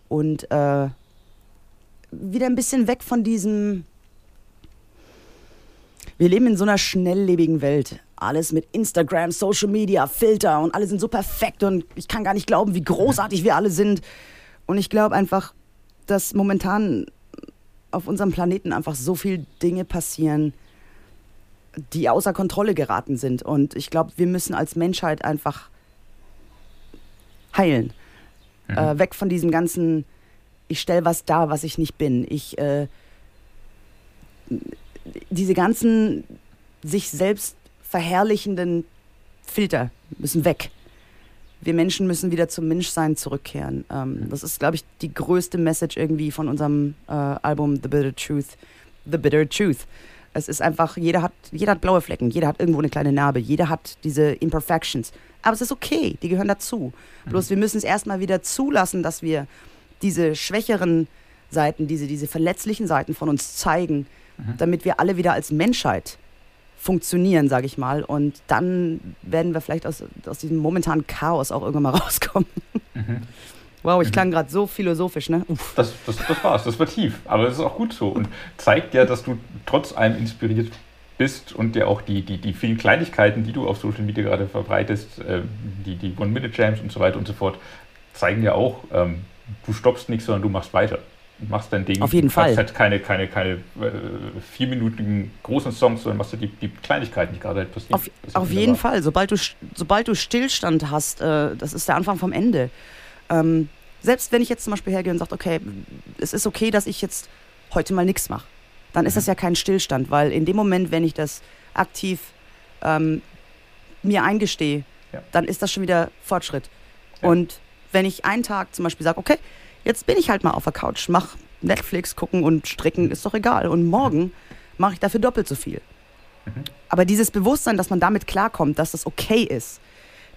und äh, wieder ein bisschen weg von diesem. Wir leben in so einer schnelllebigen Welt. Alles mit Instagram, Social Media, Filter und alle sind so perfekt und ich kann gar nicht glauben, wie großartig wir alle sind. Und ich glaube einfach, dass momentan auf unserem Planeten einfach so viele Dinge passieren, die außer Kontrolle geraten sind. Und ich glaube, wir müssen als Menschheit einfach heilen. Mhm. Äh, weg von diesem ganzen, ich stelle was dar, was ich nicht bin. Ich, äh, diese ganzen sich selbst verherrlichenden Filter müssen weg wir Menschen müssen wieder zum Menschsein zurückkehren. Ähm, mhm. das ist, glaube ich, die größte Message irgendwie von unserem äh, Album The Bitter Truth. The Bitter Truth. Es ist einfach, jeder hat, jeder hat blaue Flecken, jeder hat irgendwo eine kleine Narbe, jeder hat diese Imperfections. Aber es ist okay, die gehören dazu. Bloß wir müssen es erstmal wieder zulassen, dass wir diese schwächeren Seiten, diese, diese verletzlichen Seiten von uns zeigen, damit wir alle wieder als Menschheit funktionieren, sage ich mal. Und dann werden wir vielleicht aus, aus diesem momentanen Chaos auch irgendwann mal rauskommen. Wow, ich klang gerade so philosophisch, ne? Uff.
Das, das, das war's, das war tief. Aber es ist auch gut so und zeigt ja, dass du trotz allem inspiriert bist und dir auch die, die, die vielen Kleinigkeiten, die du auf Social Media gerade verbreitest, äh, die, die One-Minute-Jams und so weiter und so fort, zeigen ja auch, ähm, du stoppst nicht, sondern du machst weiter. Du machst dein Ding.
Auf jeden
du
Fall.
halt keine, keine, keine äh, vierminütigen großen Songs, sondern machst du die, die Kleinigkeiten, die gerade halt passieren.
Auf, auf jeden. Fall. Sobald du, sobald du Stillstand hast, äh, das ist der Anfang vom Ende. Ähm, selbst wenn ich jetzt zum Beispiel hergehe und sage, okay, es ist okay, dass ich jetzt heute mal nichts mache, dann ist das ja kein Stillstand, weil in dem Moment, wenn ich das aktiv ähm, mir eingestehe,
Ja.
dann ist das schon wieder Fortschritt.
Ja.
Und wenn ich einen Tag zum Beispiel sage, okay, jetzt bin ich halt mal auf der Couch, mach Netflix gucken und stricken, ist doch egal. Und morgen mache ich dafür doppelt so viel. Aber dieses Bewusstsein, dass man damit klarkommt, dass das okay ist,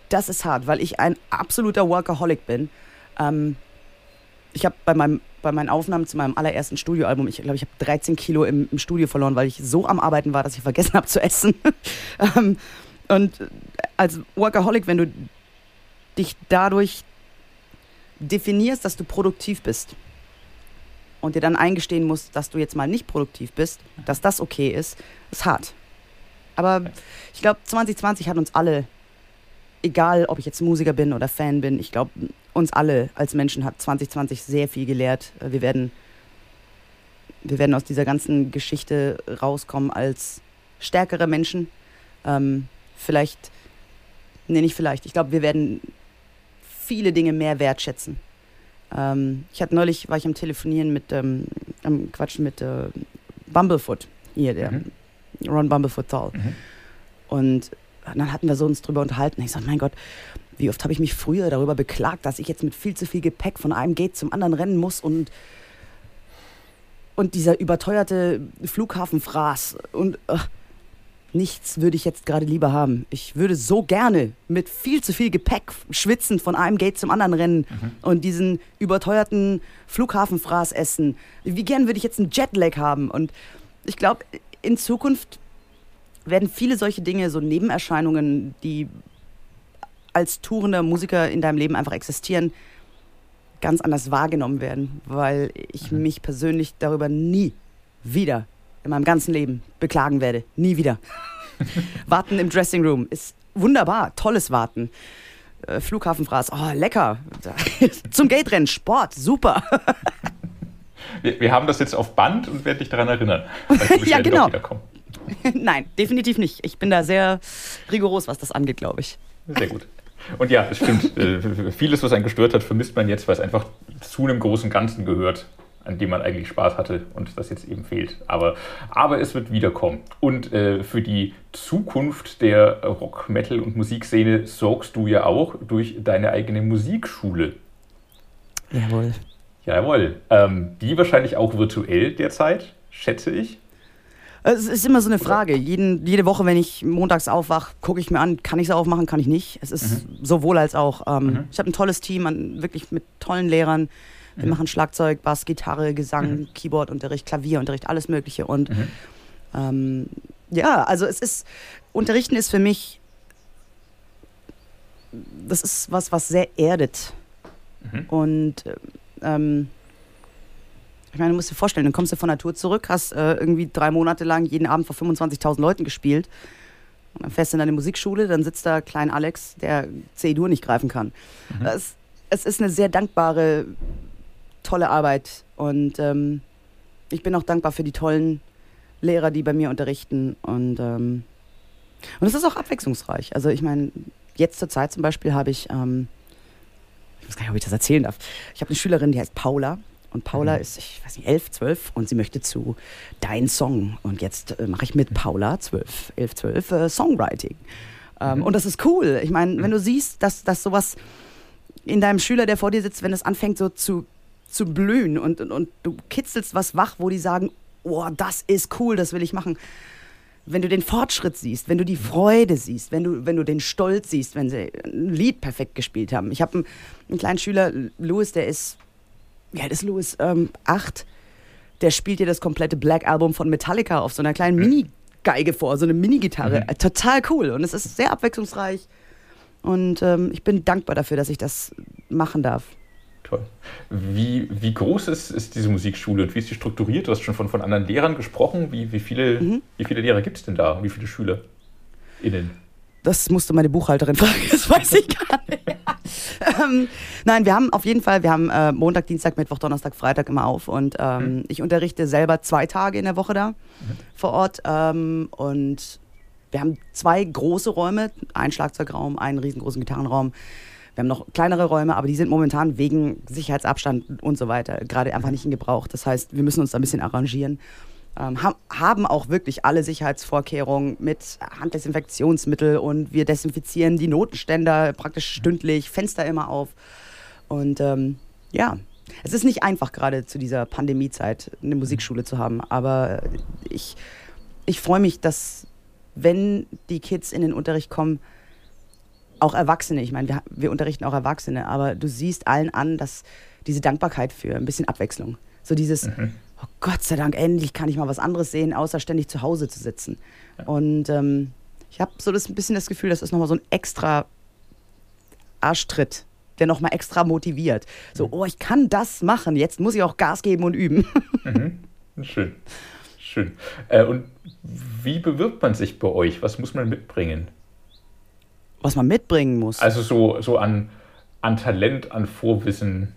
das ist hart, weil ich ein absoluter Workaholic bin. Ähm, ich habe bei, meinem, bei meinen Aufnahmen zu meinem allerersten Studioalbum, ich glaube, ich habe 13 Kilo im, im Studio verloren, weil ich so am Arbeiten war, dass ich vergessen habe zu essen. ähm, und als Workaholic, wenn du dich dadurch definierst, dass du produktiv bist und dir dann eingestehen musst, dass du jetzt mal nicht produktiv bist, dass das okay ist, ist hart. Aber ich glaube, 2020 hat uns alle, egal ob ich jetzt Musiker bin oder Fan bin, ich glaube, uns alle als Menschen hat 2020 sehr viel gelehrt. Wir werden, wir werden aus dieser ganzen Geschichte rauskommen als stärkere Menschen. Ähm, vielleicht, nee, nicht vielleicht, ich glaube, wir werden viele Dinge mehr wertschätzen. Ähm, ich hatte neulich, war ich am Telefonieren mit, ähm, am Quatschen mit äh, Bumblefoot, hier, der
Mhm.
Ron Bumblefoot Thal.
Mhm.
Und dann hatten wir so uns drüber unterhalten. Ich sag, mein Gott, wie oft habe ich mich früher darüber beklagt, dass ich jetzt mit viel zu viel Gepäck von einem Gate zum anderen rennen muss und und dieser überteuerte Flughafenfraß und äh, nichts würde ich jetzt gerade lieber haben. Ich würde so gerne mit viel zu viel Gepäck schwitzen von einem Gate zum anderen rennen und diesen überteuerten Flughafenfraß essen. Wie gern würde ich jetzt einen Jetlag haben und ich glaube, in Zukunft werden viele solche Dinge, so Nebenerscheinungen, die als tourender Musiker in deinem Leben einfach existieren, ganz anders wahrgenommen werden, weil ich mich persönlich darüber nie wieder in meinem ganzen Leben beklagen werde. Nie wieder. Warten im Dressing Room ist wunderbar, tolles Warten. Äh, Flughafenfraß, oh, lecker. Zum Gate-Rennen, Sport, super.
Wir, wir haben das jetzt auf Band und werden dich daran erinnern.
Ja, genau. Nein, definitiv nicht. Ich bin da sehr rigoros, was das angeht, glaube ich.
Sehr gut. Und ja, es stimmt. äh, Vieles, was einen gestört hat, vermisst man jetzt, weil es einfach zu einem großen Ganzen gehört, an dem man eigentlich Spaß hatte und das jetzt eben fehlt. Aber, aber es wird wiederkommen. Und äh, für die Zukunft der Rock-, Metal- und Musikszene sorgst du ja auch durch deine eigene Musikschule.
Jawohl.
Jawohl. Ähm, die wahrscheinlich auch virtuell derzeit, schätze ich.
Es ist immer so eine Frage. Jeden, jede Woche, wenn ich montags aufwache, gucke ich mir an, kann ich es aufmachen, kann ich nicht. Es ist sowohl als auch. Ähm, Ich habe ein tolles Team, an, wirklich mit tollen Lehrern. Wir machen Schlagzeug, Bass, Gitarre, Gesang, Keyboardunterricht, Klavierunterricht, alles Mögliche. Und ähm, ja, also es ist, Unterrichten ist für mich, das ist was, was sehr erdet.
Mhm.
Und ähm, ich meine, du musst dir vorstellen, dann kommst du von der Tour zurück, hast äh, irgendwie drei Monate lang jeden Abend vor 25.000 Leuten gespielt. Und dann fährst du in deine Musikschule, dann sitzt da Klein Alex, der C-Dur nicht greifen kann. Es, es ist eine sehr dankbare, tolle Arbeit. Und ähm, ich bin auch dankbar für die tollen Lehrer, die bei mir unterrichten. Und, ähm, und es ist auch abwechslungsreich. Also ich meine, jetzt zur Zeit zum Beispiel habe ich, ähm, ich weiß gar nicht, ob ich das erzählen darf, ich habe eine Schülerin, die heißt Paula. Und Paula ist, ich weiß nicht, elf, zwölf und sie möchte zu Dein Song. Und jetzt äh, mache ich mit Paula, zwölf, elf, zwölf, äh, Songwriting. Ähm, Und das ist cool. Ich meine, wenn du siehst, dass, dass sowas in deinem Schüler, der vor dir sitzt, wenn es anfängt so zu, zu blühen und, und, und du kitzelst was wach, wo die sagen, oh, das ist cool, das will ich machen. wenn du den Fortschritt siehst, wenn du die Freude siehst, wenn du, wenn du den Stolz siehst, wenn sie ein Lied perfekt gespielt haben. Ich habe einen, einen, kleinen Schüler, Louis, der ist, wie alt ist Louis? Ähm, acht. Der spielt dir das komplette Black Album von Metallica auf so einer kleinen Mini-Geige vor, so eine Mini-Gitarre. Mhm. Total cool und es ist sehr abwechslungsreich. Und ähm, ich bin dankbar dafür, dass ich das machen darf.
Toll. Wie, wie groß ist, ist diese Musikschule und wie ist sie strukturiert? Du hast schon von, von anderen Lehrern gesprochen. Wie, wie, viele, mhm. wie viele Lehrer gibt es denn da? Wie viele SchülerInnen?
Das musste meine Buchhalterin fragen, das weiß ich gar nicht. ähm, nein, wir haben auf jeden Fall, wir haben äh, Montag, Dienstag, Mittwoch, Donnerstag, Freitag immer auf und ähm, mhm. ich unterrichte selber zwei Tage in der Woche da mhm. vor Ort ähm, und wir haben zwei große Räume, einen Schlagzeugraum, einen riesengroßen Gitarrenraum. Wir haben noch kleinere Räume, aber die sind momentan wegen Sicherheitsabstand und so weiter gerade einfach nicht in Gebrauch. Das heißt, wir müssen uns da ein bisschen arrangieren. Ähm, haben auch wirklich alle Sicherheitsvorkehrungen mit Handdesinfektionsmittel und wir desinfizieren die Notenständer praktisch stündlich, Fenster immer auf. Und ähm, ja, es ist nicht einfach gerade zu dieser Pandemiezeit eine Musikschule zu haben, aber ich, ich freue mich, dass wenn die Kids in den Unterricht kommen, auch Erwachsene, ich meine, wir, wir unterrichten auch Erwachsene, aber du siehst allen an, dass diese Dankbarkeit für ein bisschen Abwechslung, so dieses, mhm. oh Gott sei Dank, endlich kann ich mal was anderes sehen, außer ständig zu Hause zu sitzen. Ja. Und ähm, ich habe so das, ein bisschen das Gefühl, das ist nochmal so ein extra Arschtritt, der nochmal extra motiviert. So, mhm. oh, ich kann das machen, jetzt muss ich auch Gas geben und üben.
Mhm. Schön. Schön. Äh, und wie bewirbt man sich bei euch? Was muss man mitbringen?
Was man mitbringen muss?
Also so, so an, an Talent, an Vorwissen.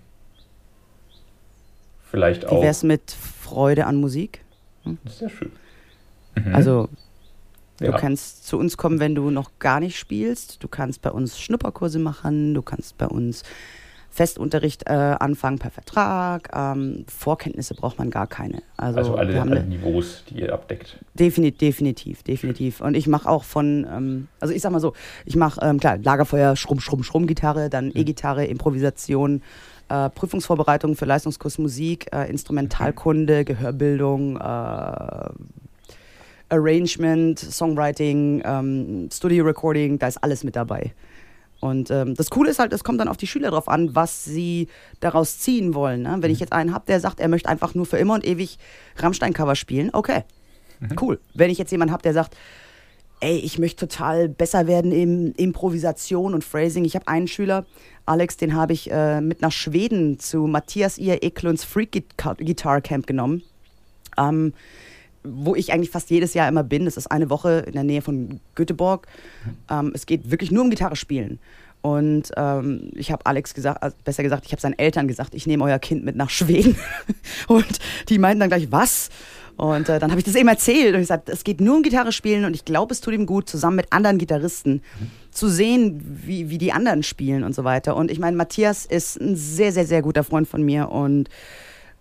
Vielleicht auch.
Wie wär's mit Freude an Musik?
Hm? Sehr schön.
Mhm. Also, du ja. kannst zu uns kommen, wenn du noch gar nicht spielst. Du kannst bei uns Schnupperkurse machen. Du kannst bei uns Festunterricht äh, anfangen per Vertrag. Ähm, Vorkenntnisse braucht man gar keine.
Also, also alle, alle Niveaus, die ihr abdeckt.
Definitiv, definitiv, definitiv. Und ich mache auch von, ähm, also ich sag mal so, ich mache, ähm, klar, Lagerfeuer, Schrumm, Schrumm, Schrumm-Gitarre, dann mhm. E-Gitarre, Improvisation, äh, Prüfungsvorbereitung für Leistungskurs Musik, äh, Instrumentalkunde, Gehörbildung, äh, Arrangement, Songwriting, ähm, Studio Recording, da ist alles mit dabei. Und ähm, das Coole ist halt, es kommt dann auf die Schüler drauf an, was sie daraus ziehen wollen. Ne? Wenn ich mhm. jetzt einen habe, der sagt, er möchte einfach nur für immer und ewig Rammstein-Cover spielen, okay, mhm. cool. Wenn ich jetzt jemanden habe, der sagt, ey, ich möchte total besser werden in Improvisation und Phrasing. Ich habe einen Schüler, Alex, den habe ich äh, mit nach Schweden zu Matthias Ihr Eklunds Freak Guitar Camp genommen. Ähm, wo ich eigentlich fast jedes Jahr immer bin. Das ist eine Woche in der Nähe von Göteborg. Ähm, es geht wirklich nur um Gitarre spielen. Und ähm, ich habe Alex gesagt, also besser gesagt, ich habe seinen Eltern gesagt, ich nehme euer Kind mit nach Schweden. und die meinten dann gleich, was? Und äh, dann habe ich das eben erzählt und ich gesagt, es geht nur um Gitarre spielen und ich glaube, es tut ihm gut, zusammen mit anderen Gitarristen zu sehen, wie, wie die anderen spielen und so weiter. Und ich meine, Matthias ist ein sehr, sehr, sehr guter Freund von mir und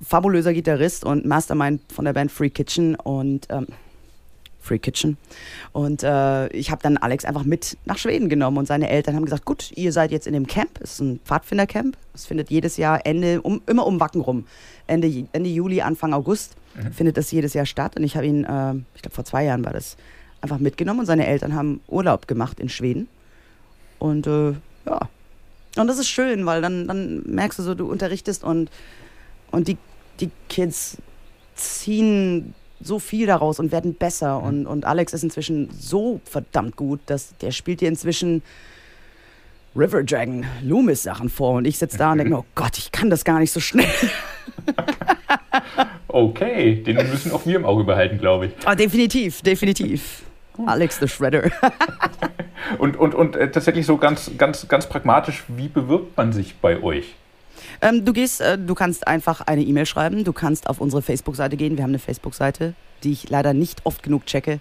fabulöser Gitarrist und Mastermind von der Band Free Kitchen und ähm, Free Kitchen. Und äh, ich habe dann Alex einfach mit nach Schweden genommen und seine Eltern haben gesagt, gut, ihr seid jetzt in dem Camp, es ist ein Pfadfindercamp. Es findet jedes Jahr Ende, um, immer um Wacken rum. Ende, Ende Juli, Anfang August mhm. findet das jedes Jahr statt. Und ich habe ihn, äh, ich glaube vor zwei Jahren war das, einfach mitgenommen und seine Eltern haben Urlaub gemacht in Schweden. Und äh, ja. Und das ist schön, weil dann, dann merkst du so, du unterrichtest und, und die die Kids ziehen so viel daraus und werden besser. Und, und Alex ist inzwischen so verdammt gut, dass der spielt dir inzwischen River Dragon Loomis Sachen vor. Und ich sitze da und denke mir, oh Gott, ich kann das gar nicht so schnell.
okay, den müssen auch wir im Auge behalten, glaube ich.
Ah, definitiv, definitiv. Alex the Shredder.
und und, und äh, tatsächlich so ganz, ganz, ganz pragmatisch, wie bewirbt man sich bei euch?
Ähm, du gehst, äh, du kannst einfach eine E-Mail schreiben, du kannst auf unsere Facebook-Seite gehen. Wir haben eine Facebook-Seite, die ich leider nicht oft genug checke.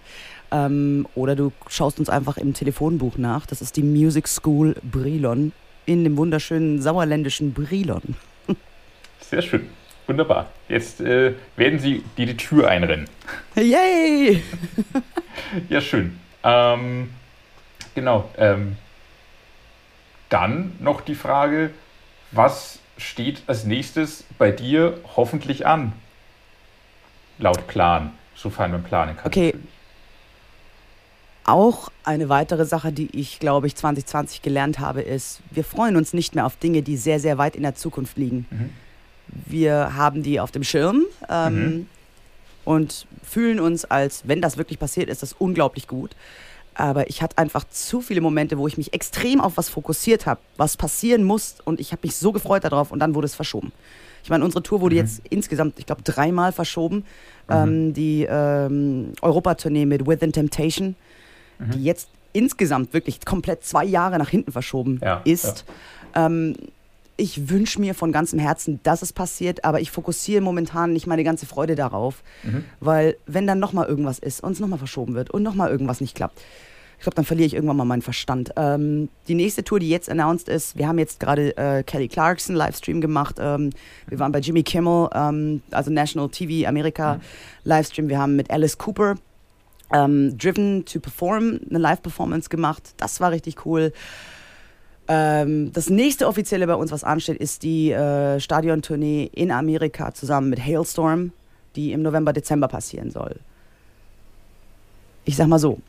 Ähm, oder du schaust uns einfach im Telefonbuch nach. Das ist die Music School Brilon in dem wunderschönen sauerländischen Brilon.
Sehr schön. Wunderbar. Jetzt äh, werden Sie die, die Tür einrennen.
Yay!
ja, schön. Ähm, genau. Ähm, dann noch die Frage, was steht als nächstes bei dir hoffentlich an? Laut Plan, sofern man planen kann.
Okay. Auch eine weitere Sache, die ich, glaube ich, 2020 gelernt habe, ist, wir freuen uns nicht mehr auf Dinge, die sehr, sehr weit in der Zukunft liegen. Mhm. Wir haben die auf dem Schirm ähm, mhm. und fühlen uns, als wenn das wirklich passiert ist, das unglaublich gut. Aber ich hatte einfach zu viele Momente, wo ich mich extrem auf was fokussiert habe, was passieren muss. Und ich habe mich so gefreut darauf und dann wurde es verschoben. Ich meine, unsere Tour wurde mhm. jetzt insgesamt, ich glaube, dreimal verschoben. Mhm. Ähm, die ähm, Europatournee mit Within Temptation mhm. die jetzt insgesamt wirklich komplett zwei Jahre nach hinten verschoben ja, ist. Ja. Ähm, ich wünsche mir von ganzem Herzen, dass es passiert, aber ich fokussiere momentan nicht meine ganze Freude darauf, mhm. weil wenn dann nochmal irgendwas ist und es nochmal verschoben wird und nochmal irgendwas nicht klappt, ich glaube, dann verliere ich irgendwann mal meinen Verstand. Ähm, die nächste Tour, die jetzt announced ist, wir haben jetzt gerade äh, Kelly Clarkson Livestream gemacht. Ähm, wir waren bei Jimmy Kimmel, ähm, also National TV Amerika mhm. Livestream. Wir haben mit Alice Cooper ähm, Driven to Perform eine Live-Performance gemacht. Das war richtig cool. Ähm, das nächste offizielle bei uns, was ansteht, ist die äh, Stadiontournee in Amerika zusammen mit Hailstorm, die im November, Dezember passieren soll. Ich sag mal so,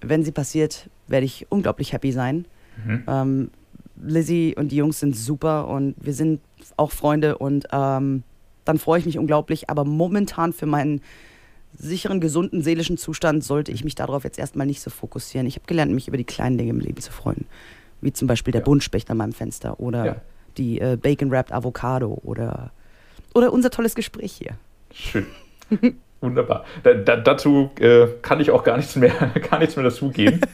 wenn sie passiert, werde ich unglaublich happy sein. Mhm. Ähm, Lizzie und die Jungs sind super und wir sind auch Freunde und ähm, dann freue ich mich unglaublich. Aber momentan für meinen sicheren, gesunden seelischen Zustand sollte ich mich darauf jetzt erstmal nicht so fokussieren. Ich habe gelernt, mich über die kleinen Dinge im Leben zu freuen. Wie zum Beispiel der ja. Buntspecht an meinem Fenster oder ja. die äh, Bacon-Wrapped Avocado oder, oder unser tolles Gespräch hier.
Schön. Wunderbar. Da, da, dazu äh, kann ich auch gar nichts mehr, gar nichts mehr dazugeben.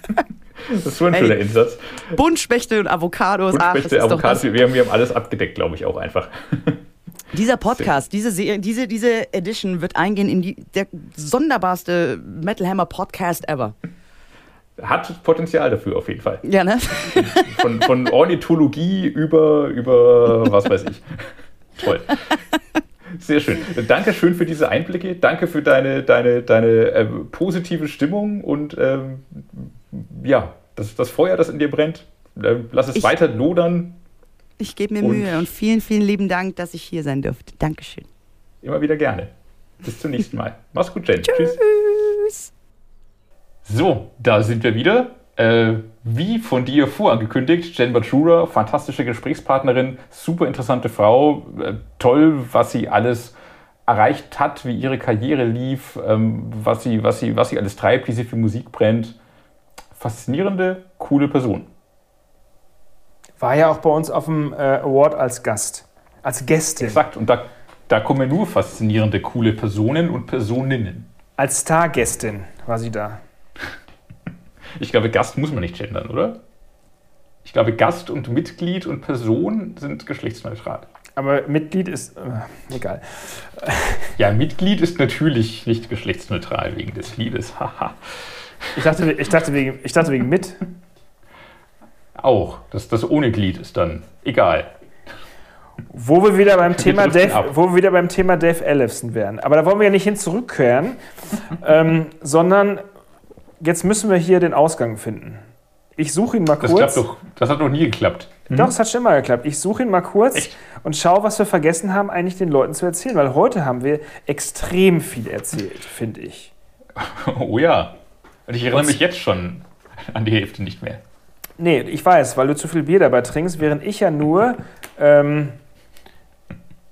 Das ist so ein schöner Einsatz.
Buntspechte und Avocados.
Buntspechte, Ach, Avocados, wir haben, wir haben alles abgedeckt, glaube ich, auch einfach.
Dieser Podcast, diese, diese, diese Edition wird eingehen in die, der sonderbarste Metal Hammer Podcast ever.
Hat Potenzial dafür auf jeden Fall.
Ja, ne?
Von, von Ornithologie über, über was weiß ich. Toll. Sehr schön. Danke schön für diese Einblicke. Danke für deine, deine, deine äh, positive Stimmung und ähm, ja, das, das Feuer, das in dir brennt. Äh, lass es ich, weiter lodern.
Ich gebe mir und Mühe und vielen, vielen lieben Dank, dass ich hier sein durfte. Dankeschön.
Immer wieder gerne. Bis zum nächsten Mal. Mach's gut, Jen. Tschüss.
Tschüss.
So, da sind wir wieder. Äh, wie von dir vorangekündigt, Jen Bachura, fantastische Gesprächspartnerin, super interessante Frau, äh, toll, was sie alles erreicht hat, wie ihre Karriere lief, ähm, was, sie, was, sie, was sie alles treibt, wie sie für Musik brennt. Faszinierende, coole Person.
War ja auch bei uns auf dem äh, Award als Gast, als Gästin.
Exakt, und da, da kommen nur faszinierende, coole Personen und Personinnen.
Als Stargästin war sie da.
Ich glaube, Gast muss man nicht gendern, oder? Ich glaube, Gast und Mitglied und Person sind geschlechtsneutral.
Aber Mitglied ist. Äh, egal.
Ja, Mitglied ist natürlich nicht geschlechtsneutral wegen des Liedes.
ich, dachte, ich, dachte wegen, ich dachte wegen mit.
Auch. Das, das ohne Glied ist dann egal.
Wo wir wieder beim Thema Dave, wo wir wieder beim Thema Dave Ellefson wären. Aber da wollen wir ja nicht hin zurückkehren, ähm, sondern jetzt müssen wir hier den Ausgang finden. Ich suche ihn mal kurz.
Das, doch, das hat noch nie geklappt.
Hm? Doch, es hat schon mal geklappt. Ich suche ihn mal kurz Echt? und schaue, was wir vergessen haben, eigentlich den Leuten zu erzählen. Weil heute haben wir extrem viel erzählt, finde ich.
Oh ja. Und ich erinnere mich jetzt schon an die Hälfte nicht mehr.
Nee, ich weiß, weil du zu viel Bier dabei trinkst, während ich ja nur ähm,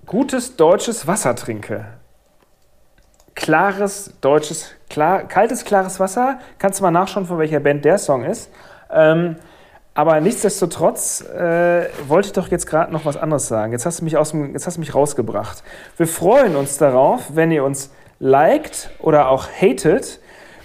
gutes deutsches Wasser trinke. Klares deutsches, klar, kaltes, klares Wasser. Kannst du mal nachschauen, von welcher Band der Song ist. Ähm, aber nichtsdestotrotz äh, wollte ich doch jetzt gerade noch was anderes sagen. Jetzt hast, du mich aus dem, jetzt hast du mich rausgebracht. Wir freuen uns darauf, wenn ihr uns liked oder auch hatet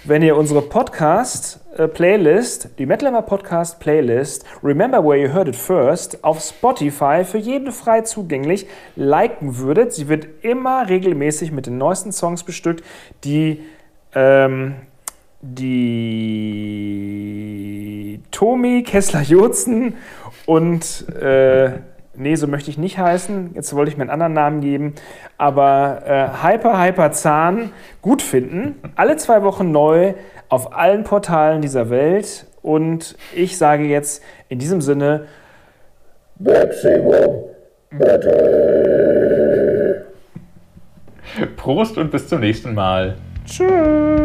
wenn ihr unsere Podcast-Playlist, die Metal Hammer Podcast Playlist, Remember Where You Heard It First, auf Spotify für jeden frei zugänglich liken würdet. Sie wird immer regelmäßig mit den neuesten Songs bestückt, die ähm, die Tomi Kessler-Jotzen und äh, nee, so möchte ich nicht heißen. Jetzt wollte ich mir einen anderen Namen geben. Aber äh, Hyper, Hyper Zahn gut finden. Alle zwei Wochen neu auf allen Portalen dieser Welt. Und ich sage jetzt in diesem Sinne.
Prost und bis zum nächsten Mal.
Tschüss.